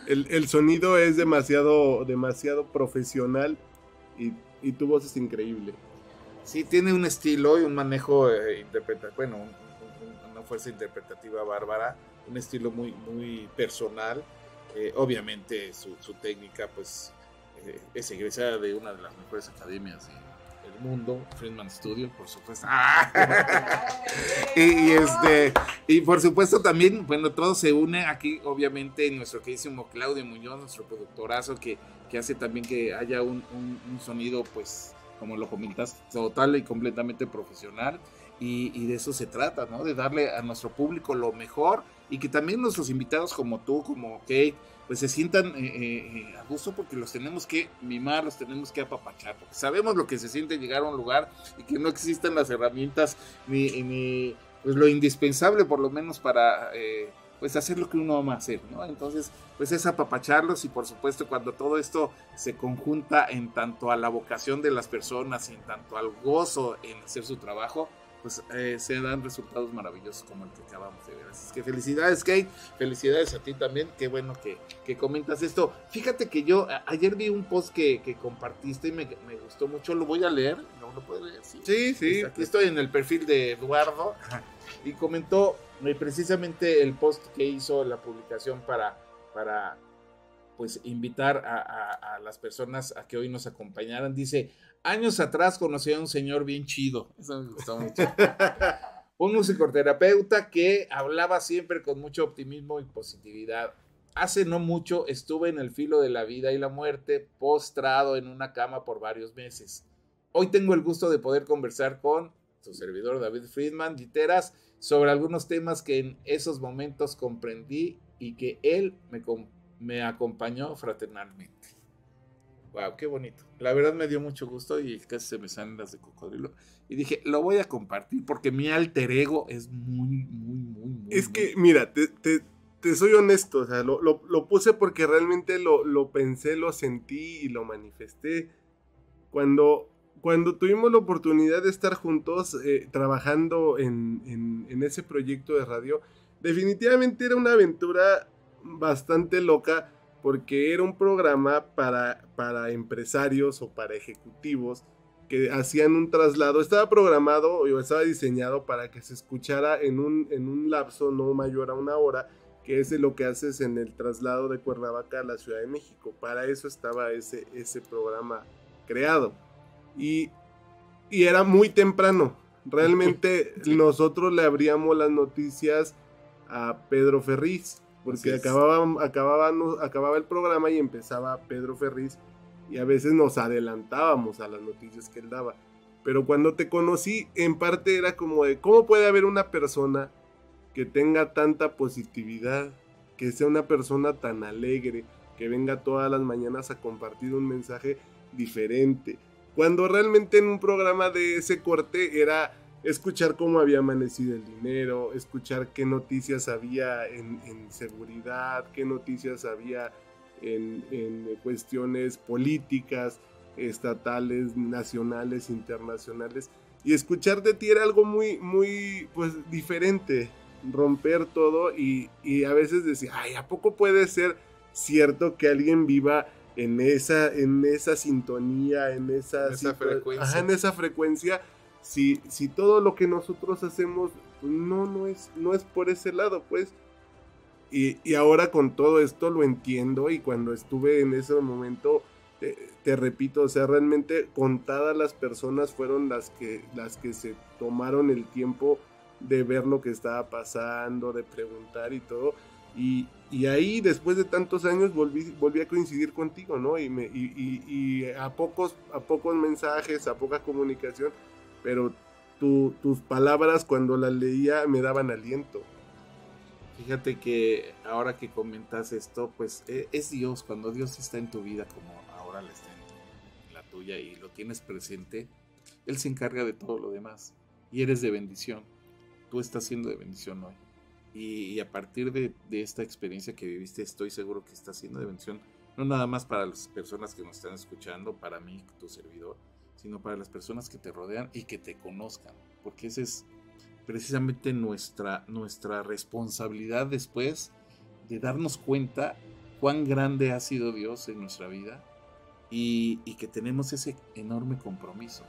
El, el sonido es demasiado, demasiado profesional y, y tu voz es increíble. Sí, tiene un estilo y un manejo eh, interpreta- bueno, un- un- una fuerza interpretativa bárbara, un estilo muy, muy personal. Eh, obviamente su, su técnica, pues, es egresada de una de las mejores academias de- del mundo, Friedman Studio, por supuesto. y, y este, y por supuesto también, bueno, todo se une aquí, obviamente, nuestro queridísimo Claudio Muñoz, nuestro productorazo, que, que hace también que haya un, un- un sonido, pues, como lo comentas, total y completamente profesional. Y, y de eso se trata, ¿no? De darle a nuestro público lo mejor y que también nuestros invitados como tú, como Kate, pues se sientan eh, eh, a gusto porque los tenemos que mimar, los tenemos que apapachar, porque sabemos lo que se siente llegar a un lugar y que no existen las herramientas ni, ni, pues lo indispensable por lo menos para eh, pues hacer lo que uno ama hacer, ¿no? Entonces, pues es apapacharlos y por supuesto cuando todo esto se conjunta en tanto a la vocación de las personas y en tanto al gozo en hacer su trabajo, pues eh, se dan resultados maravillosos como el que acabamos de ver. Así es que felicidades, Kate, felicidades a ti también, qué bueno que, que comentas esto. Fíjate que yo ayer vi un post que, que compartiste y me, me gustó mucho, lo voy a leer, no lo puedo leer, sí. Sí, sí. Aquí estoy en el perfil de Eduardo y comentó eh, precisamente el post que hizo la publicación para, para pues invitar a, a- a las personas a que hoy nos acompañaran. Dice, años atrás conocí a un señor bien chido. Eso me gustó mucho. un musicoterapeuta que hablaba siempre con mucho optimismo y positividad. hace no mucho estuve en el filo de la vida y la muerte, postrado en una cama por varios meses. Hoy tengo el gusto de poder conversar con su servidor David Friedman, Diteras, sobre algunos temas que en esos momentos comprendí y que él me, me acompañó fraternalmente. Wow, qué bonito. La verdad me dio mucho gusto y casi se me salen las de cocodrilo. Y dije, lo voy a compartir porque mi alter ego es muy, muy, muy, muy. Es que, mira, te, te, soy honesto, o sea, lo, lo, puse porque realmente lo, lo, pensé, lo sentí y lo manifesté. Cuando, cuando tuvimos la oportunidad de estar juntos eh, trabajando en, en, en ese proyecto de radio, definitivamente era una aventura bastante loca porque era un programa para, para empresarios o para ejecutivos que hacían un traslado. Estaba programado o estaba diseñado para que se escuchara en un, en un lapso no mayor a una hora, que es lo que haces en el traslado de Cuernavaca a la Ciudad de México. Para eso estaba ese, ese programa creado. Y, y era muy temprano. Realmente nosotros le abríamos las noticias a Pedro Ferriz porque acababa, acababa el programa y empezaba Pedro Ferriz y a veces nos adelantábamos a las noticias que él daba. Pero cuando te conocí, en parte era como de, ¿cómo puede haber una persona que tenga tanta positividad, que sea una persona tan alegre, que venga todas las mañanas a compartir un mensaje diferente? Cuando realmente en un programa de ese corte era escuchar cómo había amanecido el dinero, escuchar qué noticias había en, seguridad, qué noticias había en, cuestiones políticas, estatales, nacionales, internacionales. Y escuchar de ti era algo muy, muy, pues, diferente. Romper todo y, a veces decir, ay, ¿a poco puede ser cierto que alguien viva en esa, en esa sintonía, en esa, frecuencia? en esa frecuencia si, si todo lo que nosotros hacemos no, no, es, no es por ese lado, pues. Y, y, ahora con todo esto lo entiendo y cuando estuve en ese momento, te, repito, o sea, realmente contadas las personas fueron las que, las que se tomaron el tiempo de ver lo que estaba pasando, de preguntar y todo. Y, y ahí, después de tantos años, volví, volví a coincidir contigo, ¿no? Y, me, y, y, a, pocos, a pocos mensajes, a poca comunicación, pero tus palabras cuando las leía me daban aliento. Fíjate que ahora que comentas esto, pues e, es Dios, cuando Dios está en tu vida como ahora la está en la tuya y lo tienes presente, Él se encarga de todo lo demás y eres de bendición. Tú estás siendo de bendición hoy. Y, a partir de, de, esta experiencia que viviste, estoy seguro que estás siendo de bendición, no nada más para las personas que nos están escuchando, para mí, tu servidor, sino para las personas que te rodean y que te conozcan, porque esa es precisamente nuestra, nuestra responsabilidad después de darnos cuenta cuán grande ha sido Dios en nuestra vida y, que tenemos ese enorme compromiso,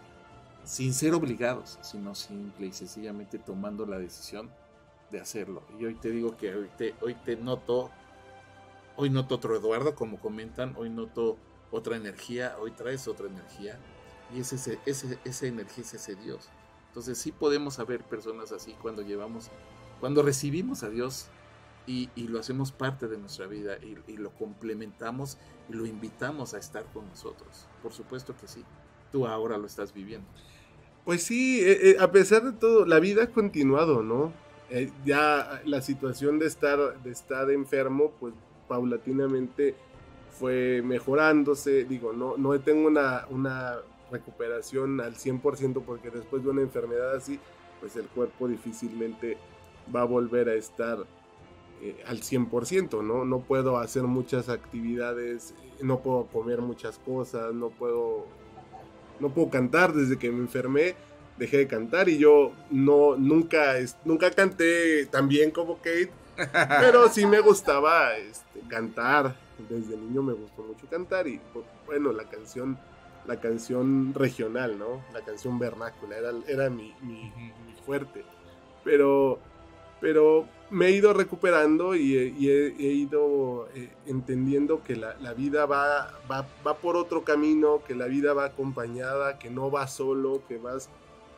sin ser obligados, sino simple y sencillamente tomando la decisión de hacerlo. Y hoy te digo que hoy te, hoy te noto, hoy noto otro Eduardo, como comentan, hoy noto otra energía, hoy traes otra energía y ese, ese, esa energía es ese Dios. Entonces sí podemos haber personas así cuando llevamos, cuando recibimos a Dios y, lo hacemos parte de nuestra vida y, lo complementamos y lo invitamos a estar con nosotros. Por supuesto que sí. Tú ahora lo estás viviendo. Pues sí, eh, eh, a pesar de todo, la vida ha continuado, ¿no? Eh, ya la situación de estar, de estar enfermo, pues paulatinamente fue mejorándose. Digo, no, no tengo una, una recuperación al 100% porque después de una enfermedad así, pues el cuerpo difícilmente va a volver a estar eh, al 100%, ¿no? No puedo hacer muchas actividades, no puedo comer muchas cosas, no puedo, no puedo cantar desde que me enfermé, dejé de cantar y yo no, nunca, nunca canté tan bien como Kate, pero sí me gustaba este, cantar, desde niño me gustó mucho cantar y bueno, la canción la canción regional, ¿no? La canción vernácula, era, era mi, mi, fuerte. Pero, pero me he ido recuperando y, he, ido eh, entendiendo que la, la vida va, va, va, por otro camino, que la vida va acompañada, que no vas solo, que vas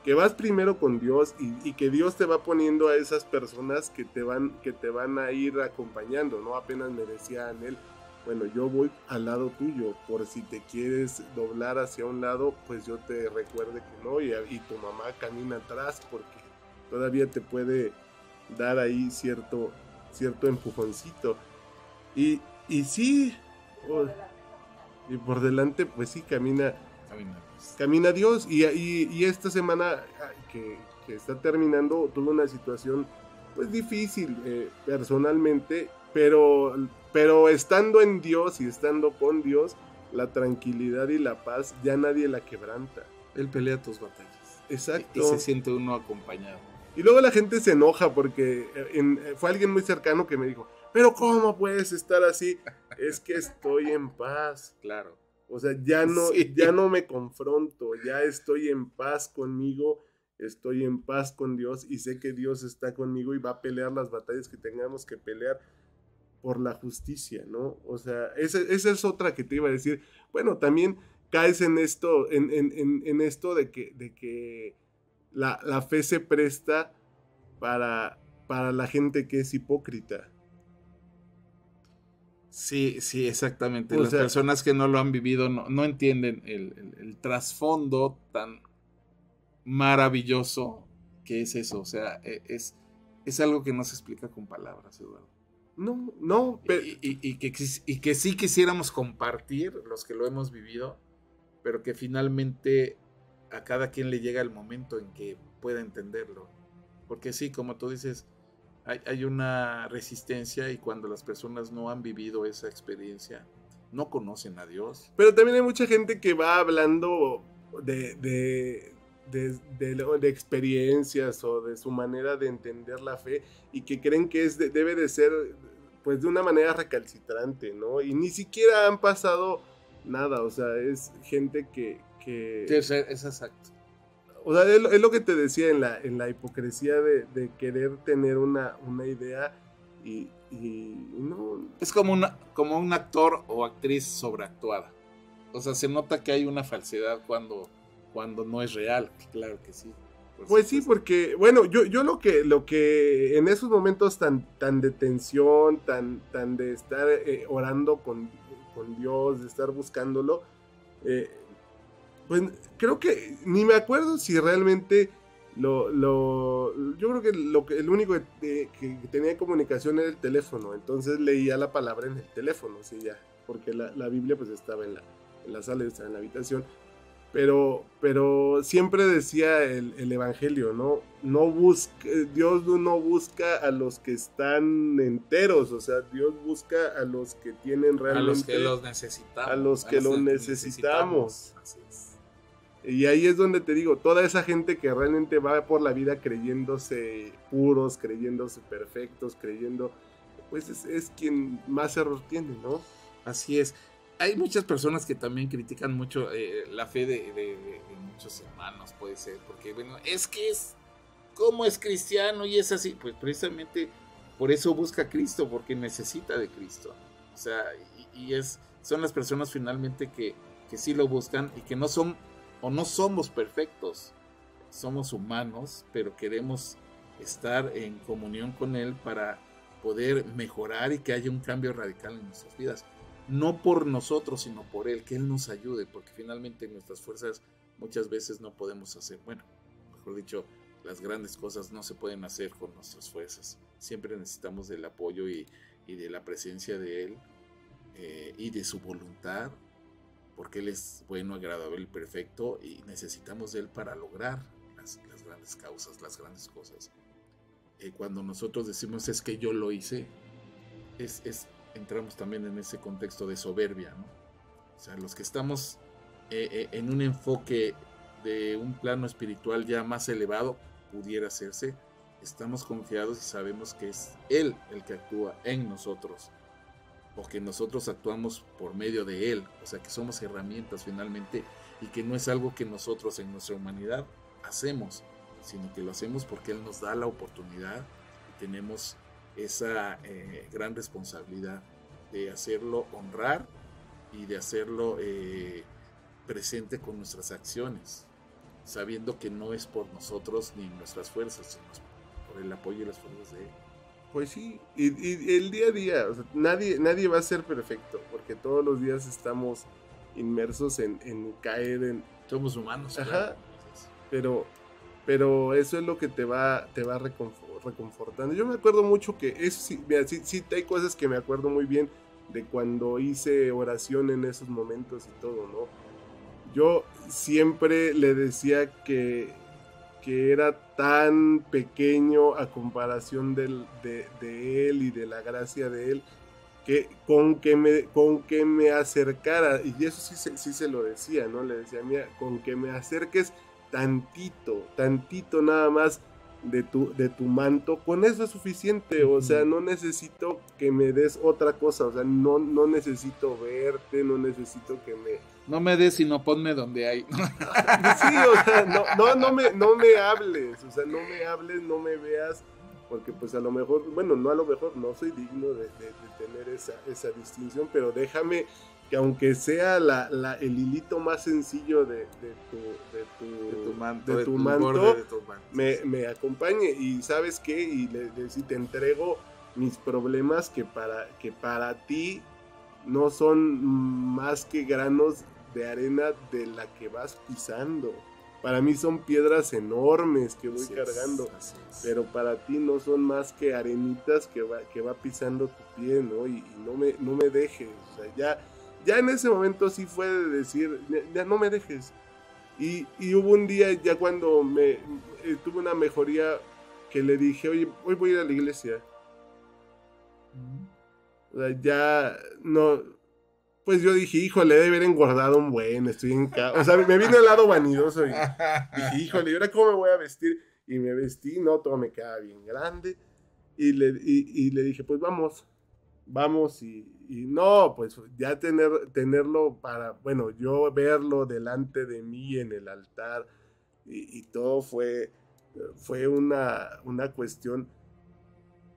que vas primero con Dios y, y que Dios te va poniendo a esas personas que te van, que te van a ir acompañando, ¿no? Apenas me decía Anel, bueno, yo voy al lado tuyo, por si te quieres doblar hacia un lado, pues yo te recuerde que no, y, y tu mamá camina atrás porque todavía te puede dar ahí cierto, cierto empujoncito. Y, y sí, y por delante, pues sí, camina, Caminamos. camina Dios. Y, y- y esta semana que, que está terminando, tuve una situación pues difícil eh, personalmente, pero, pero estando en Dios y estando con Dios, la tranquilidad y la paz ya nadie la quebranta. Él pelea tus batallas. Exacto. Y se siente uno acompañado. Y luego la gente se enoja porque eh, en- eh, fue alguien muy cercano que me dijo, pero ¿cómo puedes estar así? Es que estoy en paz. Claro. O sea, ya no, Sí. ya no me confronto, ya estoy en paz conmigo, estoy en paz con Dios y sé que Dios está conmigo y va a pelear las batallas que tengamos que pelear por la justicia, ¿no? O sea, esa, esa es otra que te iba a decir. Bueno, también caes en esto, en, en- en- en esto de que, de que la, la fe se presta para, para la gente que es hipócrita. Sí, sí, exactamente. O Las sea- personas que no lo han vivido no, no entienden el, el- el trasfondo tan maravilloso que es eso. O sea, e- es, es algo que no se explica con palabras, Eduardo. No, no, pero... Y, y- y que, y que sí quisiéramos compartir los que lo hemos vivido, pero que finalmente a cada quien le llega el momento en que pueda entenderlo. Porque sí, como tú dices, hay, hay una resistencia y cuando las personas no han vivido esa experiencia, no conocen a Dios. Pero también hay mucha gente que va hablando de, de, de, de experiencias o de su manera de entender la fe y que creen que es de- debe de ser pues de una manera recalcitrante, ¿no? Y ni siquiera han pasado nada, o sea, es gente que... que Es, es exacto. o sea, es, lo- es lo que te decía en la, en la hipocresía de, de querer tener una, una idea y, y no... Es como, una, como un actor o actriz sobreactuada. O sea, se nota que hay una falsedad cuando, cuando no es real. Claro que sí. por Pues sí, porque, bueno, yo, yo lo que, lo que en esos momentos tan, tan de tensión, tan, tan de estar eh, orando con, con Dios, de estar buscándolo, eh, pues creo que ni me acuerdo si realmente lo, lo yo creo que lo que el único que, que tenía comunicación era el teléfono, entonces leía la palabra en el teléfono, sí, ya, porque la, la Biblia pues estaba en la, en la sala, estaba en la habitación, pero, pero siempre decía el, el Evangelio, ¿no? No busca, Dios no busca a los que están enteros, o sea, Dios busca a los que tienen a realmente... los que los necesitamos. a los que lo necesitamos. Así es. Y ahí es donde te digo, toda esa gente que realmente va por la vida creyéndose puros, creyéndose perfectos, creyendo, pues es, es quien más error tiene, ¿no? Así es. Hay muchas personas que también critican mucho eh, la fe de, muchos hermanos, puede ser, porque bueno, es que es como es cristiano y es así, pues precisamente por eso busca Cristo, porque necesita de Cristo. O sea, y, y es, son las personas finalmente que, que sí lo buscan y que no son o no somos perfectos, somos humanos, pero queremos estar en comunión con Él para poder mejorar y que haya un cambio radical en nuestras vidas. No por nosotros, sino por Él, que Él nos ayude, porque finalmente nuestras fuerzas muchas veces no podemos hacer, bueno, mejor dicho, las grandes cosas no se pueden hacer con nuestras fuerzas. Siempre necesitamos del apoyo y, y de la presencia de Él eh, y de su voluntad, porque Él es bueno, agradable y perfecto y necesitamos de Él para lograr las, grandes causas, las grandes cosas. Eh, cuando nosotros decimos es que yo lo hice, es- entramos también en ese contexto de soberbia. O sea, los que estamos eh, eh, en un enfoque de un plano espiritual ya más elevado, pudiera hacerse, estamos confiados y sabemos que es Él el que actúa en nosotros, o que nosotros actuamos por medio de Él, o sea, que somos herramientas finalmente y que no es algo que nosotros en nuestra humanidad hacemos, sino que lo hacemos porque Él nos da la oportunidad y tenemos esa eh, gran responsabilidad de hacerlo honrar y de hacerlo eh, presente con nuestras acciones. sabiendo que no es por nosotros ni nuestras fuerzas, sino por el apoyo y las fuerzas de Él. Pues sí, y, y el día a día, o sea, nadie, nadie va a ser perfecto, porque todos los días estamos inmersos en, en caer en... Somos humanos. Ajá. claro. Pero, pero eso es lo que te va, te va reconfor- reconfortando. Yo me acuerdo mucho que, eso sí, mira, sí, sí hay cosas que me acuerdo muy bien de cuando hice oración en esos momentos y todo, ¿no? Yo siempre le decía que, que era tan pequeño a comparación de, de él y de la gracia de él, que con que me, con que me acercara, y eso sí, sí se lo decía, ¿no? Le decía, mira, con que me acerques tantito, tantito nada más de tu, de tu manto, con eso es suficiente, o sea, no necesito que me des otra cosa, o sea, no, no necesito verte, no necesito que me, No me des, sino ponme donde hay. Sí, o sea, no, no, no, me, no me hables, o sea, no me hables, no me veas, porque pues a lo mejor, bueno, no a lo mejor, no soy digno de, de- de tener esa, esa distinción, pero déjame que aunque sea la, la- el hilito más sencillo de, de tu, de tu, de tu manto, de de tu tu manto, borde de tu manto. me, me acompañe y sabes qué, y le, le- si te entrego mis problemas que para, que para ti no son más que granos de arena de la que vas pisando. Para mí son piedras enormes que voy Así cargando, es. pero para ti no son más que arenitas que va, que va pisando tu pie, ¿no? Y, y no, me, no me dejes, o sea, ya, ya en ese momento sí fue de decir, ya, no me dejes. Y, y hubo un día ya cuando me eh, tuve una mejoría que le dije, oye, hoy voy a ir a la iglesia. O sea, ya no. Pues yo dije, híjole, debe haber engordado un buen, estoy en casa. O sea, me vino el lado vanidoso y dije, híjole, ¿y ahora cómo me voy a vestir? Y me vestí, no, todo me queda bien grande. Y le, y, y le dije, pues vamos, vamos. Y, y no, pues ya tener, tenerlo para, bueno, yo verlo delante de mí en el altar y, y todo fue, fue una, una cuestión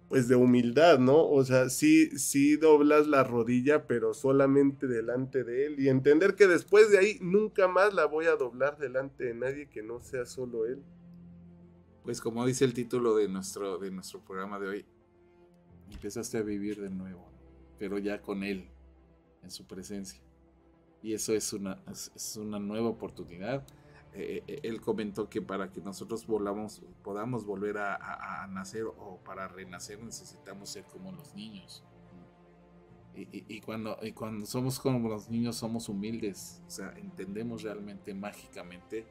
pues de humildad, ¿no? O sea, sí, sí doblas la rodilla, pero solamente delante de él y entender que después de ahí nunca más la voy a doblar delante de nadie que no sea solo él. Pues como dice el título de nuestro, de nuestro programa de hoy, empezaste a vivir de nuevo, pero ya con Él, en su presencia. Y eso es una, es, una nueva oportunidad. Eh, eh, él comentó que para que nosotros volamos, podamos volver a, a- a nacer o para renacer necesitamos ser como los niños. Y, y- y cuando, y cuando somos como los niños somos humildes, o sea, entendemos realmente mágicamente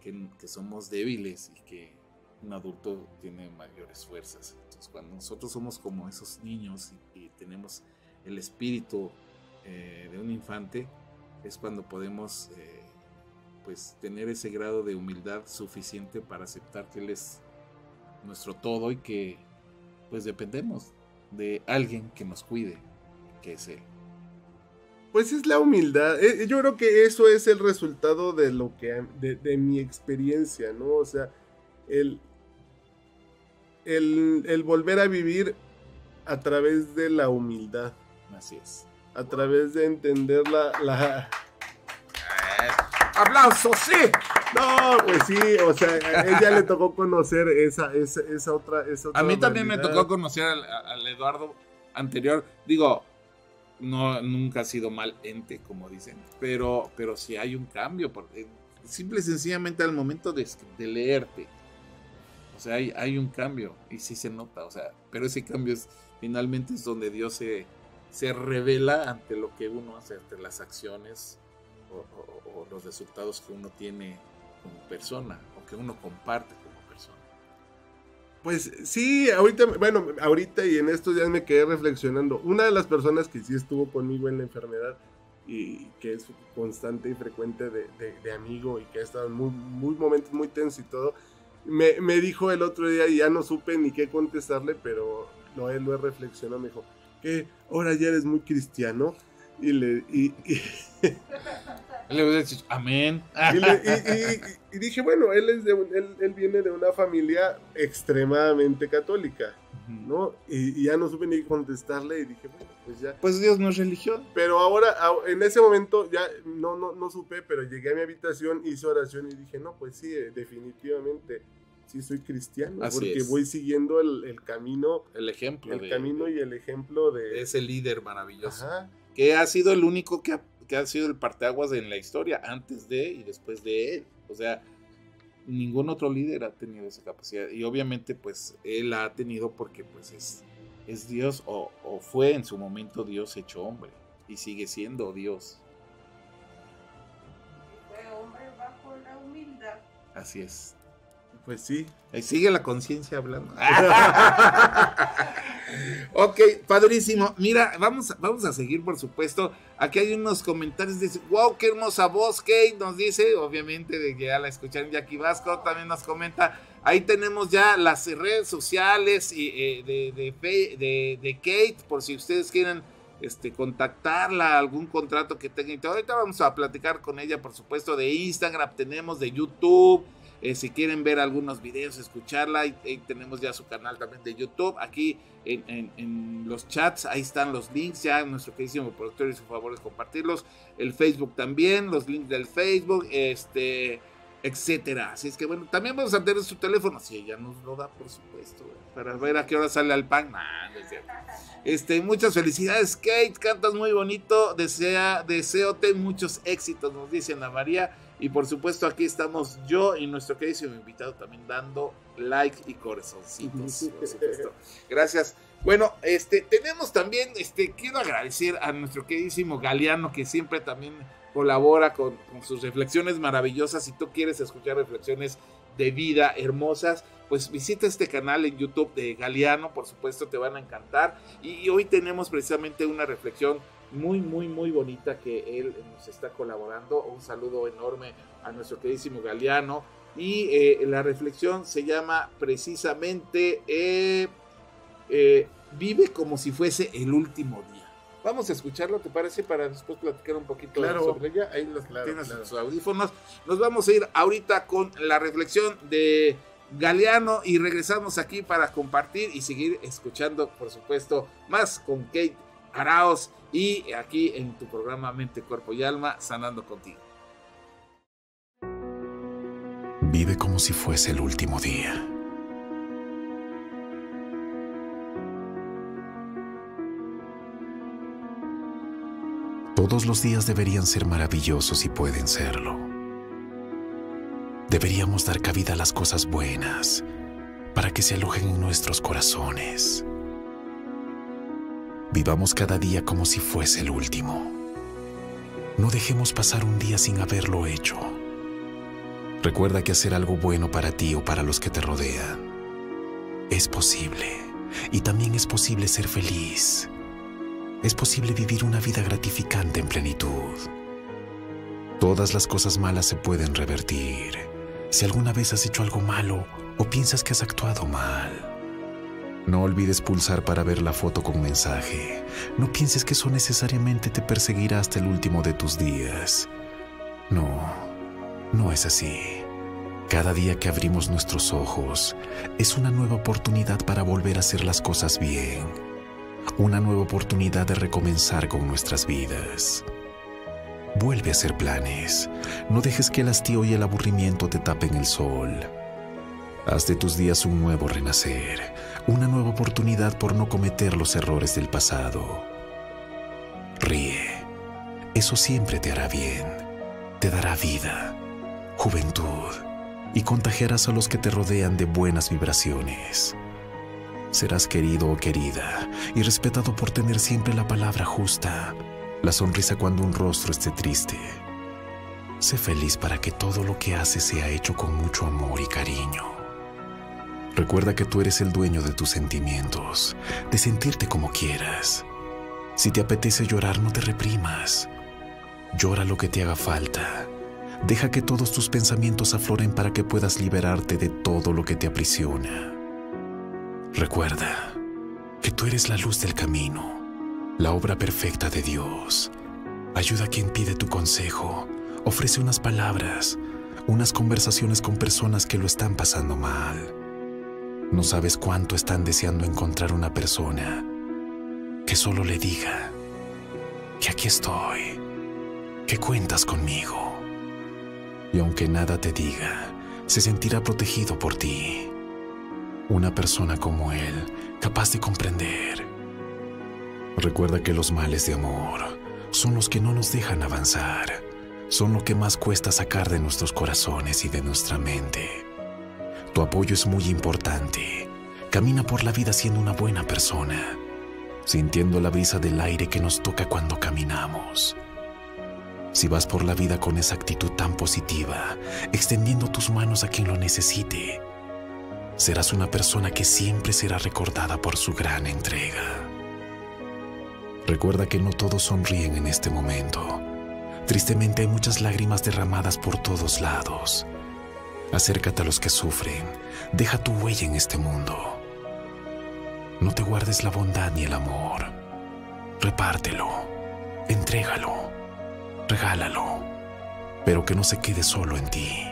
que, que somos débiles y que un adulto tiene mayores fuerzas. Entonces, cuando nosotros somos como esos niños y, y tenemos el espíritu eh, de un infante, es cuando podemos eh, pues tener ese grado de humildad suficiente para aceptar que Él es nuestro todo y que pues dependemos de alguien que nos cuide, que es Él. Pues es la humildad. Eh, Yo creo que eso es el resultado de lo que de, mi experiencia, ¿no? O sea, el, el volver a vivir a través de la humildad, Así es. a través de entender la, la... ¡Aplausos! ¡Sí! No, pues sí, o sea, a ella le tocó conocer esa, esa, esa otra, esa A otra mí también me tocó conocer al, al Eduardo anterior. Digo, no, nunca ha sido mal ente, como dicen. Pero, pero sí hay un cambio. Porque simple y sencillamente al momento de, de leerte. O sea, hay, hay un cambio. Y sí se nota. O sea, pero ese cambio es finalmente es donde Dios se, se revela ante lo que uno hace, ante las acciones o, los resultados que uno tiene como persona o que uno comparte como persona. Pues sí, ahorita, bueno, ahorita y en estos días me quedé reflexionando. Una de las personas que sí estuvo conmigo en la enfermedad y que es constante y frecuente de, amigo y que ha estado en muy, muy momentos muy tensos y todo, me, me dijo el otro día y ya no supe ni qué contestarle, pero lo, lo he reflexionado, me dijo, que ahora ya eres muy cristiano. Y le, y, y- Le hubiera dicho, amén. y, le- y- y- y dije, bueno, él, es de un- él, él viene de una familia extremadamente católica, ¿no? Y, y ya no supe ni contestarle y dije, bueno, pues ya. Pues Dios no es religión. Pero ahora, en ese momento, ya no, no, no supe, pero llegué a mi habitación, hice oración y dije, no, pues sí, eh, definitivamente, sí soy cristiano, Así porque es. voy siguiendo el, el camino, El ejemplo el de, camino y el ejemplo de ese líder maravilloso. Ajá. Que ha sido el único que ha, que ha sido el parteaguas en la historia, antes de y después de él. O sea, ningún otro líder ha tenido esa capacidad. Y obviamente, pues, él la ha tenido porque, pues, es, es Dios o, o fue en su momento Dios hecho hombre. Y sigue siendo Dios. Fue hombre bajo la humildad. Así es. Pues sí. Ahí sigue la conciencia hablando. ok, padrísimo. Mira, vamos, vamos a seguir, por supuesto. Aquí hay unos comentarios. Dice, wow, qué hermosa voz, Kate. Nos dice, obviamente, de que ya la escucharon Jackie Vasco. También nos comenta. Ahí tenemos ya las redes sociales y, eh, de, de, de- Kate, por si ustedes quieren este, contactarla, algún contrato que tenga. y. Ahorita vamos a platicar con ella, por supuesto, de Instagram, tenemos de YouTube. Eh, si quieren ver algunos videos, escucharla, ahí tenemos ya su canal también de YouTube. Aquí en los chats, ahí están los links. Ya nuestro queridísimo productor hizo favor de compartirlos. El Facebook también, los links del Facebook, este, etcétera. Así es que bueno, también vamos a tener su teléfono, si ella nos lo da, por supuesto, para ver a qué hora sale al pan. Nah, no es cierto. Este, muchas felicidades, Kate. Cantas muy bonito. Desea, deseote muchos éxitos, nos dice Ana María. Y por supuesto, aquí estamos yo y nuestro queridísimo invitado también dando like y corazoncitos. por supuesto. Gracias. Bueno, este, tenemos también, este, quiero agradecer a nuestro queridísimo Galeano, que siempre también colabora con, con sus reflexiones maravillosas. Si tú quieres escuchar reflexiones de vida hermosas, pues visita este canal en YouTube de Galeano, por supuesto te van a encantar. Y, y hoy tenemos precisamente una reflexión muy, muy, muy bonita que él nos está colaborando. Un saludo enorme a nuestro queridísimo Galeano. Y eh, la reflexión se llama precisamente eh, eh, Vive como si fuese el último día. Vamos a escucharlo, ¿te parece? Para después platicar un poquito Claro. sobre ella. Ahí los Claro, tienes claro. sus audífonos. Nos vamos a ir ahorita con la reflexión de Galeano y regresamos aquí para compartir y seguir escuchando, por supuesto, más con Kate Araos y aquí en tu programa Mente, Cuerpo y Alma, sanando contigo. Vive como si fuese el último día. Todos los días deberían ser maravillosos y pueden serlo. Deberíamos dar cabida a las cosas buenas para que se alojen en nuestros corazones. Vivamos cada día como si fuese el último. No dejemos pasar un día sin haberlo hecho. Recuerda que hacer algo bueno para ti o para los que te rodean es posible. Y también es posible ser feliz. Es posible vivir una vida gratificante en plenitud. Todas las cosas malas se pueden revertir. Si alguna vez has hecho algo malo o piensas que has actuado mal, no olvides pulsar para ver la foto con mensaje. No pienses que eso necesariamente te perseguirá hasta el último de tus días. No, no es así. Cada día que abrimos nuestros ojos es una nueva oportunidad para volver a hacer las cosas bien. Una nueva oportunidad de recomenzar con nuestras vidas. Vuelve a hacer planes. No dejes que el hastío y el aburrimiento te tapen el sol. Haz de tus días un nuevo renacer, una nueva oportunidad por no cometer los errores del pasado. Ríe. Eso siempre te hará bien. Te dará vida, juventud y contagiarás a los que te rodean de buenas vibraciones. Serás querido o querida y respetado por tener siempre la palabra justa, la sonrisa cuando un rostro esté triste. Sé feliz para que todo lo que haces sea hecho con mucho amor y cariño. Recuerda que tú eres el dueño de tus sentimientos, de sentirte como quieras. Si te apetece llorar, no te reprimas. Llora lo que te haga falta. Deja que todos tus pensamientos afloren para que puedas liberarte de todo lo que te aprisiona. Recuerda que tú eres la luz del camino, la obra perfecta de Dios. Ayuda a quien pide tu consejo, ofrece unas palabras, unas conversaciones con personas que lo están pasando mal. No sabes cuánto están deseando encontrar una persona que solo le diga que aquí estoy, que cuentas conmigo. Y aunque nada te diga, se sentirá protegido por ti. Una persona como él, capaz de comprender. Recuerda que los males de amor son los que no nos dejan avanzar, son lo que más cuesta sacar de nuestros corazones y de nuestra mente. Tu apoyo es muy importante. Camina por la vida siendo una buena persona, sintiendo la brisa del aire que nos toca cuando caminamos. Si vas por la vida con esa actitud tan positiva, extendiendo tus manos a quien lo necesite, serás una persona que siempre será recordada por su gran entrega. Recuerda que no todos sonríen en este momento. Tristemente hay muchas lágrimas derramadas por todos lados. Acércate a los que sufren, deja tu huella en este mundo. No te guardes la bondad ni el amor. Repártelo, entrégalo, regálalo, pero que no se quede solo en ti,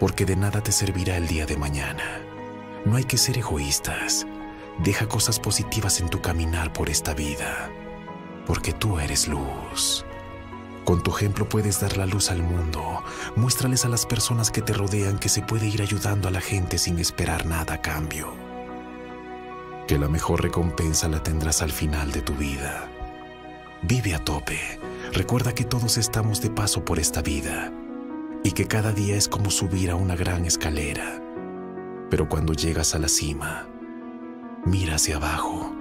porque de nada te servirá el día de mañana. No hay que ser egoístas. Deja cosas positivas en tu caminar por esta vida, porque tú eres luz. Con tu ejemplo puedes dar la luz al mundo. Muéstrales a las personas que te rodean que se puede ir ayudando a la gente sin esperar nada a cambio. Que la mejor recompensa la tendrás al final de tu vida. Vive a tope. Recuerda que todos estamos de paso por esta vida y que cada día es como subir a una gran escalera. Pero cuando llegas a la cima, mira hacia abajo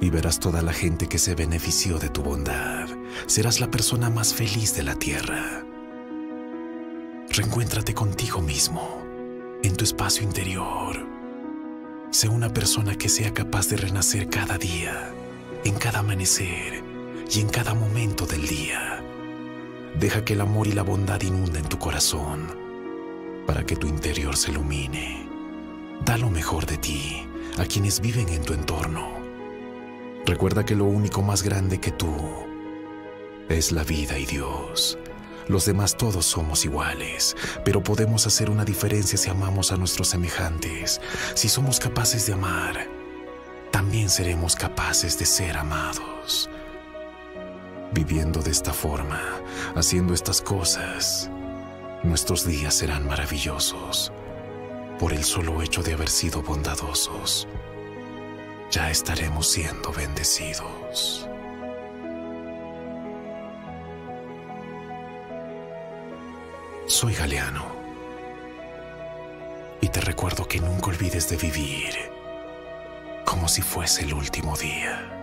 y verás toda la gente que se benefició de tu bondad. Serás la persona más feliz de la tierra. Reencuéntrate contigo mismo, en tu espacio interior. Sé una persona que sea capaz de renacer cada día, en cada amanecer y en cada momento del día. Deja que el amor y la bondad inunden tu corazón para que tu interior se ilumine. Da lo mejor de ti a quienes viven en tu entorno Recuerda que lo único más grande que tú es la vida y Dios. Los demás todos somos iguales, pero podemos hacer una diferencia si amamos a nuestros semejantes. Si somos capaces de amar, también seremos capaces de ser amados. Viviendo de esta forma, haciendo estas cosas, nuestros días serán maravillosos por el solo hecho de haber sido bondadosos ya estaremos siendo bendecidos. Soy Galeano y te recuerdo que nunca olvides de vivir como si fuese el último día.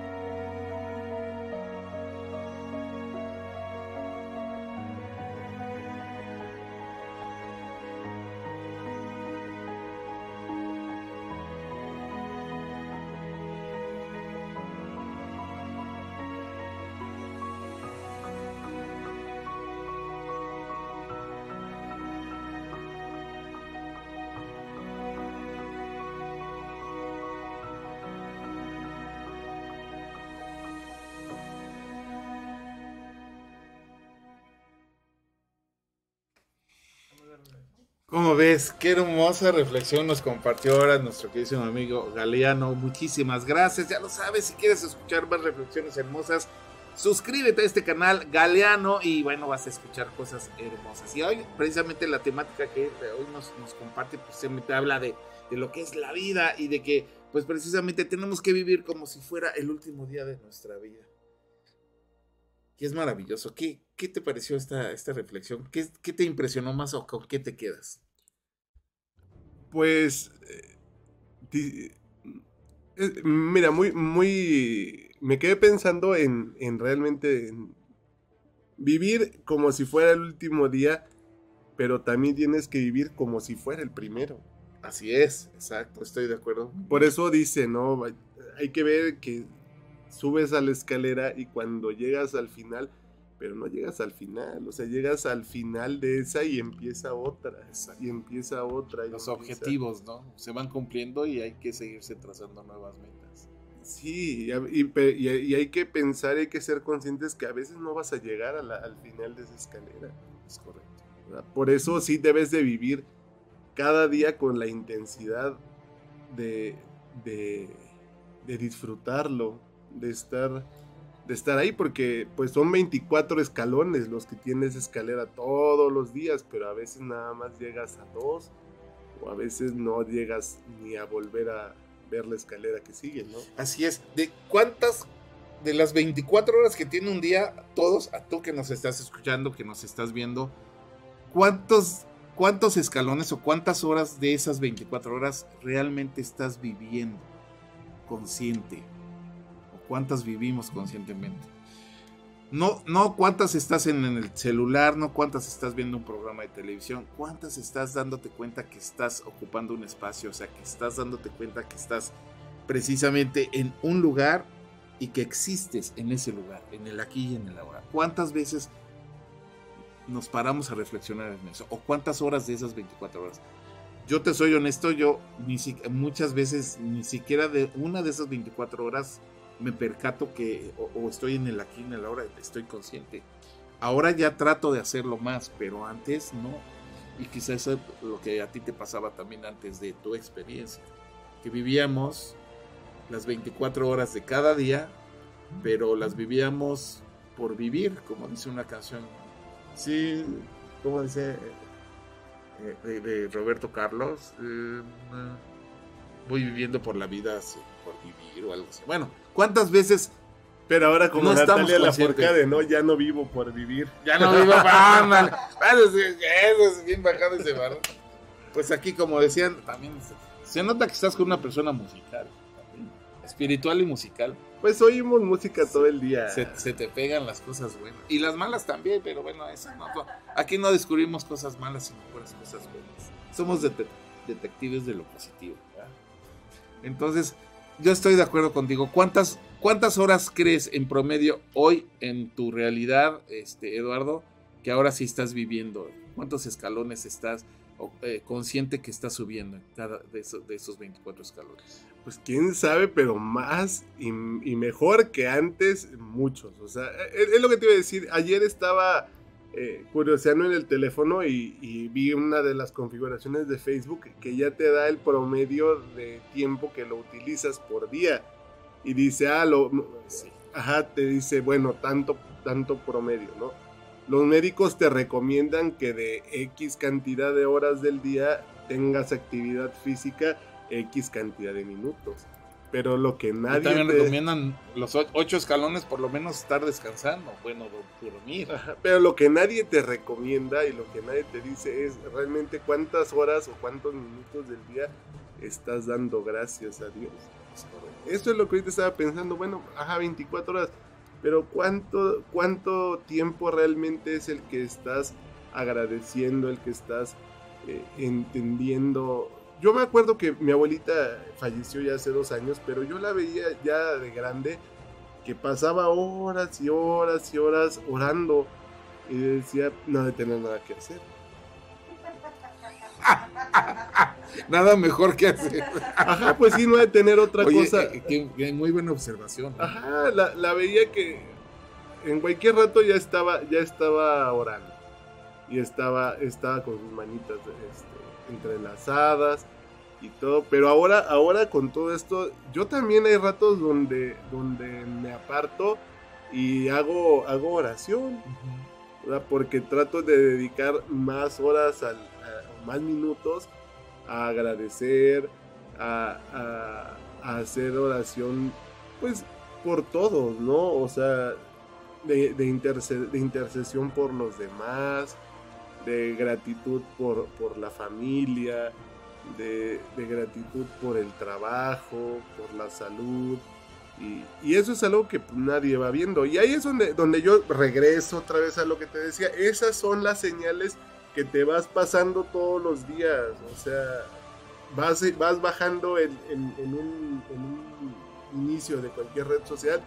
¿Cómo ves? Qué hermosa reflexión nos compartió ahora nuestro querido amigo Galeano. Muchísimas gracias. Ya lo sabes, si quieres escuchar más reflexiones hermosas, suscríbete a este canal Galeano y bueno, vas a escuchar cosas hermosas. Y hoy, precisamente la temática que hoy nos, comparte, precisamente habla de, de lo que es la vida y de que, pues precisamente tenemos que vivir como si fuera el último día de nuestra vida. Y es maravilloso. ¿Qué, qué te pareció esta, esta reflexión? ¿Qué, ¿Qué, te impresionó más o con qué te quedas? Pues, eh, eh, mira, muy, muy, me quedé pensando en, en realmente en vivir como si fuera el último día, pero también tienes que vivir como si fuera el primero. Así es, exacto, estoy de acuerdo. Por eso dice, ¿no? Hay que ver que subes a la escalera y cuando llegas al final, pero no llegas al final, o sea, llegas al final de esa y empieza otra, y empieza otra. Y Los empieza... objetivos, ¿no? Se van cumpliendo y hay que seguirse trazando nuevas metas. Sí, y, y, y hay que pensar, hay que ser conscientes que a veces no vas a llegar a la, al final de esa escalera. Es correcto. ¿verdad? Por eso sí debes de vivir cada día con la intensidad de, de, de disfrutarlo, de estar de estar ahí porque pues son 24 escalones los que tienes escalera todos los días, pero a veces nada más llegas a dos o a veces no llegas ni a volver a ver la escalera que sigue, ¿no? Así es. ¿De cuántas de las 24 horas que tiene un día, todos, a tú que nos estás escuchando, que nos estás viendo, cuántos cuántos escalones o cuántas horas de esas 24 horas realmente estás viviendo consciente? ¿O cuántas vivimos conscientemente? No, no cuántas estás en, el celular, no cuántas estás viendo un programa de televisión, cuántas estás dándote cuenta que estás ocupando un espacio, o sea, que estás dándote cuenta que estás precisamente en un lugar y que existes en ese lugar, en el aquí y en el ahora. ¿Cuántas veces nos paramos a reflexionar en eso? ¿O cuántas horas de esas 24 horas? Yo te soy honesto, yo ni muchas veces ni siquiera de una de esas 24 horas me percato que o, estoy en el aquí en el ahora, estoy consciente. Ahora ya trato de hacerlo más, pero antes no. Y quizás eso es lo que a ti te pasaba también antes de tu experiencia. Que vivíamos las 24 horas de cada día, pero las vivíamos por vivir, como dice una canción. Sí, como dice eh, de, Roberto Carlos. Eh, voy viviendo por la vida por vivir o algo así. Bueno, ¿cuántas veces pero ahora como no Natalia Lafourcade, ¿no? Ya no vivo por vivir. Ya no vivo para Eso es bien bajado ese barro. Pues aquí, como decían, también se nota que estás con una persona musical. Espiritual y musical. Pues oímos música todo el día. Se, te pegan las cosas buenas. Y las malas también, pero bueno, eso no. Aquí no descubrimos cosas malas, sino puras cosas buenas. Somos detectives de lo positivo. Entonces, yo estoy de acuerdo contigo. ¿Cuántas, ¿Cuántas horas crees en promedio hoy en tu realidad, este, Eduardo, que ahora sí estás viviendo? ¿Cuántos escalones estás eh, consciente que estás subiendo en cada de, esos 24 escalones? Pues quién sabe, pero más y, mejor que antes, muchos. O sea, es, es, lo que te iba a decir. Ayer estaba eh, curioseando en el teléfono y, vi una de las configuraciones de Facebook que ya te da el promedio de tiempo que lo utilizas por día. Y dice, ah, lo, ajá, te dice, bueno, tanto, tanto promedio, ¿no? Los médicos te recomiendan que de X cantidad de horas del día tengas actividad física X cantidad de minutos. Pero lo que nadie. también recomiendan los ocho escalones, por lo menos estar descansando. Bueno, dormir. pero lo que nadie te recomienda y lo que nadie te dice es realmente cuántas horas o cuántos minutos del día estás dando gracias a Dios. Eso es lo que ahorita estaba pensando. Bueno, ajá, 24 horas. Pero ¿cuánto, cuánto tiempo realmente es el que estás agradeciendo, el que estás eh, entendiendo yo me acuerdo que mi abuelita falleció ya hace dos años, pero yo la veía ya de grande que pasaba horas y horas y horas orando y decía no de tener nada que hacer. nada mejor que hacer. Ajá, pues sí, no de tener otra cosa. Eh, muy buena observación. Ajá, la, la, veía que en cualquier rato ya estaba, ya estaba orando. Y estaba, estaba con sus manitas este, entrelazadas y todo. Pero ahora, ahora con todo esto, yo también hay ratos donde, donde me aparto y hago, hago oración. Porque trato de dedicar más horas, al, más minutos a agradecer, a, a, hacer oración, pues por todos, ¿no? O sea, de, de, intercesión por los demás, de gratitud por, por la familia, de, gratitud por el trabajo, por la salud. Y, eso es algo que nadie va viendo. Y ahí es donde, donde yo regreso otra vez a lo que te decía. Esas son las señales que te vas pasando todos los días. O sea, vas, vas bajando en, en un inicio de cualquier red social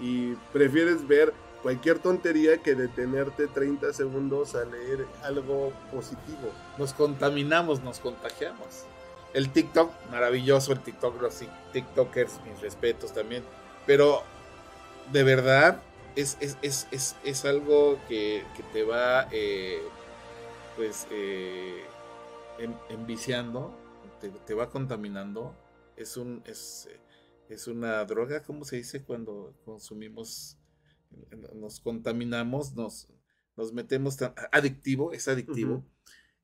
y prefieres ver cualquier tontería que detenerte 30 segundos a leer algo positivo. Nos contaminamos, nos contagiamos. El TikTok, maravilloso el TikTok, los TikTokers, mis respetos también. Pero de verdad es, es, algo que, te va eh, pues eh, enviciando, te, va contaminando. Es un, es, es una droga, ¿cómo se dice cuando consumimos, nos contaminamos, nos, nos metemos tan adictivo, es adictivo.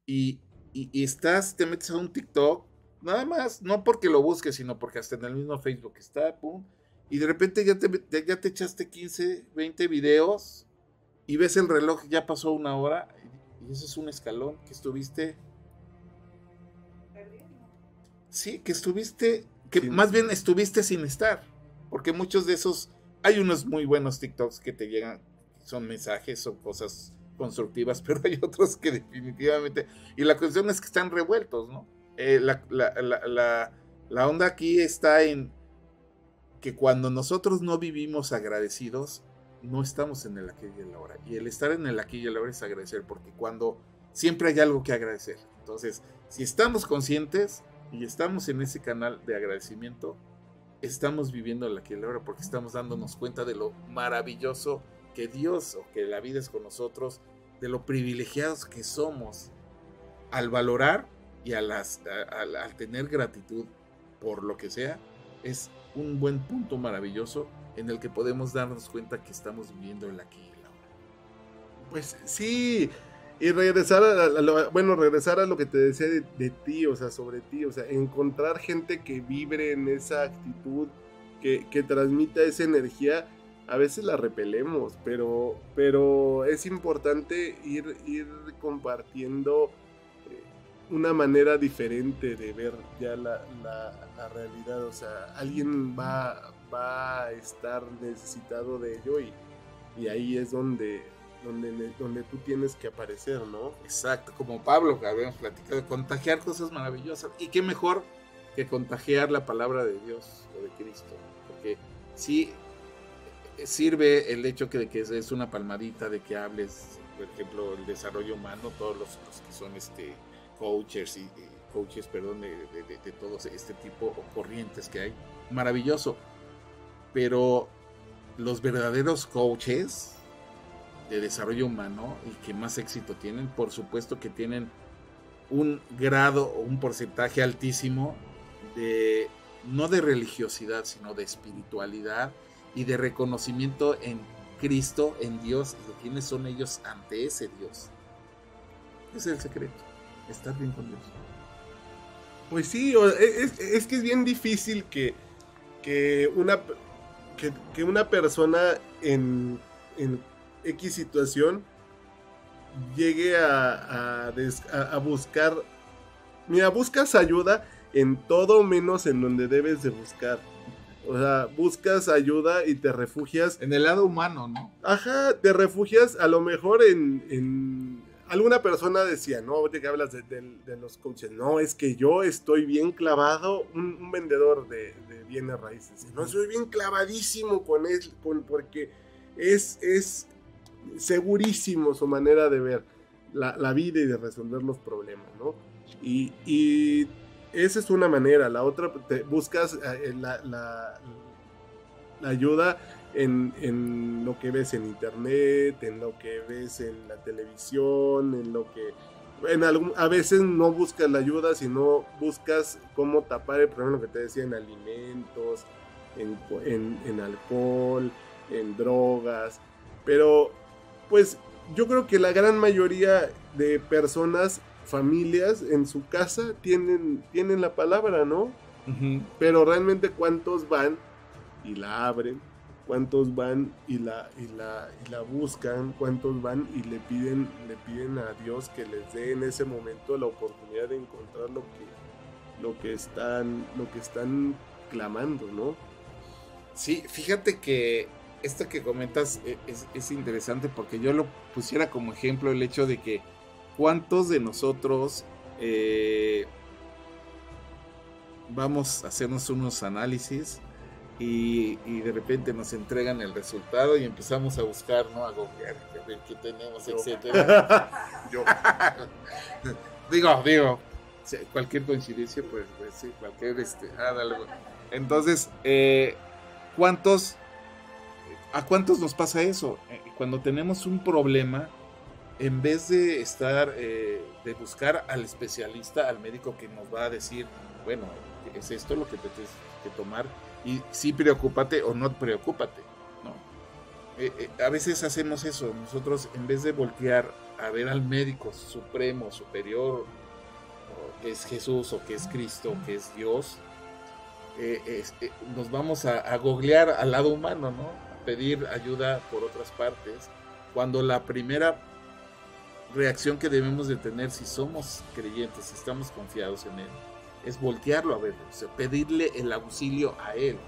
y, y, estás, te metes a un TikTok, nada más, no porque lo busques, sino porque hasta en el mismo Facebook está, pum, y de repente ya te, ya te echaste 15, 20 videos y ves el reloj, ya pasó una hora, y, eso es un escalón que estuviste. Sí, que estuviste, que más bien estuviste sin estar, porque muchos de esos, hay unos muy buenos TikToks que te llegan, son mensajes, son cosas constructivas, pero hay otros que definitivamente, y la cuestión es que están revueltos, ¿no? Eh, la, la, onda aquí está en que cuando nosotros no vivimos agradecidos, no estamos en el aquí y el ahora. Y el estar en el aquí y el ahora es agradecer, porque cuando siempre hay algo que agradecer. Entonces, si estamos conscientes y estamos en ese canal de agradecimiento, estamos viviendo y el ahora, porque estamos dándonos cuenta de lo maravilloso que Dios o que la vida es con nosotros, de lo privilegiados que somos al valorar y al, tener gratitud por lo que sea, es un buen punto maravilloso en el que podemos darnos cuenta que estamos viviendo el aquí y el ahora. Pues sí, y regresar a, lo, bueno, regresar a lo que te decía de, ti, o sea, sobre ti, o sea, encontrar gente que vibre en esa actitud, que, que transmita esa energía a veces la repelemos, pero, pero es importante ir, ir compartiendo eh, una manera diferente de ver ya la, realidad. O sea, alguien va, va a estar necesitado de ello y, y ahí es donde, donde, tú tienes que aparecer, ¿no? Exacto, como Pablo, que habíamos platicado, contagiar cosas maravillosas. Y qué mejor que contagiar la palabra de Dios o de Cristo. Porque sí, sirve el hecho que, de que es una palmadita de que hables, por ejemplo, el desarrollo humano, todos los, que son este coaches y, coaches, perdón, de, de, de, todo este tipo o corrientes que hay, maravilloso. Pero los verdaderos coaches de desarrollo humano y que más éxito tienen, por supuesto que tienen un grado o un porcentaje altísimo de no de religiosidad, sino de espiritualidad y de reconocimiento en Cristo, en Dios, y de quiénes son ellos ante ese Dios. Es el secreto, estar bien con Dios. Pues sí, e, es, que es bien difícil que, que, una, que, una persona en, X situación llegue a, a, a buscar... Mira, buscas ayuda en todo menos en donde debes de buscar. O sea, buscas ayuda y te refugias. En el lado humano, ¿no? Ajá, te refugias a lo mejor en. Alguna persona decía, no, ahorita que hablas de, los coaches, no, es que yo estoy bien clavado, un, vendedor de, bienes raíces, no, soy bien clavadísimo con él, con, porque es, es segurísimo su manera de ver la, vida y de resolver los problemas, ¿no? Y, y esa es una manera. La otra, te buscas eh, la, ayuda en, lo que ves en internet, en lo que ves en la televisión, en lo que... En algún, a veces no buscas la ayuda, sino buscas cómo tapar el problema que te decía en alimentos, en, en, en alcohol, en drogas. Pero, pues yo creo que la gran mayoría de personas familias en su casa tienen, tienen la palabra, ¿no? Pero realmente cuántos van y la abren, cuántos van y la, y la, y la buscan, cuántos van y le piden, le piden a Dios que les dé en ese momento la oportunidad de encontrar lo que, lo que están, lo que están clamando, ¿no? Sí, fíjate que esto que comentas e, es, es interesante porque yo lo pusiera como ejemplo el hecho de que ¿Cuántos de nosotros eh, vamos a hacernos unos análisis y, de repente nos entregan el resultado y empezamos a buscar, ¿no? A googlear, a ver qué tenemos, etcétera. Yo. digo, digo, cualquier coincidencia, pues, pues, sí, cualquier este, ah, Entonces, eh, ¿cuántos, a cuántos nos pasa eso? Eh, cuando tenemos un problema, en vez de estar, eh, de buscar al especialista, al médico que nos va a decir, bueno, es esto lo que te tienes que tomar, Y sí, preocúpate o no preocúpate, ¿no? Eh, a veces hacemos eso, nosotros en vez de voltear a ver al médico supremo, superior, que es Jesús, o que es Cristo, o que es Dios, nos vamos a, a googlear al lado humano, ¿no? Pedir ayuda por otras partes, cuando la primera reacción que debemos de tener si somos creyentes, si estamos confiados en Él, es voltearlo a ver, o sea, pedirle el auxilio a Él.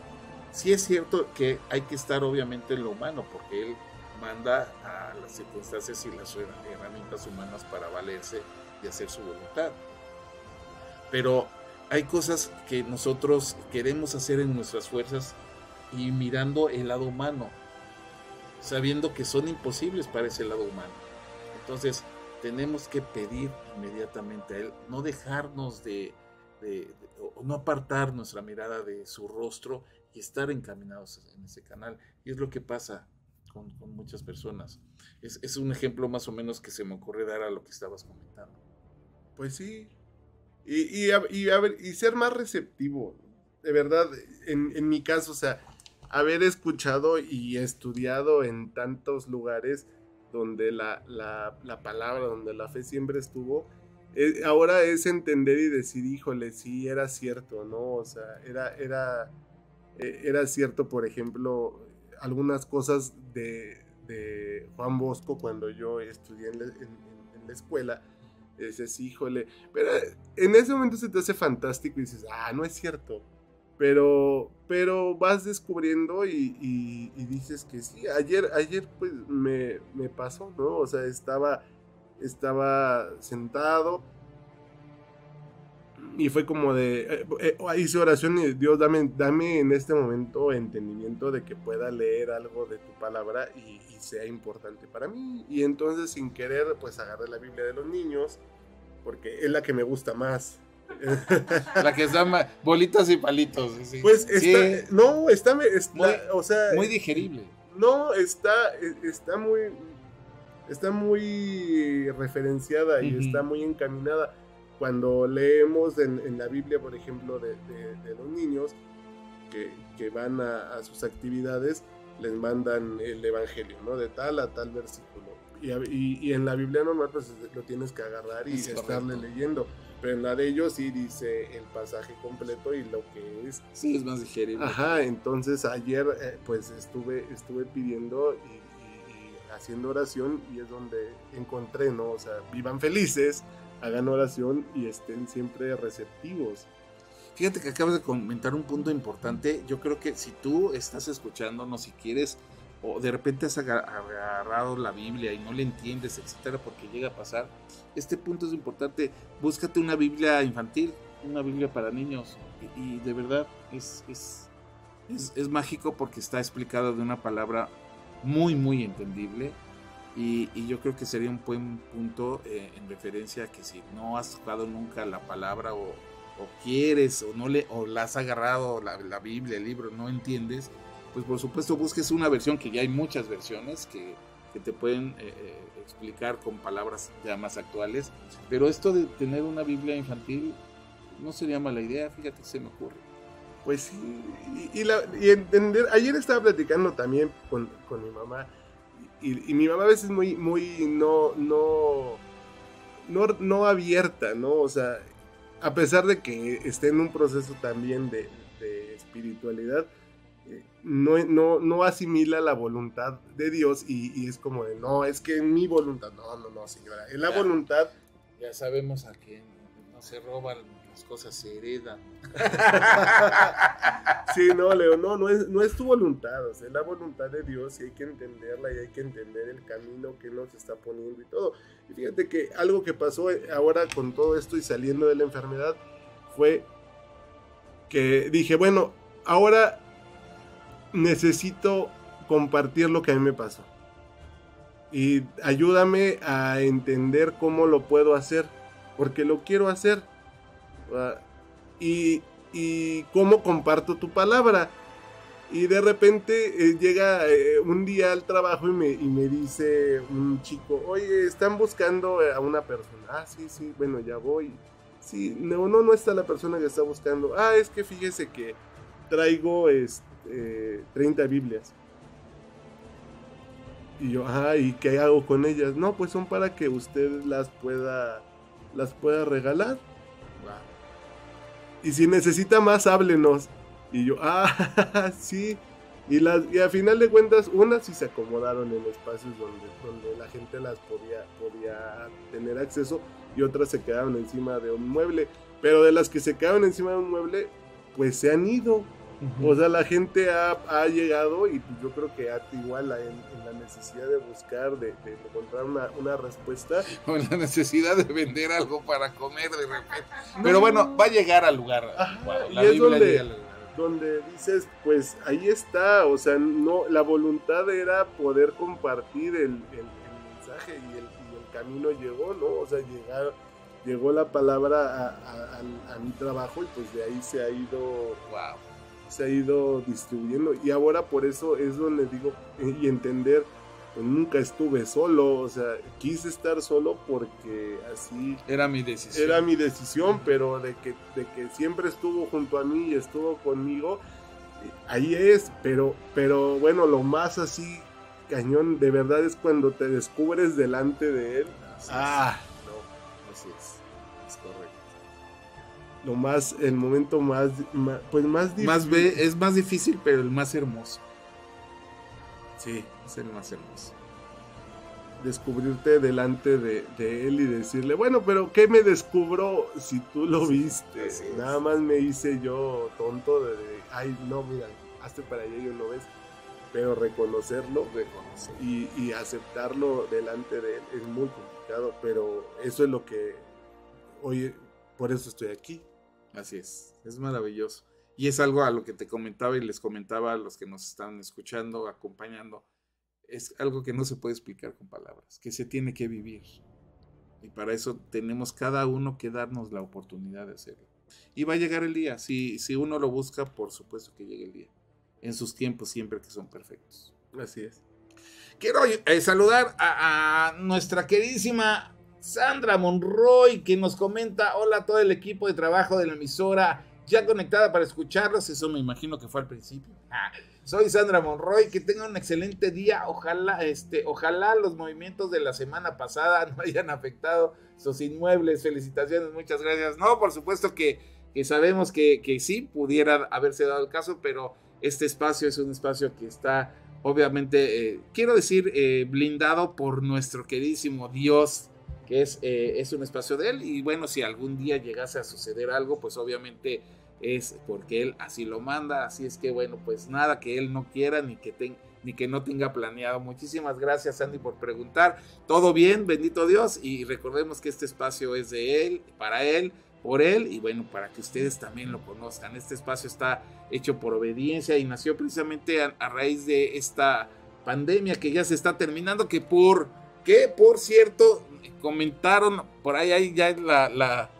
Sí es cierto que hay que estar obviamente en lo humano, porque Él manda a las circunstancias y las herramientas humanas para valerse y hacer su voluntad. Pero hay cosas que nosotros queremos hacer en nuestras fuerzas y mirando el lado humano, sabiendo que son imposibles para ese lado humano. Entonces, tenemos que pedir inmediatamente a Él, no dejarnos de, de- de- o no apartar nuestra mirada de su rostro y estar encaminados en ese canal. Y es lo que pasa con, con muchas personas. Es, es un ejemplo más o menos que se me ocurre dar a lo que estabas comentando. Pues sí. Y, y, a- y a ver, y ser más receptivo. De verdad, en, en mi caso, o sea, haber escuchado y estudiado en tantos lugares donde la, la- la palabra, donde la fe siempre estuvo, eh, ahora es entender y decir, híjole, sí, era cierto, ¿no? O sea, era, era, eh, era cierto, por ejemplo, algunas cosas de, de Juan Bosco cuando yo estudié en en- la escuela. Dices, híjole, pero en ese momento se te hace fantástico y dices, ah, no es cierto. Pero, pero vas descubriendo y, dices que sí. Ayer, ayer pues me, me pasó, ¿no? O sea, estaba, estaba sentado y fue como de, eh, eh, hice oración y Dios, dame, dame en este momento entendimiento de que pueda leer algo de tu palabra y, y sea importante para mí. Y entonces sin querer, pues agarré la Biblia de los niños, porque es la que me gusta más. La que se llama bolitas y palitos. sí. Pues Sí, está, no, está, está- Muy- o sea, muy digerible. no, está, está muy, está muy referenciada y está muy encaminada. Cuando leemos en, en la Biblia, por ejemplo, de, de- de los niños que, que van a, a sus actividades, les mandan el Evangelio, ¿no? De tal a tal versículo. Y, a- y- y en la Biblia normal, pues lo tienes que agarrar y Es estarle correcto. leyendo. Pero en la de ellos sí dice el pasaje completo y lo que es Sí, es más digerible. Ajá, entonces ayer eh, pues estuve, estuve pidiendo y, y- y haciendo oración y es donde encontré, ¿no? O sea, vivan felices, hagan oración y estén siempre receptivos. Fíjate que acabas de comentar un punto importante. Yo creo que si tú estás escuchándonos, si quieres, o de repente has aga- agarrado la Biblia y no le entiendes, etcétera, porque llega a pasar, este punto es importante. Búscate una Biblia infantil, una Biblia para niños, y, y de verdad es, es, es, es mágico porque está explicado de una palabra muy, muy entendible. Y, y yo creo que sería un buen punto eh, en referencia a que si no has tocado nunca la palabra o, o quieres o no le o la has agarrado la, la Biblia, el libro, no entiendes, pues por supuesto busques una versión que ya hay muchas versiones que, que te pueden eh, eh, explicar con palabras ya más actuales. Pero esto de tener una Biblia infantil no sería mala idea, fíjate que se me ocurre. Pues sí, y, entender, ayer estaba platicando también con, con mi mamá y, mi mamá a veces muy, muy no, no, no, no abierta, ¿no? O sea, a pesar de que esté en un proceso también de, espiritualidad, no, no, no asimila la voluntad de Dios y, y es como de, no, es que mi voluntad, no, no, no, señora, es la Ya. voluntad Ya sabemos a quién no se roban las cosas, se heredan. Sí, no, Leo, no, no es, no es tu voluntad, o sea, es la voluntad de Dios y hay que entenderla y hay que entender el camino que nos está poniendo y todo. Y fíjate que algo que pasó ahora con todo esto y saliendo de la enfermedad fue que dije, bueno, ahora necesito compartir lo que a mí me pasó. Y ayúdame a entender cómo lo puedo hacer, porque lo quiero hacer. Ah, Y, y cómo comparto tu palabra. Y de repente eh, llega eh, un día al trabajo y me, y me dice un chico, oye, están buscando a una persona. Ah, sí, sí, bueno, ya voy. Sí, no, no, no está la persona que está buscando. Ah, es que fíjese que, traigo este, 30 Biblias. Y yo, ah, ¿y qué hago con ellas? No, pues son para que usted las pueda, las pueda regalar. Y si necesita más, háblenos. Y yo, ah, sí. Y, las, y a final de cuentas, unas sí se acomodaron en espacios donde, donde la gente las podía, podía tener acceso y otras se quedaron encima de un mueble. Pero de las que se quedaron encima de un mueble, pues se han ido. O sea, la gente ha, ha llegado y yo creo que a igual en, en, la necesidad de buscar, de, de encontrar una, una, respuesta. O en la necesidad de vender algo para comer de repente. Pero bueno, va a llegar al lugar. Ajá, la y es donde, donde dices, pues ahí está, o sea, no, la voluntad era poder compartir el, el, el mensaje y el, y el, camino llegó, ¿no? O sea, llegar, llegó la palabra a, a, a, a mi trabajo y pues de ahí se ha ido... Wow se ha ido distribuyendo. Y ahora por eso es donde digo y entender pues nunca estuve solo o sea quise estar solo porque así era mi decisión. era mi decisión pero de que de que siempre estuvo junto a mí y estuvo conmigo ahí es pero pero bueno lo más así cañón de verdad es cuando te descubres delante de él. Ah lo más, el momento más, más pues más difícil. Más es más difícil, pero el más hermoso. Sí, es el más hermoso. Descubrirte delante de, de, él y decirle, bueno, pero ¿qué me descubro si tú lo sí, viste? Nada más me hice yo tonto de, de, ay, no, mira, hazte para allá y no ves. Pero reconocerlo Reconocer. y, y aceptarlo delante de él es muy complicado, pero eso es lo que, oye, por eso estoy aquí. Así es, es maravilloso. Y es algo a lo que te comentaba y les comentaba a los que nos están escuchando, acompañando. Es algo que no se puede explicar con palabras, que se tiene que vivir. Y para eso tenemos cada uno que darnos la oportunidad de hacerlo. Y va a llegar el día. Si, si uno lo busca, por supuesto que llegue el día. En sus tiempos siempre que son perfectos. Así es. Quiero eh, saludar a, a nuestra queridísima Sandra Monroy, que nos comenta, hola a todo el equipo de trabajo de la emisora, ya conectada para escucharlos, eso me imagino que fue al principio. Soy Sandra Monroy, que tengan un excelente día, ojalá, este, ojalá los movimientos de la semana pasada no hayan afectado sus inmuebles, felicitaciones, muchas gracias. No, por supuesto que, que sabemos que, que sí, pudiera haberse dado el caso, pero este espacio es un espacio que está obviamente, eh, quiero decir, eh, blindado por nuestro queridísimo Dios que es, eh, es un espacio de él. Y bueno, si algún día llegase a suceder algo, pues obviamente es porque él así lo manda, así es que bueno, pues nada que él no quiera ni que, ten, ni que no tenga planeado. Muchísimas gracias Andy por preguntar, todo bien, bendito Dios. Y recordemos que este espacio es de él, para él, por él. Y bueno, para que ustedes también lo conozcan. Este espacio está hecho por obediencia y nació precisamente a, a raíz de esta pandemia que ya se está terminando, que por que por cierto comentaron por ahí, ahí ya la, la,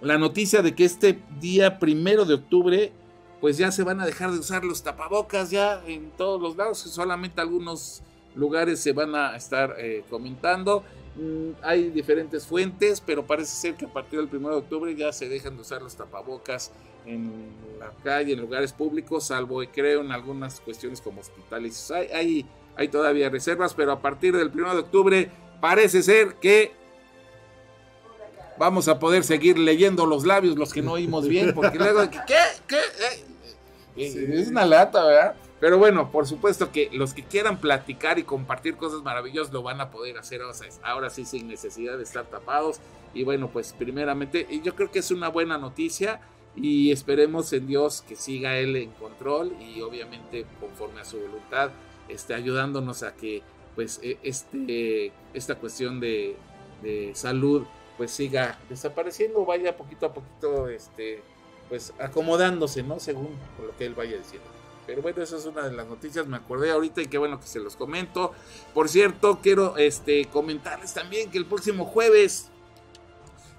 la noticia de que este día primero de octubre, pues ya se van a dejar de usar los tapabocas ya en todos los lados, solamente algunos lugares se van a estar eh, comentando. Mm, hay diferentes fuentes, pero parece ser que a partir del primero de octubre ya se dejan de usar los tapabocas en la calle, en lugares públicos, salvo creo en algunas cuestiones como hospitales. Hay, hay hay todavía reservas, pero a partir del 1 de octubre parece ser que vamos a poder seguir leyendo los labios, los que no oímos bien, porque luego, ¿qué? ¿Qué? Eh, sí. Es una lata, ¿verdad? Pero bueno, por supuesto que los que quieran platicar y compartir cosas maravillosas lo van a poder hacer ahora sí sin necesidad de estar tapados. Y bueno, pues primeramente, yo creo que es una buena noticia y esperemos en Dios que siga Él en control y obviamente conforme a su voluntad este, ayudándonos a que pues e, este, esta cuestión de, de, salud pues siga desapareciendo, vaya poquito a poquito este, pues acomodándose, ¿no? Según lo que él vaya diciendo. Pero bueno, esa es una de las noticias, me acordé ahorita y qué bueno que se los comento. Por cierto, quiero este, comentarles también que el próximo jueves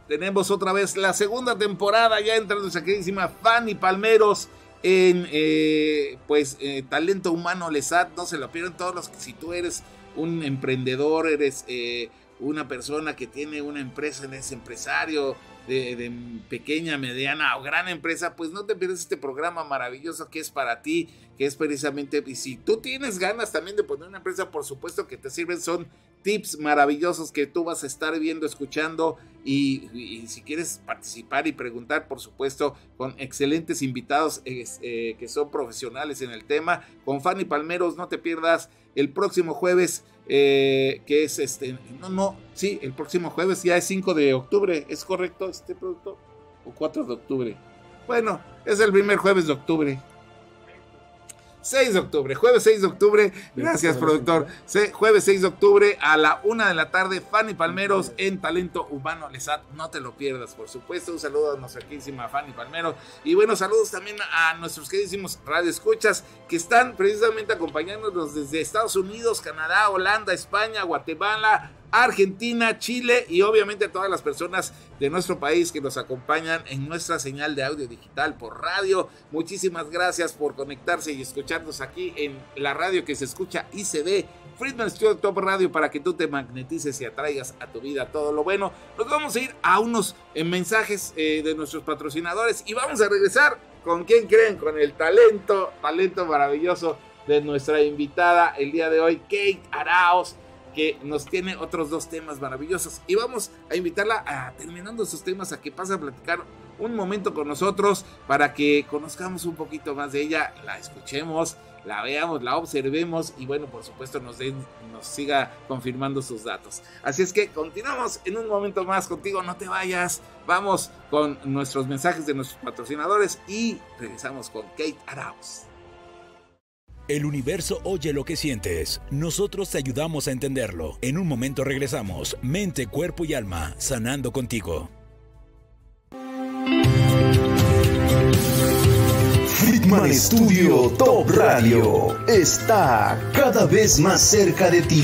tenemos otra vez la segunda temporada ya entre nuestra queridísima Fanny Palmeros en eh, pues eh, talento humano Lesat, no se lo pierdan todos los que si tú eres un emprendedor, eres eh, una persona que tiene una empresa, eres empresario, de, pequeña, mediana o gran empresa, pues no te pierdas este programa maravilloso que es para ti, que es precisamente, y si tú tienes ganas también de poner una empresa, por supuesto que te sirven, son tips maravillosos que tú vas a estar viendo, escuchando y, y si quieres participar y preguntar, por supuesto, con excelentes invitados eh, que son profesionales en el tema, con Fanny Palmeros, no te pierdas el próximo jueves, eh, que es este, no, no, sí, el próximo jueves ya es 5 de octubre, ¿es correcto este producto? ¿O 4 de octubre? Bueno, es el primer jueves de octubre. 6 de octubre, jueves 6 de octubre, gracias productor, jueves 6 de octubre a la 1 de la tarde, Fanny Palmeros en Talento Humano Lesat, no te lo pierdas, por supuesto, un saludo a nuestra queridísima Fanny Palmeros, y bueno, saludos también a nuestros queridísimos radioescuchas que están precisamente acompañándonos desde Estados Unidos, Canadá, Holanda, España, Guatemala, Argentina, Chile y obviamente a todas las personas de nuestro país que nos acompañan en nuestra señal de audio digital por radio. Muchísimas gracias por conectarse y escucharnos aquí en la radio que se escucha y se ve. Friedman Studio Top Radio para que tú te magnetices y atraigas a tu vida todo lo bueno. Nos vamos a ir a unos eh, mensajes eh, de nuestros patrocinadores y vamos a regresar con quién creen, con el talento, talento maravilloso de nuestra invitada el día de hoy, Kate Araos que nos tiene otros dos temas maravillosos. Y vamos a invitarla a, terminando esos temas, a que pase a platicar un momento con nosotros para que conozcamos un poquito más de ella, la escuchemos, la veamos, la observemos y bueno, por supuesto nos, nos siga confirmando sus datos. Así es que continuamos en un momento más contigo, no te vayas. Vamos con nuestros mensajes de nuestros patrocinadores y regresamos con Kate Arauz. El universo oye lo que sientes. Nosotros te ayudamos a entenderlo. En un momento regresamos. Mente, cuerpo y alma, sanando contigo. Friedman Studio Top Radio está cada vez más cerca de ti.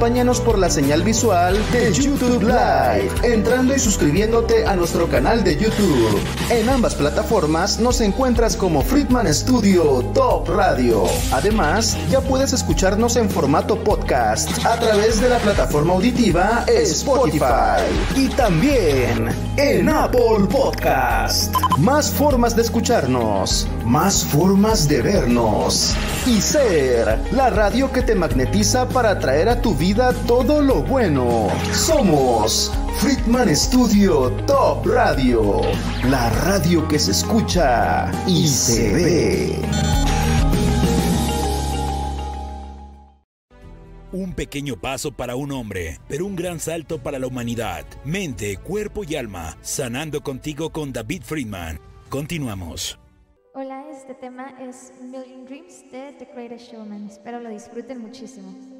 por la señal visual de YouTube Live, entrando y suscribiéndote a nuestro canal de YouTube. En ambas plataformas nos encuentras como Friedman Studio Top Radio. Además, ya puedes escucharnos en formato podcast a través de la plataforma auditiva Spotify y también en Apple Podcast. Más formas de escucharnos, más formas de vernos y ser la radio que te magnetiza para traer a tu vida todo lo bueno. Somos Friedman Studio Top Radio, la radio que se escucha y se ve. Un pequeño paso para un hombre, pero un gran salto para la humanidad. Mente, cuerpo y alma, sanando contigo con David Friedman. Continuamos. Hola, este tema es Million Dreams de The Greatest Showman. Espero lo disfruten muchísimo.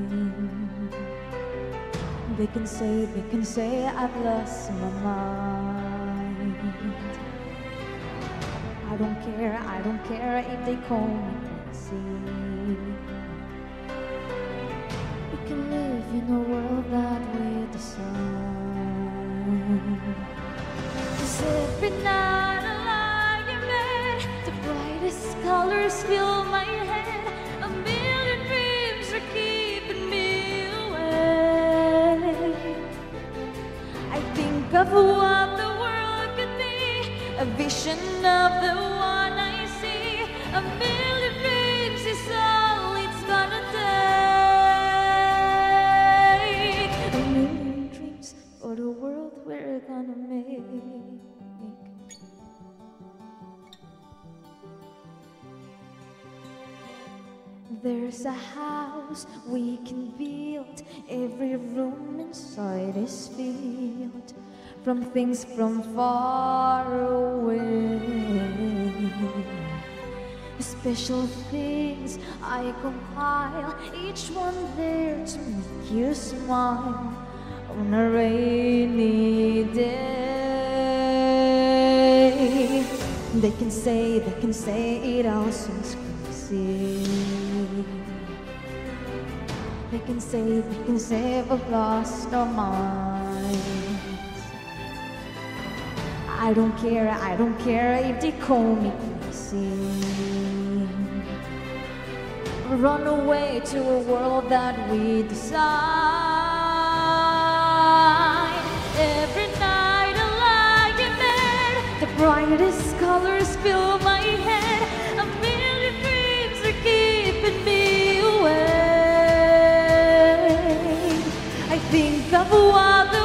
They can say, they can say I've lost my mind. I don't care, I don't care if they call me crazy. We can live in a world that we design. Cause every night I lie in bed, the brightest colors fill my head. vision of the one I see. A million dreams is all it's gonna take. A million dreams for the world we're gonna make. There's a house we can build, every room inside is filled from things from far away. Special things I compile, each one there to make you smile on a rainy day. They can say, they can say it all seems crazy. They can say, they can say we've lost our minds. I don't care, I don't care if they call me crazy. Run away to a world that we design. Every night I lie in bed, the brightest colors fill my head. A million dreams are keeping me awake. I think of what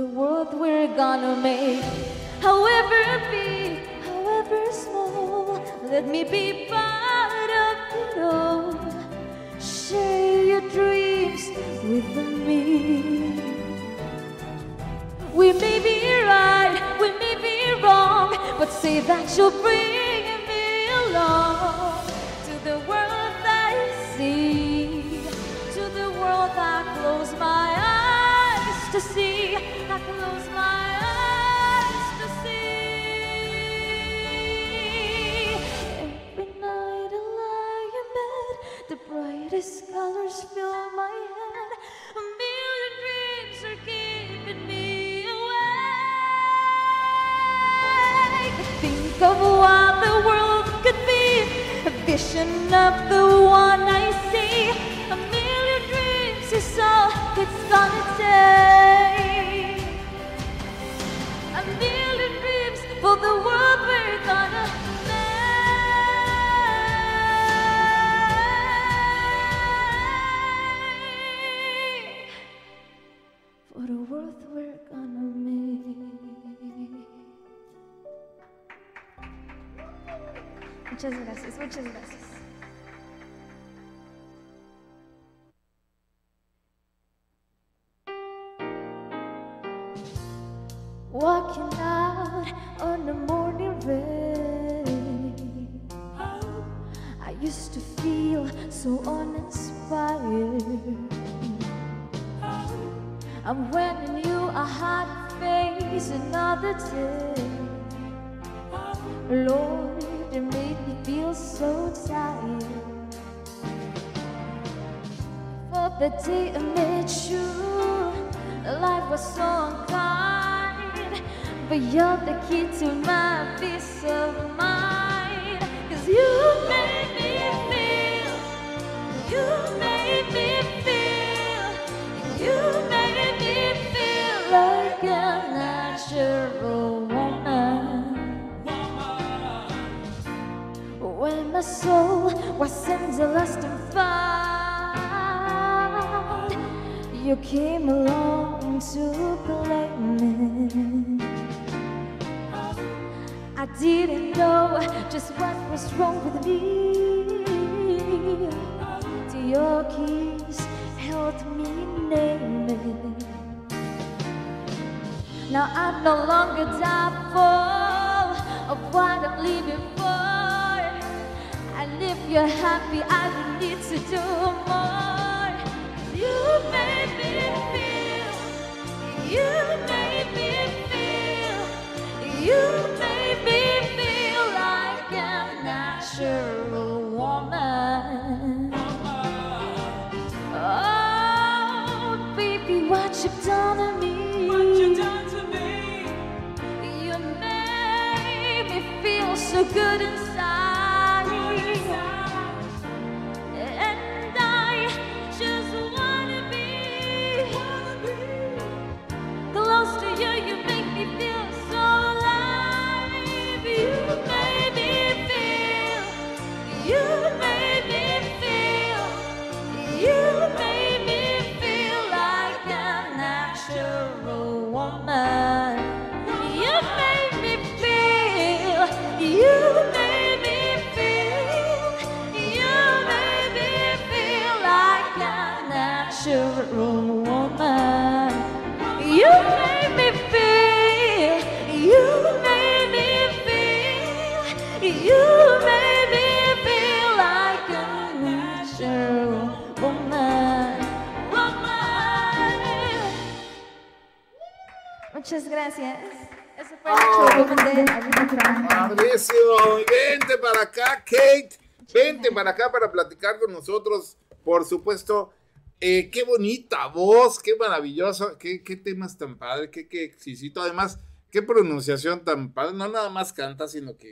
the world we're gonna make. However big, however small, let me be part of it all. Share your dreams with me. We may be right, we may be wrong, but say that you'll bring me along to the world I see, to the world I close my eyes to see, I close my eyes to see. Every night I lie in bed, the brightest colors fill my head. A million dreams are keeping me awake. Think of what vision of the one I see. A million dreams is all it's gonna take. A million dreams for the world we're gonna Muchas gracias, muchas gracias. Walking out on the morning rain. I used to feel so uninspired. And when I knew I had face another day, Lord, it made me feel so tired. For the day I met you, life was so unkind. But you're the key to my peace of mind. Cause you made me feel, you made me feel, you made me feel like a natural When my soul was in the lost and found, you came along to claim me. I didn't know just what was wrong with me. Till your kiss helped me name it. Now I'm no longer doubtful of what I'm living for. And if you're happy, I don't need to do more. You made me feel, you made me feel, you made me feel like a natural woman. Oh, baby, what you've done to me. What you done to me. You made me feel so good inside. Muchas gracias. Eso fue. Padrísimo. Vente para acá, Kate. Vente para acá para platicar con nosotros. Por supuesto. Eh, qué bonita voz, qué maravilloso, qué, qué temas tan padre, qué, qué exquisito. Además, qué pronunciación tan padre. No nada más canta, sino que.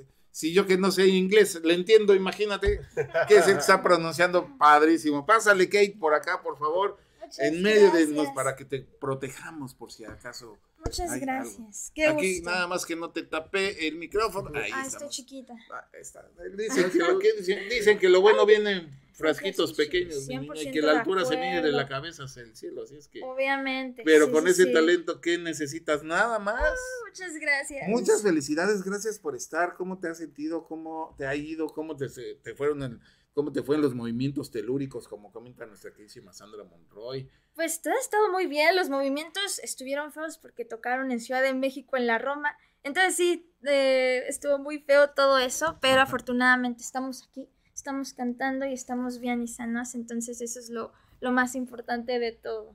eh, Si yo que no sé inglés, le entiendo, imagínate que se está pronunciando padrísimo. Pásale, Kate, por acá, por favor. Muchas en medio de nos gracias. para que te protejamos por si acaso. Muchas hay gracias. algo. Qué Aquí gusto. nada más que no te tapé el micrófono. Ahí ah, estoy chiquita. Ah, está. Dicen que, lo que- dicen, dicen que lo bueno viene en frasquitos pequeños, mi niña, y que la 100% altura se de mide de la cabeza hacia el cielo, así es que. Obviamente. Pero sí, con sí, ese sí. talento, ¿qué necesitas? Nada más. Muchas gracias. Muchas felicidades, gracias por estar. ¿Cómo te has sentido? ¿Cómo te ha ido? ¿Cómo te, se- te fueron en- cómo te fue en los movimientos telúricos, como comenta nuestra queridísima Sandra Monroy? Pues todo ha estado muy bien. Los movimientos estuvieron feos porque tocaron en Ciudad de México, en la Roma. Entonces sí, eh, estuvo muy feo todo eso, pero afortunadamente estamos aquí, estamos cantando y estamos bien y sanos. Entonces eso es lo, lo más importante de todo.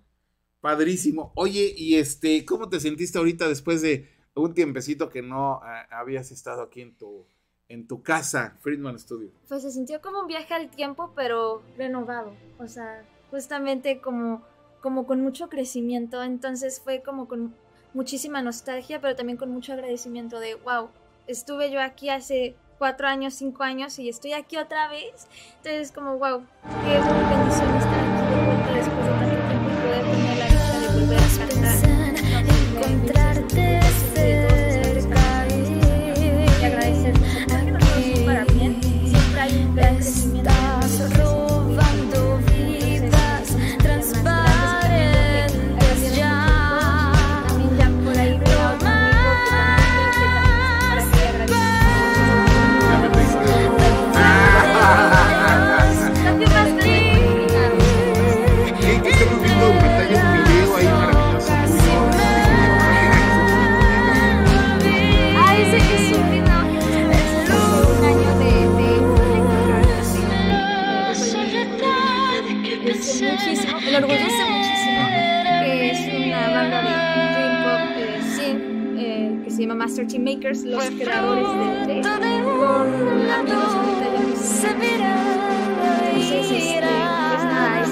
Padrísimo. Oye, y este, ¿cómo te sentiste ahorita después de un tiempecito que no ah, habías estado aquí en tu, en tu casa, Friedman Studio? Pues se sintió como un viaje al tiempo, pero renovado. O sea, justamente como, como con mucho crecimiento. Entonces fue como con muchísima nostalgia, pero también con mucho agradecimiento de, wow, estuve yo aquí hace cuatro años, cinco años y estoy aquí otra vez. Entonces como, wow, qué bendición estar aquí se llama Master Team Makers, los creadores del Taste, con amigos ahorita ya muy cercanos. Entonces, este, pues nada, es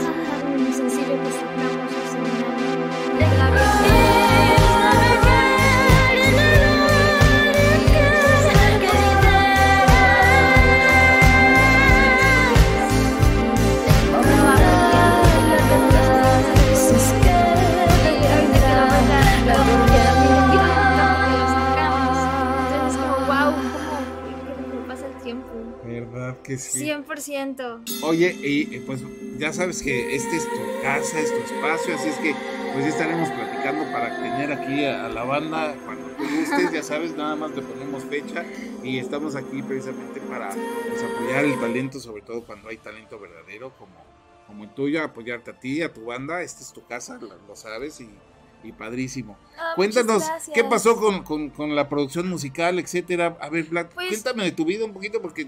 un sencillo que sacamos hace un año. De la ¿Verdad que sí? 100%. Oye, y pues ya sabes que este es tu casa, es tu espacio, así es que pues ya estaremos platicando para tener aquí a, a la banda cuando tú gustes, ya sabes, nada más le ponemos fecha y estamos aquí precisamente para pues, apoyar el talento, sobre todo cuando hay talento verdadero como, como el tuyo, apoyarte a ti, a tu banda, esta es tu casa, lo, lo sabes y, y padrísimo. Ah, Cuéntanos. ¿qué pasó con, con- con la producción musical, etcétera? A ver, Vlad, Pues- cuéntame de tu vida un poquito porque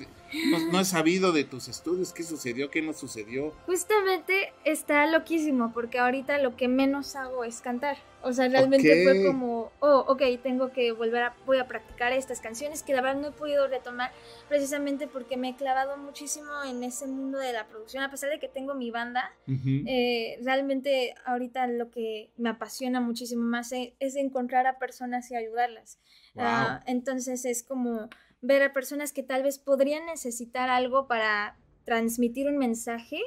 no, no he sabido de tus estudios, qué sucedió, qué no sucedió. Justamente está loquísimo porque ahorita lo que menos hago es cantar. O sea, realmente fue como, oh, ok, tengo que volver a, voy a practicar estas canciones que la verdad no he podido retomar precisamente porque me he clavado muchísimo en ese mundo de la producción. A pesar de que tengo mi banda, eh, realmente ahorita lo que me apasiona muchísimo más e- es encontrar a personas y ayudarlas. Wow. Ah, entonces es como ver a personas que tal vez podrían necesitar algo para transmitir un mensaje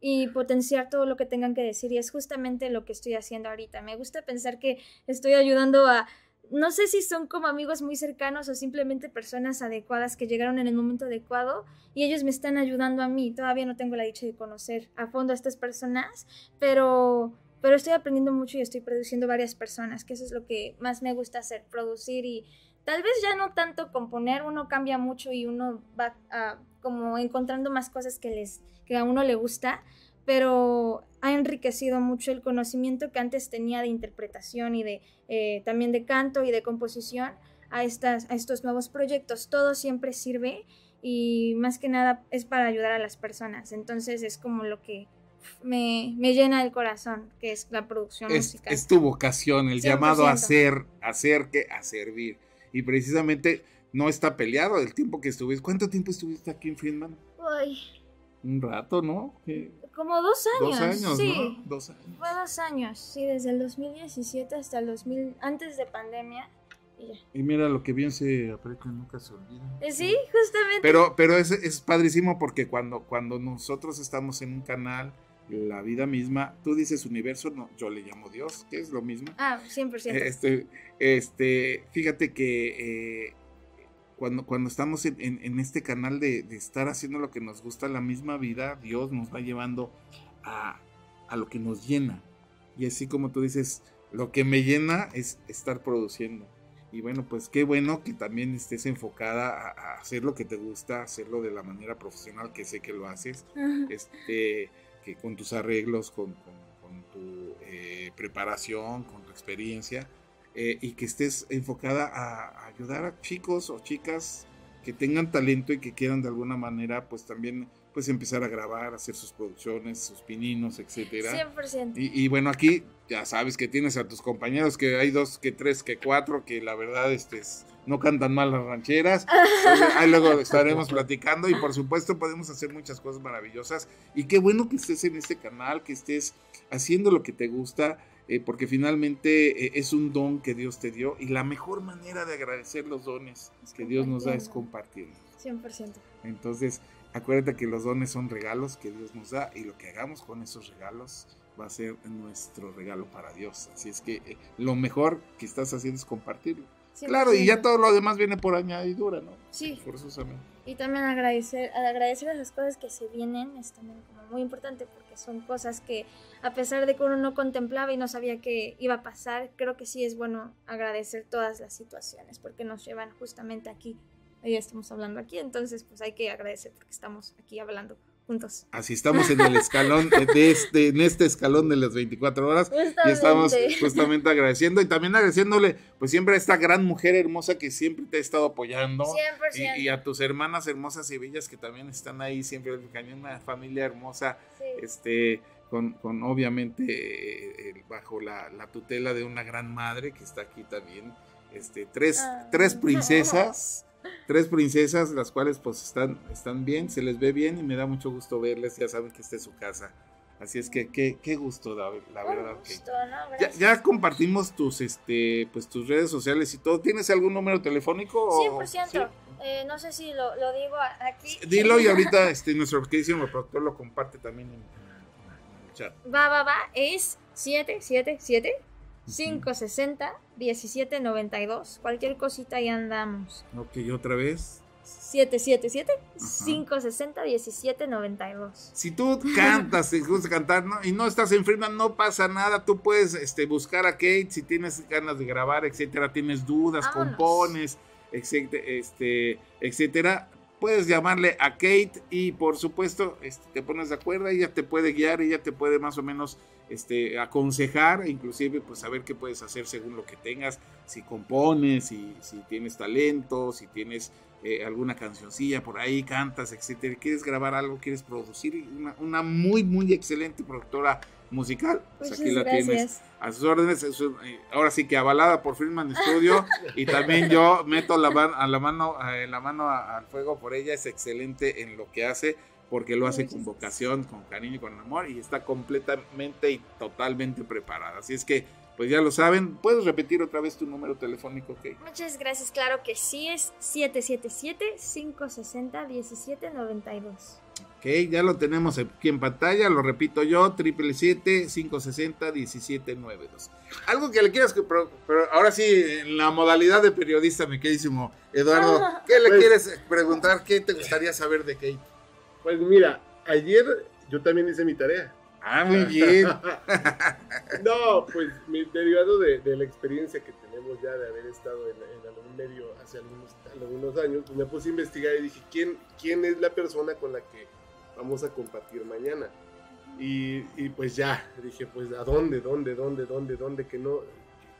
y potenciar todo lo que tengan que decir. Y es justamente lo que estoy haciendo ahorita. Me gusta pensar que estoy ayudando a, no sé si son como amigos muy cercanos o simplemente personas adecuadas que llegaron en el momento adecuado y ellos me están ayudando a mí. Todavía no tengo la dicha de conocer a fondo a estas personas, pero, pero estoy aprendiendo mucho y estoy produciendo varias personas, que eso es lo que más me gusta hacer, producir y tal vez ya no tanto componer, uno cambia mucho y uno va ah, como encontrando más cosas que, les, que a uno le gusta, pero ha enriquecido mucho el conocimiento que antes tenía de interpretación y de eh, también de canto y de composición a, estas, a estos nuevos proyectos. Todo siempre sirve y más que nada es para ayudar a las personas. Entonces es como lo que me, me llena el corazón, que es la producción Es, musical. es tu vocación, el llamado a 100%. hacer, a hacer que a servir. Y precisamente no está peleado el tiempo que estuviste. ¿Cuánto tiempo estuviste aquí en Friedman? Uy, Un rato, ¿no? ¿Qué? como dos años. Dos años, sí. ¿no? Dos años. Fue dos años, sí, desde el 2017 hasta el 2000, antes de pandemia. Y ya. Y mira, lo que bien se aprecia nunca se olvida. Eh, Sí, justamente. Pero, pero es, es padrísimo porque cuando, cuando nosotros estamos en un canal, la vida misma, tú dices universo, no, yo le llamo Dios, que es lo mismo. Ah, 100%. Este, este, fíjate que eh, cuando, cuando estamos en, en- en este canal de, de estar haciendo lo que nos gusta, la misma vida, Dios nos va llevando a, a lo que nos llena. Y así como tú dices, lo que me llena es estar produciendo. Y bueno, pues qué bueno que también estés enfocada a, a hacer lo que te gusta, hacerlo de la manera profesional que sé que lo haces este, que con tus arreglos, con, con- con tu eh, preparación, con tu experiencia, eh, y que estés enfocada a, a ayudar a chicos o chicas que tengan talento y que quieran de alguna manera, pues también, pues empezar a grabar, hacer sus producciones, sus pininos, etcétera. 100%. Y, y bueno, aquí ya sabes que tienes a tus compañeros, que hay dos, que tres, que cuatro, que la verdad este, es- no cantan mal las rancheras. Entonces, ahí luego estaremos platicando y por supuesto podemos hacer muchas cosas maravillosas. Y qué bueno que estés en este canal, que estés haciendo lo que te gusta, eh, porque finalmente eh, es un don que Dios te dio y la mejor manera de agradecer los dones que Dios nos da es compartirlos. 100%. Entonces, acuérdate que los dones son regalos que Dios nos da y lo que hagamos con esos regalos va a ser nuestro regalo para Dios. Así es que eh, lo mejor que estás haciendo es compartirlo. Claro, y ya 100%. todo lo demás viene por añadidura, ¿no? Sí. Forzosamente. Y también agradecer, agradecer las cosas que se vienen es también como muy importante porque son cosas que a pesar de que uno no contemplaba y no sabía que iba a pasar, creo que sí es bueno agradecer todas las situaciones porque nos llevan justamente aquí. Hoy estamos hablando aquí, entonces pues hay que agradecer porque estamos aquí hablando juntos. Así estamos en el escalón, de este, en este escalón de las 24 horas. Y estamos Justamente. agradeciendo y también agradeciéndole, pues siempre a esta gran mujer hermosa que siempre te ha estado apoyando. 100%. Y, y a tus hermanas hermosas y bellas que también están ahí siempre, porque una familia hermosa. Este, con, con obviamente eh, bajo la, la tutela de una gran madre que está aquí también, este, tres, Ah. tres princesas, tres princesas, las cuales pues están, están bien, se les ve bien y me da mucho gusto verles, ya saben que esta es su casa. Así es que qué, qué gusto, la, la Un verdad. que- ya, compartimos tus, este, pues tus redes sociales y todo. ¿Tienes algún número telefónico? o- 100%. sí? Eh, no sé si lo, lo digo aquí. Dilo y ahorita este, nuestro queridísimo productor lo comparte también en, en el chat. Va, va, va. Es 777 560 1792. Cualquier cosita ahí andamos. Ok, otra vez. 777 560 1792. Si tú cantas, te gusta cantar ¿no? y no estás en Freeman, no pasa nada. Tú puedes este, buscar a Kate si tienes ganas de grabar, etcétera. Tienes dudas, Vámonos. compones, este, etcétera. Puedes llamarle a Kate y por supuesto este, te pones de acuerdo, ella te puede guiar, ella te puede más o menos este, aconsejar, inclusive pues saber qué puedes hacer según lo que tengas, si compones, si, tienes talento, si tienes eh, alguna cancioncilla por ahí, cantas, etcétera, quieres grabar algo, quieres producir, una muy, muy excelente productora musical, pues aquí la gracias. tienes a sus órdenes, eh, ahora sí que avalada por Filman Studio y también yo meto la, man- a la mano, eh, la mano a- al fuego por ella, es excelente en lo que hace porque lo hace con vocación, con cariño y con amor y está completamente y totalmente preparada. Así es que, pues ya lo saben, ¿puedes repetir otra vez tu número telefónico, Kate? Muchas gracias. Claro que sí es 777 560 1792. Ok, ya lo tenemos aquí en pantalla, lo repito yo, 777-560-1792. Algo que le quieras, pero, pero ahora sí, en la modalidad de periodista, mi queridísimo Eduardo, ¿qué le Pues- quieres preguntar? ¿Qué te gustaría saber de Kate? Pues mira, ayer yo también hice mi tarea. Ah, muy bien. no, pues derivado de, de la experiencia que tenemos ya de haber estado en, en algún medio hace algunos, algunos años, pues me puse a investigar y dije, ¿quién, ¿quién es la persona con la que vamos a compartir mañana? Y, y pues ya, dije, pues ¿a dónde, dónde, dónde, dónde, dónde? Que no,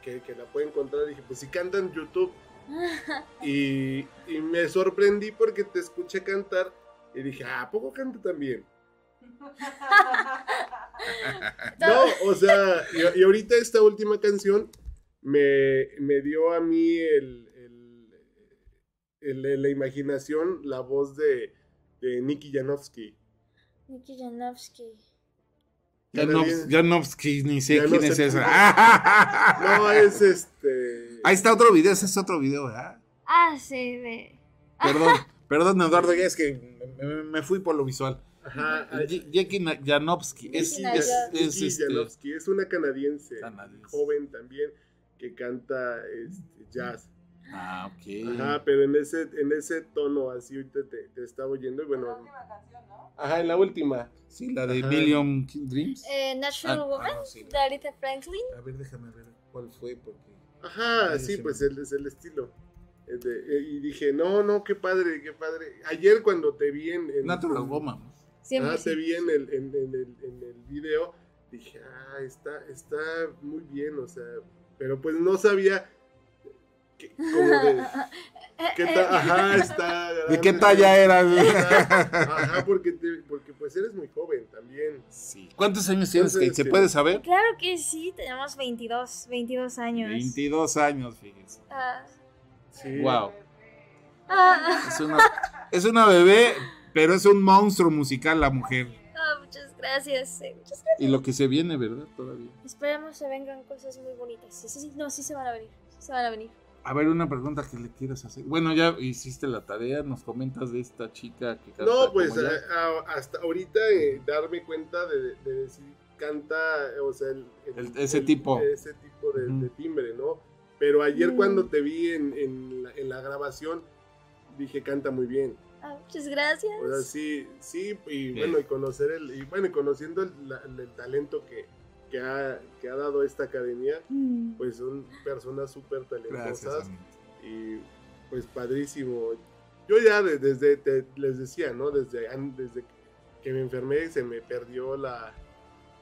que, que la puedo encontrar. Dije, pues si canta en YouTube. Y, y me sorprendí porque te escuché cantar y dije, ah, ¿a poco canta también? No, o sea, y, y ahorita esta última canción me, me dio a mí el, el- el- la imaginación, la voz de, de Nicky Janowski. Nicky Janowski. Janowski, ni sé quién es esa. es. No, es este. Ahí está otro video, ese es otro video, ¿verdad? Ah, sí, de... Perdón, perdón, Eduardo, ya es que me, me- me fui por lo visual. Ajá, Jackie Janowski. Es, es, es, Nicky este, Janowski, es una canadiense, Canadiense. joven también, que canta este, jazz. Ah, ok. Ajá, pero en ese, en ese tono así ahorita te, te estaba oyendo y bueno. Ajá, en la última. Sí, la de Ajá. Million Dreams. Eh, Natural Ah, Woman, ah, sí. de Aretha Franklin. A ver, déjame ver cuál fue, porque. Ajá, Sí, pues el, es el estilo. Eh, de- eh, y dije, no, no, qué padre, qué padre. Ayer cuando te vi en... en Natural Woman. Siempre Ah, sí. te vi en el, en, en el, en el video, dije, ah, está, está muy bien, o sea, pero pues no sabía que, como de, qué ajá, está ¿De qué talla era? Ajá, porque, te- porque pues eres muy joven también. Sí. ¿Cuántos años tienes, ¿Cuántos Kate? ¿Se puede tienes? saber? Claro que sí, tenemos 22, 22 años. 22 años, fíjense. Ah, Sí. Wow. ah, Es una, es una bebé, pero es un monstruo musical la mujer. ah, muchas gracias, sí, muchas gracias. Y lo que se viene, ¿verdad? Todavía. Esperemos se vengan cosas muy bonitas. Sí, sí, sí, no, sí se van a venir, sí se van a venir. A ver, una pregunta que le quieras hacer. Bueno, ya hiciste la tarea, nos comentas de esta chica que canta. No, pues a- a- hasta ahorita eh, darme cuenta de, de decir, canta, o sea, el, el- El- ese el- tipo. Ese tipo de, timbre, ¿no? Pero ayer Mm. cuando te vi en, en la, en la grabación, dije, canta muy bien. Ah, muchas gracias. O sea, sí, sí, y bueno, y conocer el, y bueno, y conociendo el, la- el talento que, que, ha, que ha dado esta academia, Mm. pues son personas súper talentosas y pues padrísimo. Yo ya de- desde, te- les decía, ¿no? Desde, desde que me enfermé se me perdió la,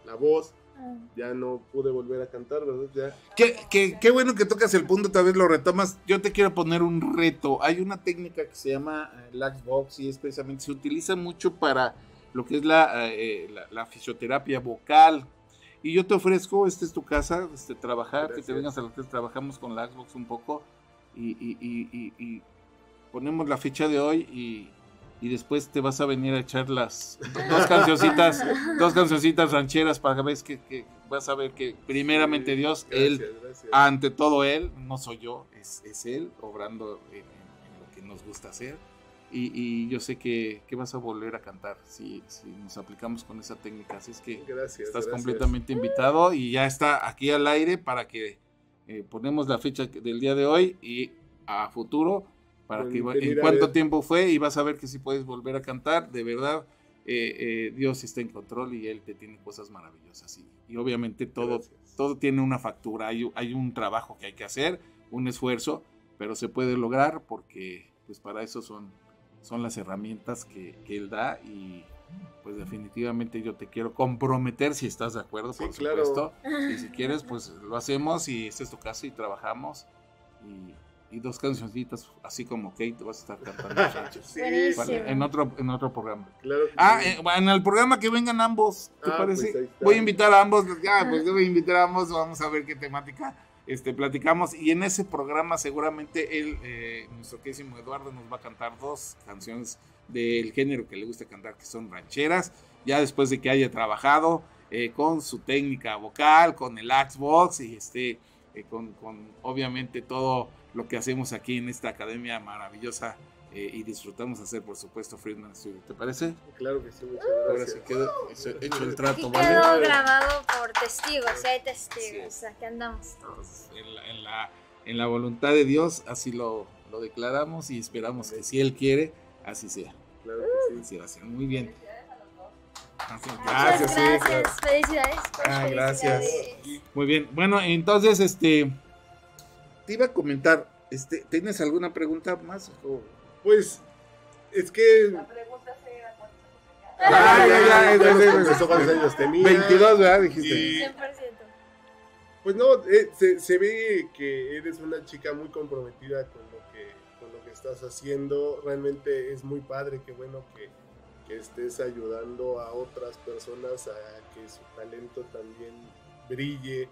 la voz, Ah. ya no pude volver a cantar, ¿verdad? Ya. Qué, qué- qué bueno que tocas el punto, tal vez lo retomas. Yo te quiero poner un reto. Hay una técnica que se llama eh, Laxbox y es precisamente, se utiliza mucho para lo que es la, eh, la, la fisioterapia vocal. Y yo te ofrezco, esta es tu casa, este, trabajar, que te vengas a lo que trabajamos con Laxbox un poco y, y- y- y- y ponemos la fecha de hoy y, y después te vas a venir a echar las dos cancioncitas, dos cancioncitas rancheras para que veas que, que vas a ver que primeramente Sí, Dios, gracias, Él, gracias. ante todo Él, no soy yo, es, es Él obrando en, en- en lo que nos gusta hacer. Y, y yo sé que, que vas a volver a cantar si, si nos aplicamos con esa técnica. Así es que Gracias. estás gracias. completamente invitado y ya está aquí al aire para que eh, ponemos la fecha del día de hoy y a futuro para que en cuánto tiempo fue y vas a ver que si puedes volver a cantar. De verdad, eh, eh, Dios está en control y Él te tiene cosas maravillosas. Y, y obviamente todo, Gracias. todo tiene una factura, hay, hay un trabajo que hay que hacer, un esfuerzo, pero se puede lograr porque pues para eso son, son las herramientas que, que Él da y pues definitivamente yo te quiero comprometer si estás de acuerdo, Sí, por claro. supuesto. Y si quieres, pues lo hacemos y esta es tu casa y trabajamos. Y, y dos cancioncitas, así como Kate, vas a estar cantando. Sí. Vale, en otro, en otro programa. claro que Ah, sí. eh, en el programa que vengan ambos, ¿te Ah, parece? pues ahí está. voy a invitar a ambos, ya, pues yo voy a invitar a ambos, vamos a ver qué temática este, platicamos. Y en ese programa seguramente él, eh, nuestro querísimo Eduardo, nos va a cantar dos canciones del género que le gusta cantar, que son rancheras, ya después de que haya trabajado eh, con su técnica vocal, con el Xbox y este, eh, con, con obviamente todo lo que hacemos aquí en esta academia maravillosa eh, y disfrutamos hacer, por supuesto, Friedman Studio. ¿Te parece? Claro que sí, muchas Ahora gracias. sí quedó hecho- hecho el trato, quedó ¿vale? grabado por testigos, si hay Así testigos, es. aquí andamos. Entonces, en, la, en, la, en la voluntad de Dios, así lo, lo declaramos y esperamos que si Él quiere, así sea. Claro que sí. Así va a ser. Muy bien. Muchas Gracias, sí, gracias, claro. felicidades. Ah, gracias. felicidades. Muy bien. Bueno, entonces, este. Te iba a comentar, este, ¿tienes alguna pregunta más? O- Pues es que Ah, ya, ya, ya, ya, ya. Empezó cuántos años tenía. 22, ¿verdad? Dijiste. Y, 100%. Pues no, eh, se, se ve que eres una chica muy comprometida con lo que, con lo que estás haciendo. Realmente es muy padre, qué bueno que, que estés ayudando a otras personas a que su talento también brille.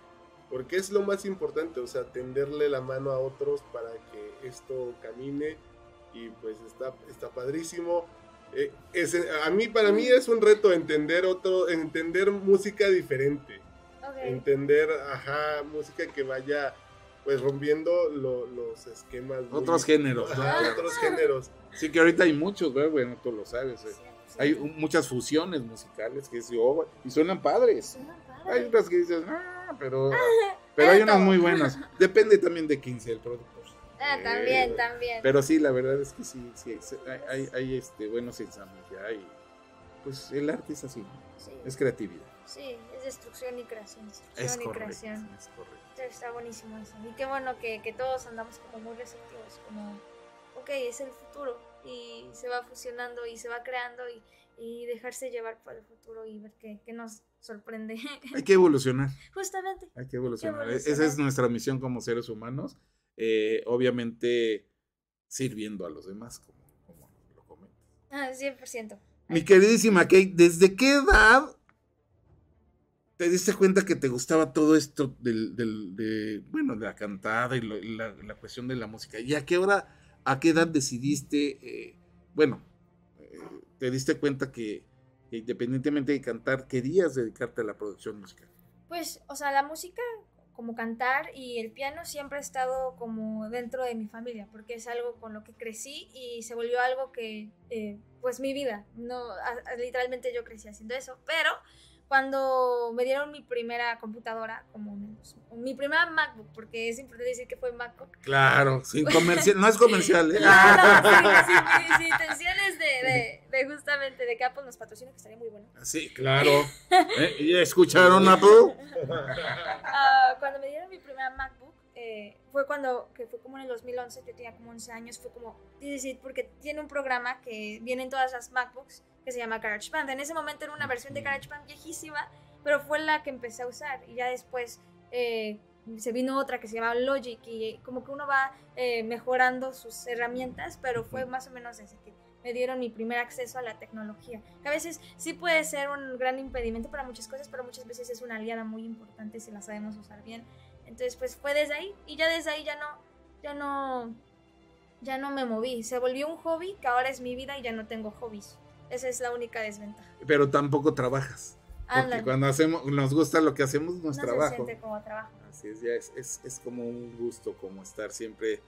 Porque es lo más importante, o sea, tenderle la mano a otros para que esto camine. Y pues está, está padrísimo. Eh, es, a mí, para mí es un reto entender otro, entender música diferente entender, ajá, música que vaya pues rompiendo lo- los esquemas. muy- Otros géneros, otros géneros. Sí, que ahorita hay muchos, güey, bueno, tú lo sabes. eh. 100%. Hay un- muchas fusiones musicales que sí, oh, y suenan padres. Hay otras que dices, ah, pero, pero hay unas muy buenas. Depende también de quién sea el productor. Ah, Eh, también, también. Pero sí, la verdad es que sí, sí, hay, hay, hay, este, buenos ensambles ya y pues el arte es así. Sí, es creatividad. sí, es destrucción y creación. Destrucción Es y correcto, creación. es correcto. Sí, Está buenísimo eso. Y qué bueno que, que todos andamos como muy receptivos, como, ok, es el futuro y se va fusionando y se va creando y, y dejarse llevar por el futuro y ver qué, qué nos sorprende. Hay que evolucionar. Justamente. Hay que evolucionar. evolucionar. Esa es nuestra misión como seres humanos. Eh, obviamente sirviendo a los demás, como, como lo comentas. Ah, 100%. Mi queridísima Kate, ¿desde qué edad te diste cuenta que te gustaba todo esto del, del- de, bueno, de la cantada y, lo- la, la cuestión de la música? ¿Y a qué hora, a qué edad decidiste, eh, bueno, eh, te diste cuenta que, que independientemente de cantar, querías dedicarte a la producción musical? Pues, o sea, la música, como cantar y el piano siempre ha estado como dentro de mi familia, porque es algo con lo que crecí y se volvió algo que, eh, pues mi vida, no, literalmente yo crecí haciendo eso, pero cuando me dieron mi primera computadora, como mi primera MacBook, porque es importante decir que fue MacBook, Claro, sin comercial, no es comercial, ¿eh? sin, sin- sin intenciones de, de- de justamente de que Apple nos patrocine, que estaría muy bueno. Sí, claro. ¿Eh? ¿Ya escucharon, Apple? Ah, cuando me dieron mi primera MacBook, eh, fue cuando, que fue como en el 2011, yo tenía como 11 años, fue como, decir, porque tiene un programa que viene en todas las MacBooks, que se llama GarageBand. En ese momento era una versión de GarageBand viejísima, pero fue la que empecé a usar, y ya después eh, se vino otra que se llama Logic, y como que uno va eh, mejorando sus herramientas, pero fue más o menos desde que me dieron mi primer acceso a la tecnología. Que a veces sí puede ser un gran impedimento para muchas cosas, pero muchas veces es una aliada muy importante si la sabemos usar bien. Entonces, pues fue desde ahí y ya desde ahí ya no, ya no, ya no me moví. Se volvió un hobby que ahora es mi vida y ya no tengo hobbies. Esa es la única desventaja. Pero tampoco trabajas. Porque cuando hacemos, nos gusta lo que hacemos, no No es se trabajo. siente como trabajo. Así es, ya es, es, es como un gusto, como estar siempre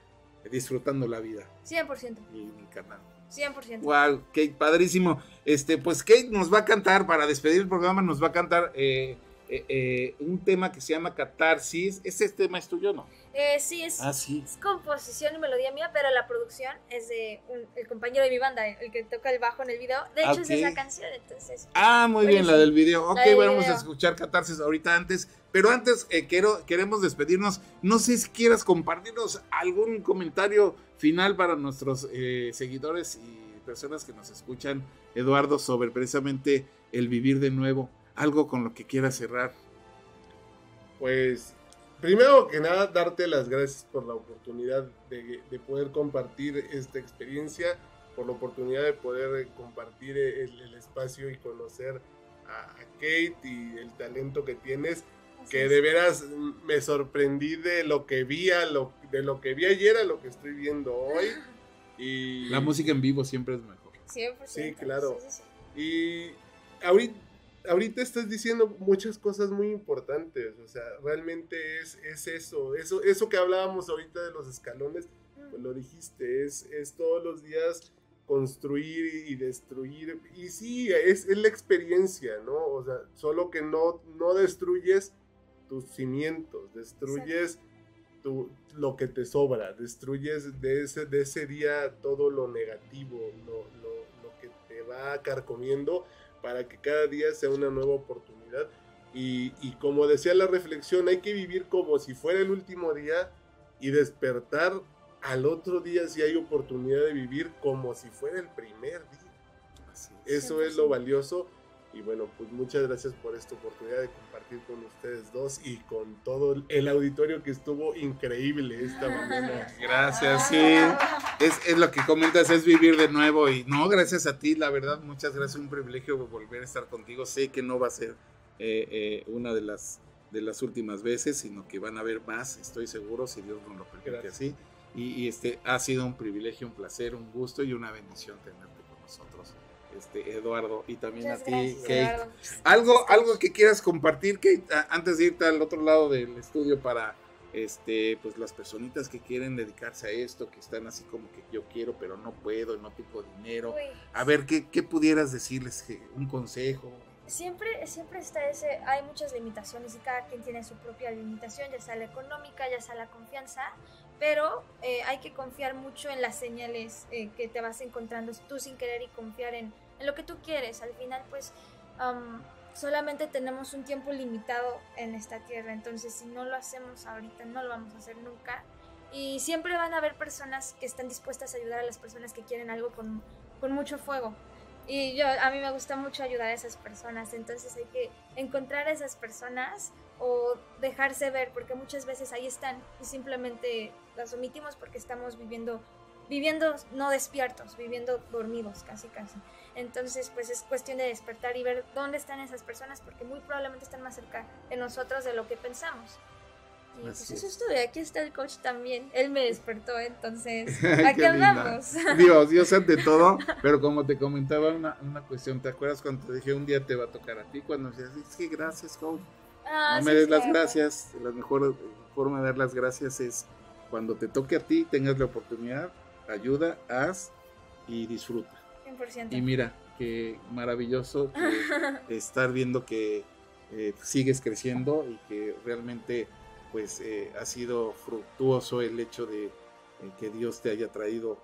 disfrutando la vida 100%. y mi canal. 100%. Wow, Kate, padrísimo. Este, pues Kate nos va a cantar, para despedir el programa, nos va a cantar eh, eh, eh, un tema que se llama Catarsis. Ese tema es tuyo, ¿no? Eh, sí, es, Ah, sí. es composición y melodía mía, pero la producción es de un- el compañero de mi banda, el que toca el bajo en el video. De hecho, es esa canción, entonces. Ah, muy bien, la del video. Ok, del vamos a escuchar Catarsis ahorita antes. Pero antes eh, quiero, queremos despedirnos. No sé si quieras compartirnos algún comentario final para nuestros eh, seguidores y personas que nos escuchan, Eduardo, sobre precisamente el vivir de nuevo. Algo con lo que quieras cerrar. Pues, primero que nada, darte las gracias por la oportunidad de, de poder compartir esta experiencia, por la oportunidad de poder compartir el, el espacio y conocer a, a Kate y el talento que tienes. Que de veras me sorprendí de lo que vi a lo, de lo que vi ayer a lo que estoy viendo hoy. Y La música en vivo siempre es mejor. 100%. Sí, claro. Sí, sí, sí. Y ahorita, ahorita estás diciendo muchas cosas muy importantes. O sea, realmente es, es eso, eso. Eso que hablábamos ahorita de los escalones, pues lo dijiste, es, es todos los días construir y destruir. Y sí, es, es la experiencia, ¿no? O sea, solo que no, no destruyes tus cimientos, destruyes tu- lo que te sobra, destruyes de ese, de ese día todo lo negativo, lo, lo- lo que te va carcomiendo para que cada día sea una nueva oportunidad. Y, y como decía la reflexión, hay que vivir como si fuera el último día y despertar al otro día si hay oportunidad de vivir como si fuera el primer día. Así Eso es lo valioso. Y bueno, pues muchas gracias por esta oportunidad de compartir con ustedes dos y con todo el auditorio que estuvo increíble esta mañana. Gracias, sí. Es, es lo que comentas, es vivir de nuevo. Y no, gracias a ti, la verdad, muchas gracias. Un privilegio volver a estar contigo. Sé que no va a ser eh, eh, una de las, de las últimas veces, sino que van a haber más, estoy seguro, si Dios nos lo permite Gracias. así. Y, y, este ha sido un privilegio, un placer, un gusto y una bendición tenerte con nosotros, este Eduardo, y también Muchas a ti, gracias, Kate. Eduardo. Algo, algo que quieras compartir, Kate, antes de irte al otro lado del estudio para este, pues las personitas que quieren dedicarse a esto, que están así como que yo quiero, pero no puedo, no tengo dinero. Uy, A ver, ¿qué, qué pudieras decirles? ¿Qué- ¿Un consejo? siempre, siempre está ese, hay muchas limitaciones y cada quien tiene su propia limitación, ya sea la económica, ya sea la confianza, pero eh, hay que confiar mucho en las señales eh, que te vas encontrando tú sin querer y confiar en, en lo que tú quieres. Al final, pues, am, solamente tenemos un tiempo limitado en esta tierra, entonces si no lo hacemos ahorita, no lo vamos a hacer nunca. Y siempre van a haber personas que están dispuestas a ayudar a las personas que quieren algo con, con mucho fuego. Y yo, a mí me gusta mucho ayudar a esas personas, entonces hay que encontrar a esas personas o dejarse ver, porque muchas veces ahí están y simplemente las omitimos porque estamos viviendo, viviendo no despiertos, viviendo dormidos casi casi. Entonces pues es cuestión de despertar y ver dónde están esas personas porque muy probablemente están más cerca de nosotros de lo que pensamos. Y pues eso es. estuve, aquí está el coach también, él me despertó, entonces aquí andamos. Dios, Dios ante todo, pero como te comentaba una, una cuestión, ¿te acuerdas cuando te dije un día te va a tocar a ti? Cuando decías, es que gracias, coach. Ah, no me sí, des las gracias. La mejor forma de dar las gracias es cuando te toque a ti, tengas la oportunidad, ayuda, haz y disfruta. 100%. Y mira, qué maravilloso que estar viendo que eh, sigues creciendo y que realmente pues eh, ha sido fructuoso el hecho de eh, que Dios te haya traído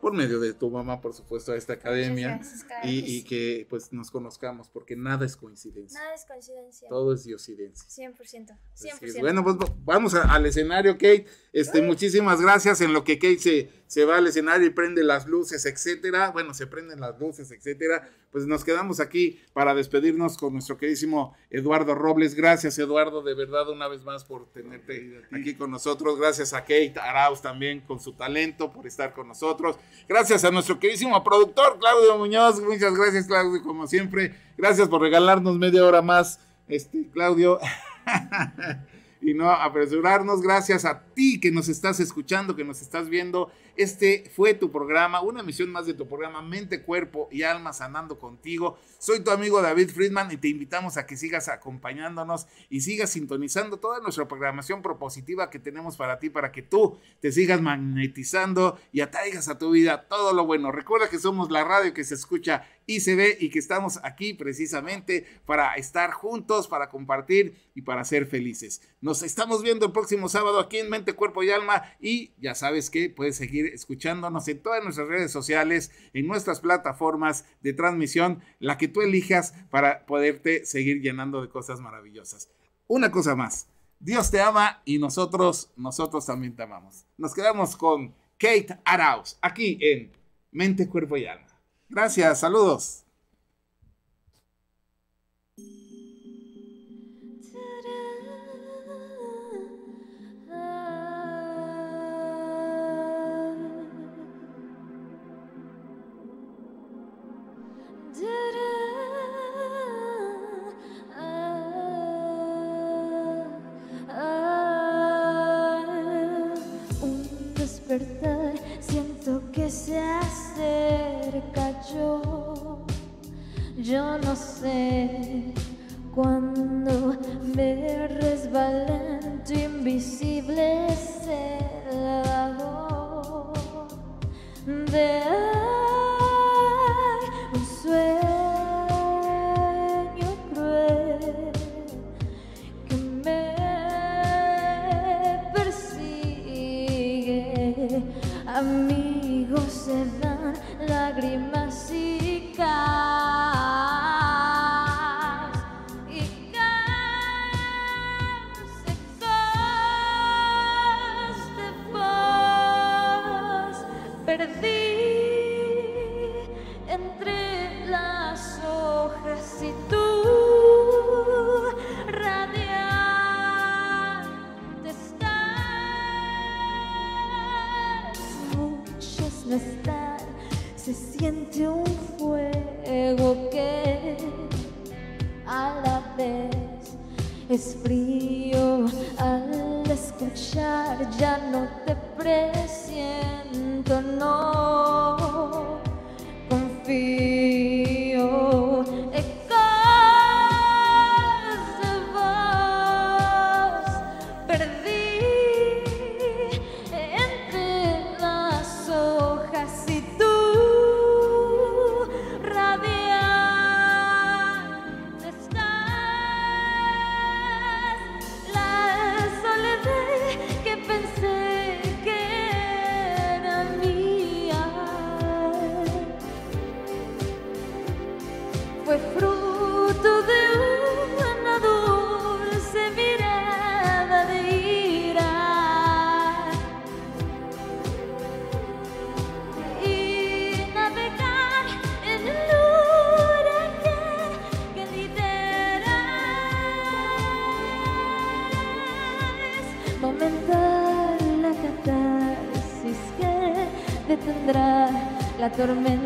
por medio de tu mamá, por supuesto, a esta academia gracias, y, que y sí. que pues nos conozcamos porque nada es coincidencia, Nada es coincidencia. todo es diosidencia. 100%. Así 100%. es. Bueno, pues vamos a- al escenario, Kate. Este, muchísimas gracias en lo que Kate se, se va al escenario y prende las luces, etcétera. Bueno, se prenden las luces, etcétera. Pues nos quedamos aquí para despedirnos con nuestro queridísimo Eduardo Robles. Gracias, Eduardo, de verdad, una vez más por tenerte aquí con nosotros. Gracias a Kate Arauz también con su talento, por estar con nosotros. Gracias a nuestro queridísimo productor, Claudio Muñoz. Muchas gracias, Claudio, como siempre. Gracias por regalarnos media hora más, este, Claudio. y no apresurarnos. Gracias a ti que nos estás escuchando, que nos estás viendo. Este fue tu programa, una emisión más de tu programa Mente, Cuerpo y Alma Sanando contigo. Soy tu amigo David Friedman y te invitamos a que sigas acompañándonos y sigas sintonizando toda nuestra programación propositiva que tenemos para ti, para que tú te sigas magnetizando y atraigas a tu vida todo lo bueno. Recuerda que somos la radio que se escucha y se ve y que estamos aquí precisamente para estar juntos, para compartir y para ser felices. Nos estamos viendo el próximo sábado aquí en Mente, Cuerpo y Alma y ya sabes que puedes seguir escuchándonos en todas nuestras redes sociales, en nuestras plataformas de transmisión, la que tú elijas para poderte seguir llenando de cosas maravillosas. Una cosa más, Dios te ama y nosotros, nosotros también te amamos. Nos quedamos con Kate Arauz aquí en Mente, Cuerpo y Alma. Gracias, saludos. Siento que se acerca yo. Yo no sé tormenta